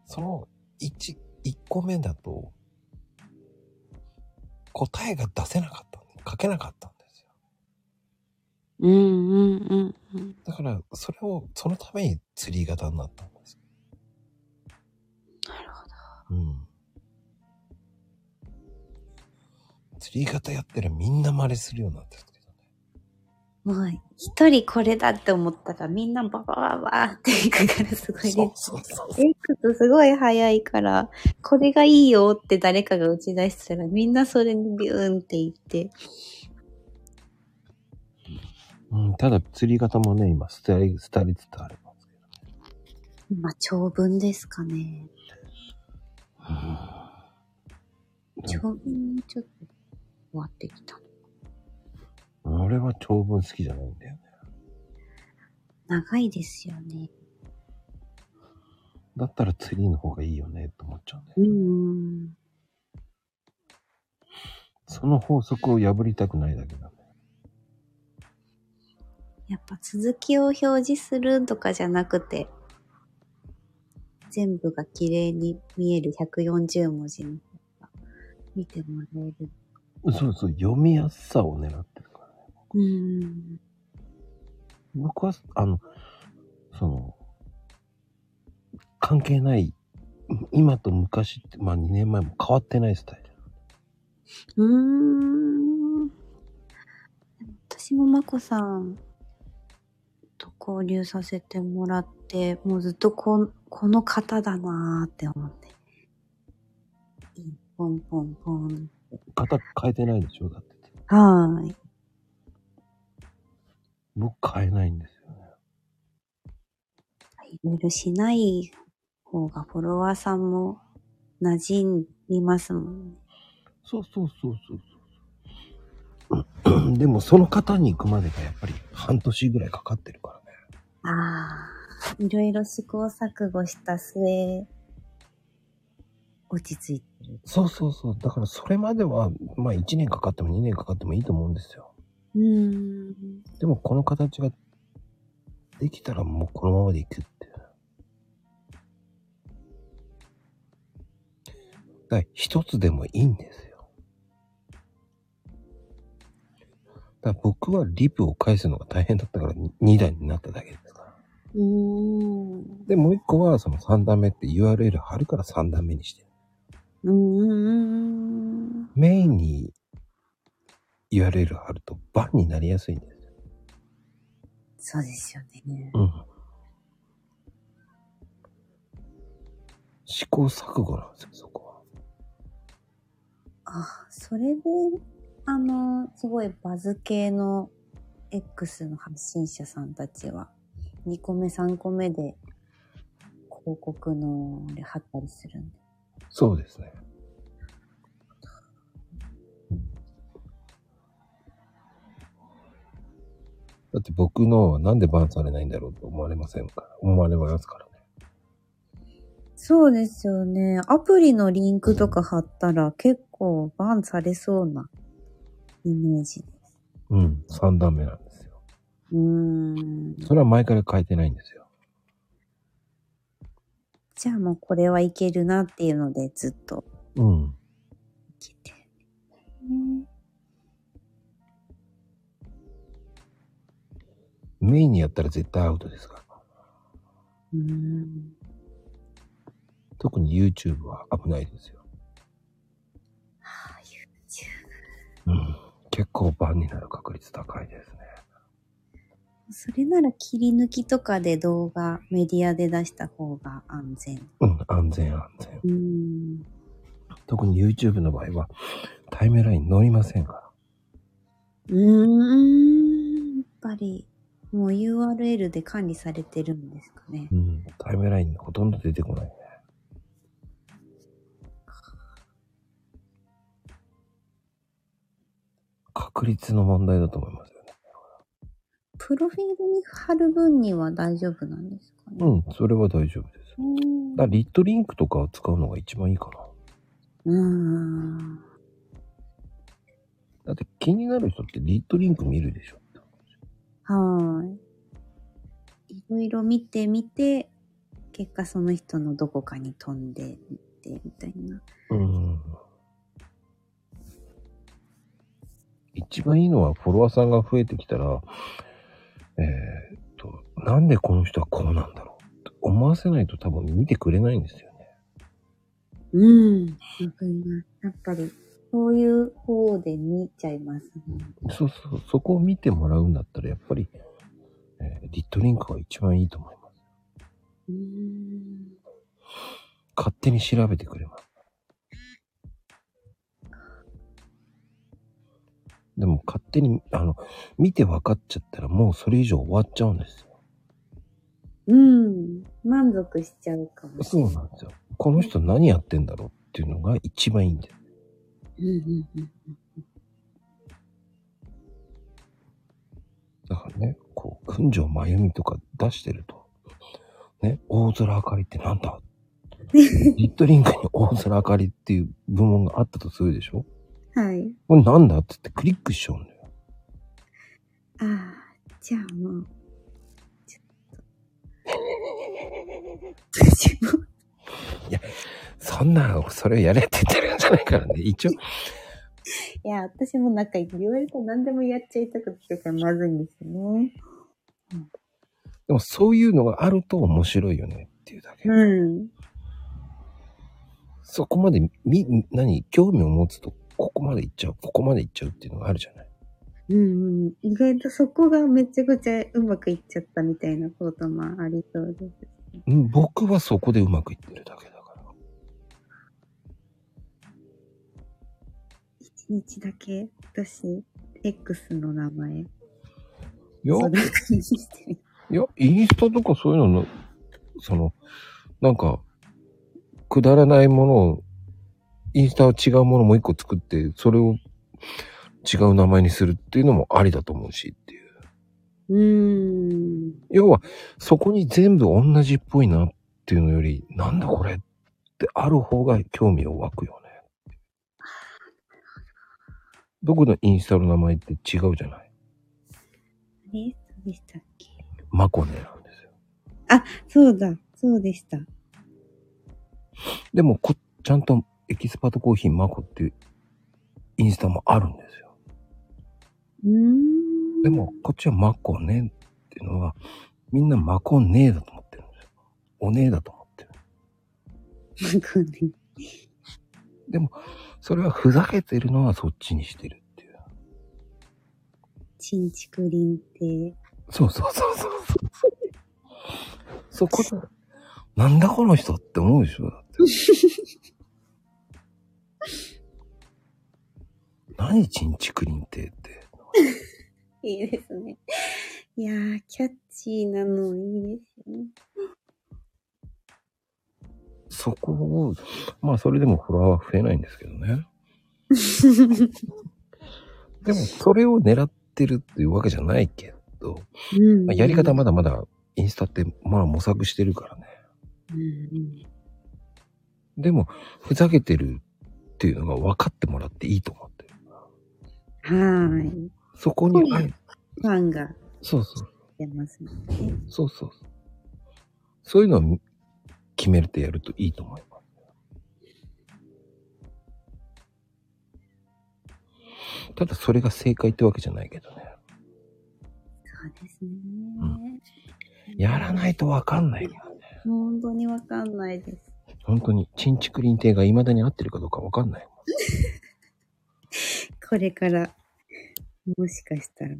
その1、1個目だと答えが出せなかったんで、書けなかったんですよ。うんうんうんうん。だからそれを、そのために釣り型になったんです。なるほど。うん。釣り型やってるみんな真似するようになってる。もう、一人これだって思ったらみんなババババっていくからすごいです。そうそうそう。X すごい早いから、これがいいよって誰かが打ち出したらみんなそれにビューンって言って。うん、ただ釣り型もね、今、廃り、廃りつつありますけ今、長文ですかね。ど。長文もちょっと終わってきた。うん。俺は長文好きじゃないんだよね。長いですよね。だったら釣りの方がいいよね、と思っちゃうんだよ。うん。その法則を破りたくないだけだよ。やっぱ続きを表示するとかじゃなくて、全部が綺麗に見える140文字の方が見てもらえる。そうそう、読みやすさを狙ってる。うん。僕は、あの、その、関係ない、今と昔って、まあ2年前も変わってないスタイル。うーん。私もまこさんと交流させてもらって、もうずっとここの方だなーって思って。ポンポンポン。型変えてないでしょ？だって。はーい。僕変えないんですよね。いろいろしない方がフォロワーさんも馴染みますもんね。そうそうそうそうそう。(coughs) でもその方に行くまでがやっぱり半年ぐらいかかってるからね。ああ、いろいろ試行錯誤した末、落ち着いてる。そうそうそう。だからそれまでは、まあ1年かかっても2年かかってもいいと思うんですよ。うーん。でもこの形ができたらもうこのままでいくっていう。だ一つでもいいんですよ。だ僕はリプを返すのが大変だったから2段になっただけですから。で、もう一個はその3段目って URL 貼るから3段目にして。メインに URL 貼るとバンになりやすいんですよ。そうですよね。うん。試行錯誤なんですよ、そこは。あ、それで、あの、すごいバズ系の X の発信者さんたちは、2個目、3個目で広告のあれ貼ったりするんで。そうですね。だって僕のなんでバンされないんだろうと思われませんか？ら、思われますからね。そうですよね。アプリのリンクとか貼ったら結構バンされそうなイメージです。うん、3段目なんですよ。うーん。それは前から書いてないんですよ。じゃあもうこれはいけるなっていうのでずっとうん。いけてる。ねメインにやったら絶対アウトですから。うーん。特に YouTube は危ないですよ。はあ、YouTube。うん。結構バンになる確率高いですね。それなら切り抜きとかで動画、メディアで出した方が安全。うん、安全安全。うーん。特に YouTube の場合はタイムライン乗りませんから。うーん。やっぱり、もう URL で管理されてるんですかね。うん。タイムラインほとんど出てこないね。確率の問題だと思いますよね。プロフィールに貼る分には大丈夫なんですかね。うん、それは大丈夫です。だリットリンクとかを使うのが一番いいかな。うーん。だって気になる人ってリットリンク見るでしょ。はーい。いろいろ見てみて、結果その人のどこかに飛んでいって、みたいな。うん。一番いいのはフォロワーさんが増えてきたら、えーっと、なんでこの人はこうなんだろうって思わせないと多分見てくれないんですよね。うん。わかります。やっぱり、そういう方で見ちゃいますね。そうそう、そこを見てもらうんだったら、やっぱり、えーリットリンクが一番いいと思います。うーん。勝手に調べてくれます。でも勝手に、あの、見て分かっちゃったらもうそれ以上終わっちゃうんですよ。うん。満足しちゃうかもしそうれない。なんですよ。この人何やってんだろうっていうのが一番いいんです。うんうんうんだからね、こう、群青真由美とか出してると、ね、大空あかりってなんだ？(laughs) リットリンクに大空あかりっていう部門があったとするでしょ？はい。これなんだって言ってクリックしちゃうんだよ。ああ、じゃあもう、ちょっと。私も、そんな、それをやれって言ってるんじゃないからね。一応、いや、私もなんか言われたら何でもやっちゃいたくてからまずいんですよね。でもそういうのがあると面白いよねっていうだけ。うん。そこまで、み、何、興味を持つと、ここまで行っちゃう、ここまで行っちゃうっていうのがあるじゃない？うんうん。意外とそこがめちゃくちゃうまくいっちゃったみたいなこともありそうです。うん僕はそこでうまくいってるだけだから。一日だけ私、X の名前、いや、そんな感じにしてる。いや、インスタとかそういうのの、その、なんか、くだらないものを、インスタは違うものもう一個作って、それを違う名前にするっていうのもありだと思うしっていう。うーん。要は、そこに全部同じっぽいなっていうのより、なんだこれってある方が興味を湧くよね。僕のインスタの名前って違うじゃない？あれそうでしたっけ？マコネなんですよ。そうだ、そうでした。でもこ、ちゃんとエキスパートコーヒーマコっていうインスタもあるんですよ。うーん。でも、こっちはマコネっていうのは、みんなマコネーだと思ってるんですよ。お姉だと思ってる。なんかね、でも、それはふざけてるのはそっちにしてるっていう。ちんちくりんって、そうそうそうそうそう。そこで、なんだこの人って思うでしょだって。(laughs) 何チンチクリンってって。いいですね。いやー、キャッチーなのいいですよね。そこを、まあそれでもフォロワーは増えないんですけどね。(laughs) でもそれを狙ってるっていうわけじゃないけど、うんまあやり方まだまだインスタってまだ模索してるからね。うんでも、ふざけてるっていうのが分かってもらっていいと思ってる。うん。はい。そこに、うんはいファンがそうそう。出ますね。そうそうそう。いうのを決めるとやるといいと思います。ただそれが正解ってわけじゃないけどね。そうですね。やらないとわかんないからね。本当にわかんないです。本当に、チンチクリン亭が未だに合ってるかどうかわかんない。(laughs) これから、もしかしたら、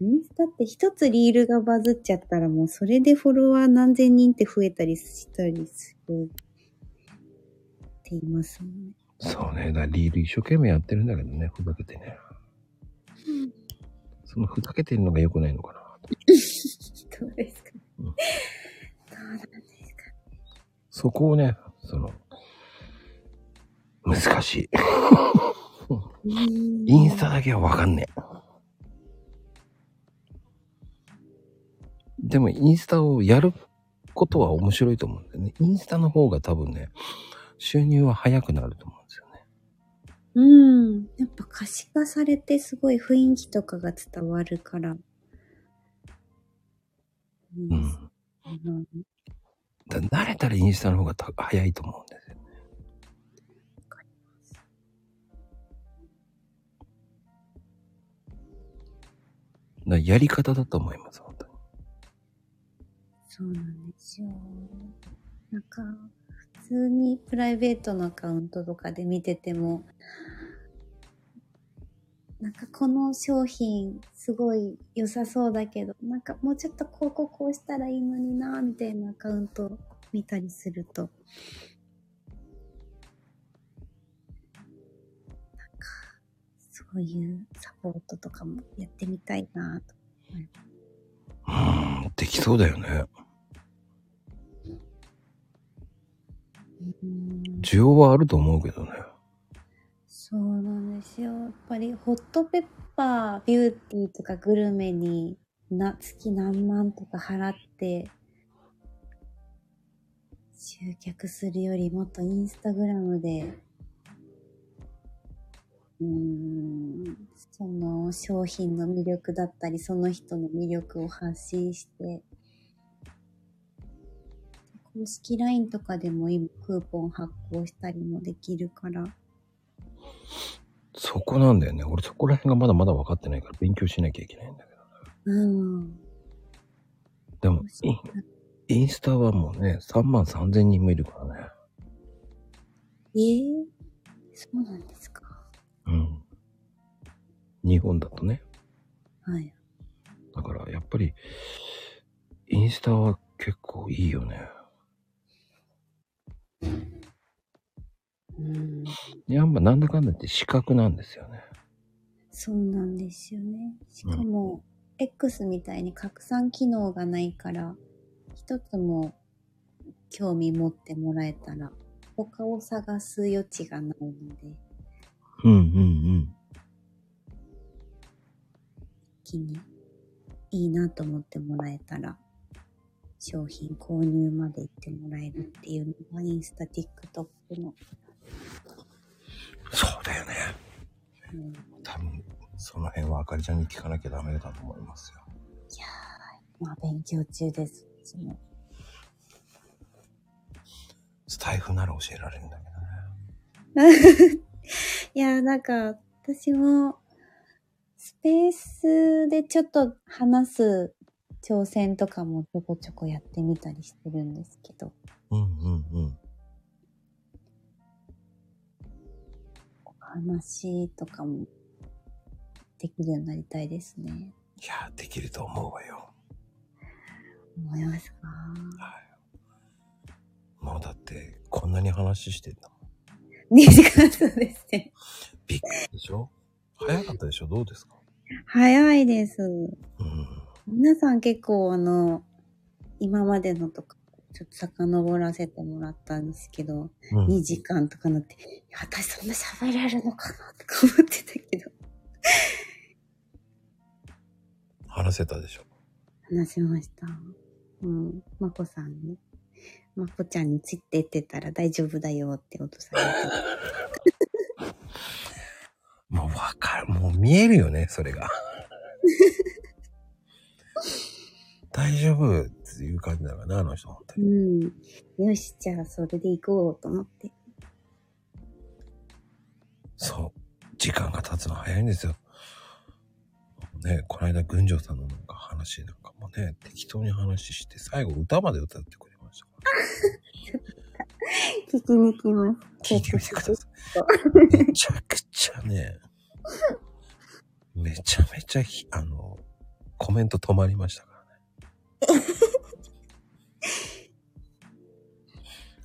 インスタって一つリールがバズっちゃったらもうそれでフォロワー何千人って増えたりしたりするって言いますもんね。そうね。だリール一生懸命やってるんだけどね、ふざけてね。そのふざけてるのが良くないのかな。(laughs) どうですか、うんどうなんですかそこをね、その、難しい。インスタだけはわかんねえ。でもインスタをやることは面白いと思うんだよね。インスタの方が多分ね、収入は早くなると思うんですよね。うん。やっぱ可視化されてすごい雰囲気とかが伝わるから。うんうん。うんだ慣れたらインスタの方がた早いと思うんですだやり方だと思います、本当に。そうなんですよ。なんか、普通にプライベートのアカウントとかで見てても、なんかこの商品すごい良さそうだけど、なんかもうちょっとこうこうこうしたらいいのにな、みたいなアカウント見たりすると、そういうサポートとかもやってみたいなと。うーん、できそうだよね。うん需要はあると思うけどね。そうなんですよ。やっぱりホットペッパー、ビューティーとかグルメにな月何万とか払って集客するよりもっとインスタグラムでうーんその商品の魅力だったりその人の魅力を発信して公式 LINE とかでも今クーポン発行したりもできるからそこなんだよね。俺そこら辺がまだまだ分かってないから勉強しなきゃいけないんだけど。うん。でも、インスタはもうね、3万3千人もいるからね。えー、そうなんですか？うん。日本だとね。はい。だからやっぱり、インスタは結構いいよね。うん。やっぱなんだかんだって視覚なんですよね。そうなんですよね。しかも、X みたいに拡散機能がないから、一つも興味持ってもらえたら、他を探す余地がないので、うんうん一気にいいなと思ってもらえたら、商品購入まで行ってもらえるっていうのがインスタ TikTok の、うん。そうだよね。うん多分、その辺はあかりちゃんに聞かなきゃダメだと思いますよ。まあ勉強中です。私もスタイフなら教えられるんだけどね。(laughs) いや、なんか、私も、スペースでちょっと話す挑戦とかもちょこちょこやってみたりしてるんですけど、うんうんうん。お話とかもできるようになりたいですね。いや、できると思うわよ。思いますか？はい。もうだって、こんなに話してんだ。?2 時間そうですね。びっくりでしょ？早かったでしょ？どうですか？早いです。うん。皆さん結構あの、今までのとか、ちょっと遡らせてもらったんですけど、うん、2時間とかなって、私そんな喋れるのかなとか思ってたけど。話せたでしょ？話しました。うん。まこさんに。まこちゃんについてってたら大丈夫だよってお父さん言ってもうわかる。もう見えるよね、それが。(laughs) 大丈夫っていう感じだからな、あの人、本当。うん。よし、じゃあそれで行こうと思って。そう。時間が経つの早いんですよ。ね、この間、群青さんのなんか話なんかもね、適当に話して、最後歌まで歌ってくれまし。聞きに来ます。聞いてみてください。めちゃくちゃね、めちゃめちゃひ、あの、コメント止まりましたからね。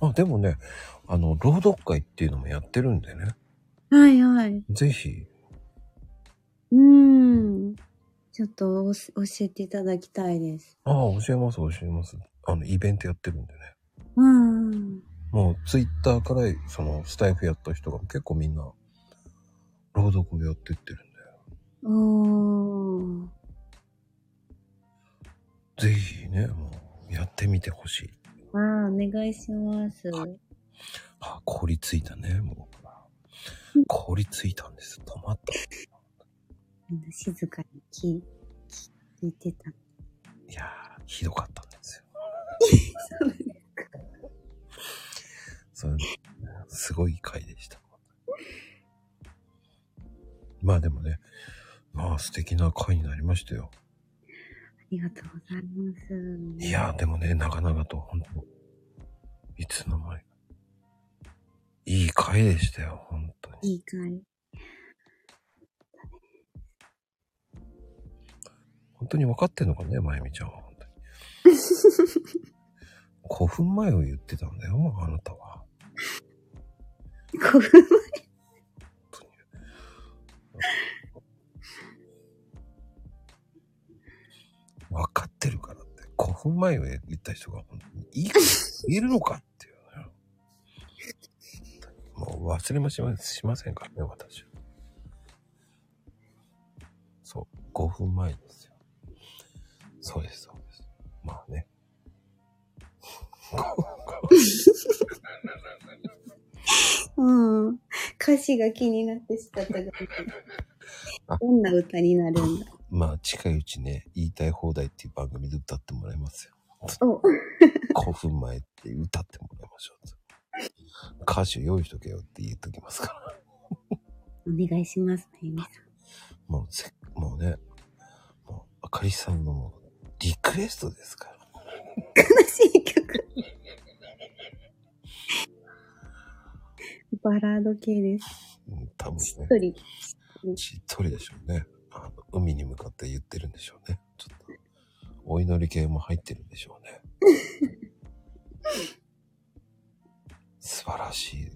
(laughs) あ、でもね、あの、朗読会っていうのもやってるんでね、はいはい。ぜひ、うん。ちょっと教えていただきたいです。ああ、教えます、教えます。あの、イベントやってるんでね。うん。もう、ツイッターから、その、スタイフやった人が結構みんな、朗読をやってってるんで、おー。ぜひね、もう、やってみてほしい。ああ、お願いします。あ、凍りついたね、もう。凍りついたんです。止まった。静かに聞聞いてた。いやー、ひどかった。そうすごい回でした。まあでもね、まあ素敵な回になりましたよ。ありがとうございます。いやー、でもね、長々と、本当いつの間にか。いい回でしたよ、本当に。いいかい。本当に分かってんのかね、まゆみちゃんは。(laughs) 古墳前を言ってたんだよ、あなたは。ごめん。分かってるからって。古墳前を言った人が本当にいいこと言えるのかっていうね。もう忘れもしましませんからね、私は。そう、5分前ですよ。そうです、そうです。まあね。うん。歌詞が気になって仕方がないあ。どんな歌になるんだまあ、近いうちね、言いたい放題っていう番組で歌ってもらいますよ。お、5分前って歌ってもらいましょう。歌手用意しとけよって言っときますから。お願いします、まゆみさん。もうせ、もうね、もう、あかりさんのもうリクエストですから。悲しい曲。バラード系です。うん、多分ねしっと、り。しっとりでしょうね。あの、海に向かって言ってるんでしょうね。ちょっと、お祈り系も入ってるんでしょうね。(laughs) 素晴らしい、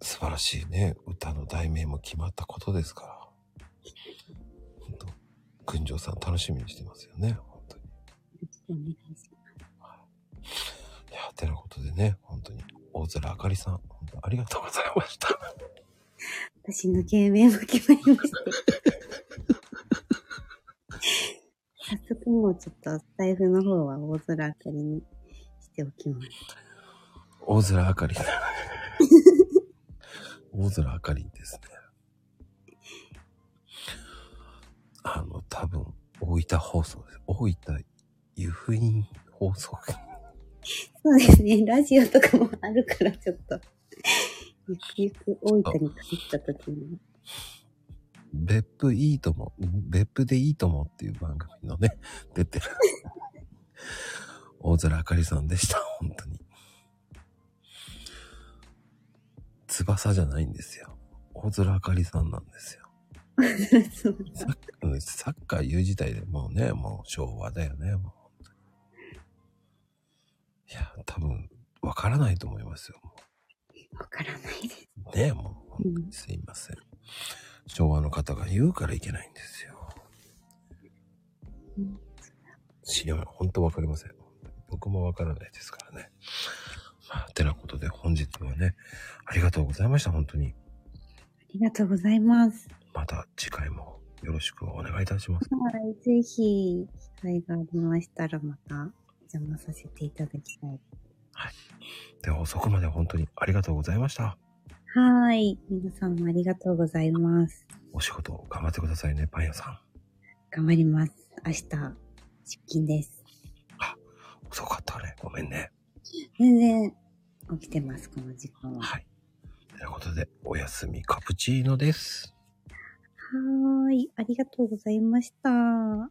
素晴らしいね、歌の題名も決まったことですから。群青さん楽しみにしてますよね、本当に。お願いします。いや、てなことでね、本当に、大空あかりさん、本当ありがとうございました。私の芸名も決まりました。早速もうちょっとスタイフの方は大空あかりにしておきます。大空あかり。大空あかりですね。あの、多分、大分放送です。大分湯布院放送局。そうですね。(laughs) ラジオとかもあるからちょっと。ゆくゆく大分に帰った時に。別府いいとも、別府でいいともっていう番組のね、(laughs) 出てる。大空あかりさんでした、本当に。翼じゃないんですよ。大空あかりさんなんですよ。そうサッうんサッカー言う自体でもうね、もう昭和だよね、もう。いや、多分、わからないと思いますよ。もわからないです。うね、もう、本当にすいません。昭和の方が言うからいけないんですよ。うん知りま本当わかりません。僕もわからないですからね。まあ、てなことで本日はね、ありがとうございました、本当に。ありがとうございます。また次回もよろしくお願いいたします。はい、ぜひ、機会がありましたらまたお邪魔させていただきたい。では遅くまで本当にありがとうございました。はい。皆さんもありがとうございます。お仕事頑張ってくださいね、パン屋さん。頑張ります。明日、出勤です。遅かったね。ごめんね。全然起きてます、この時間は。ははい。ということで、おやすみカプチーノです。はーい。ありがとうございました。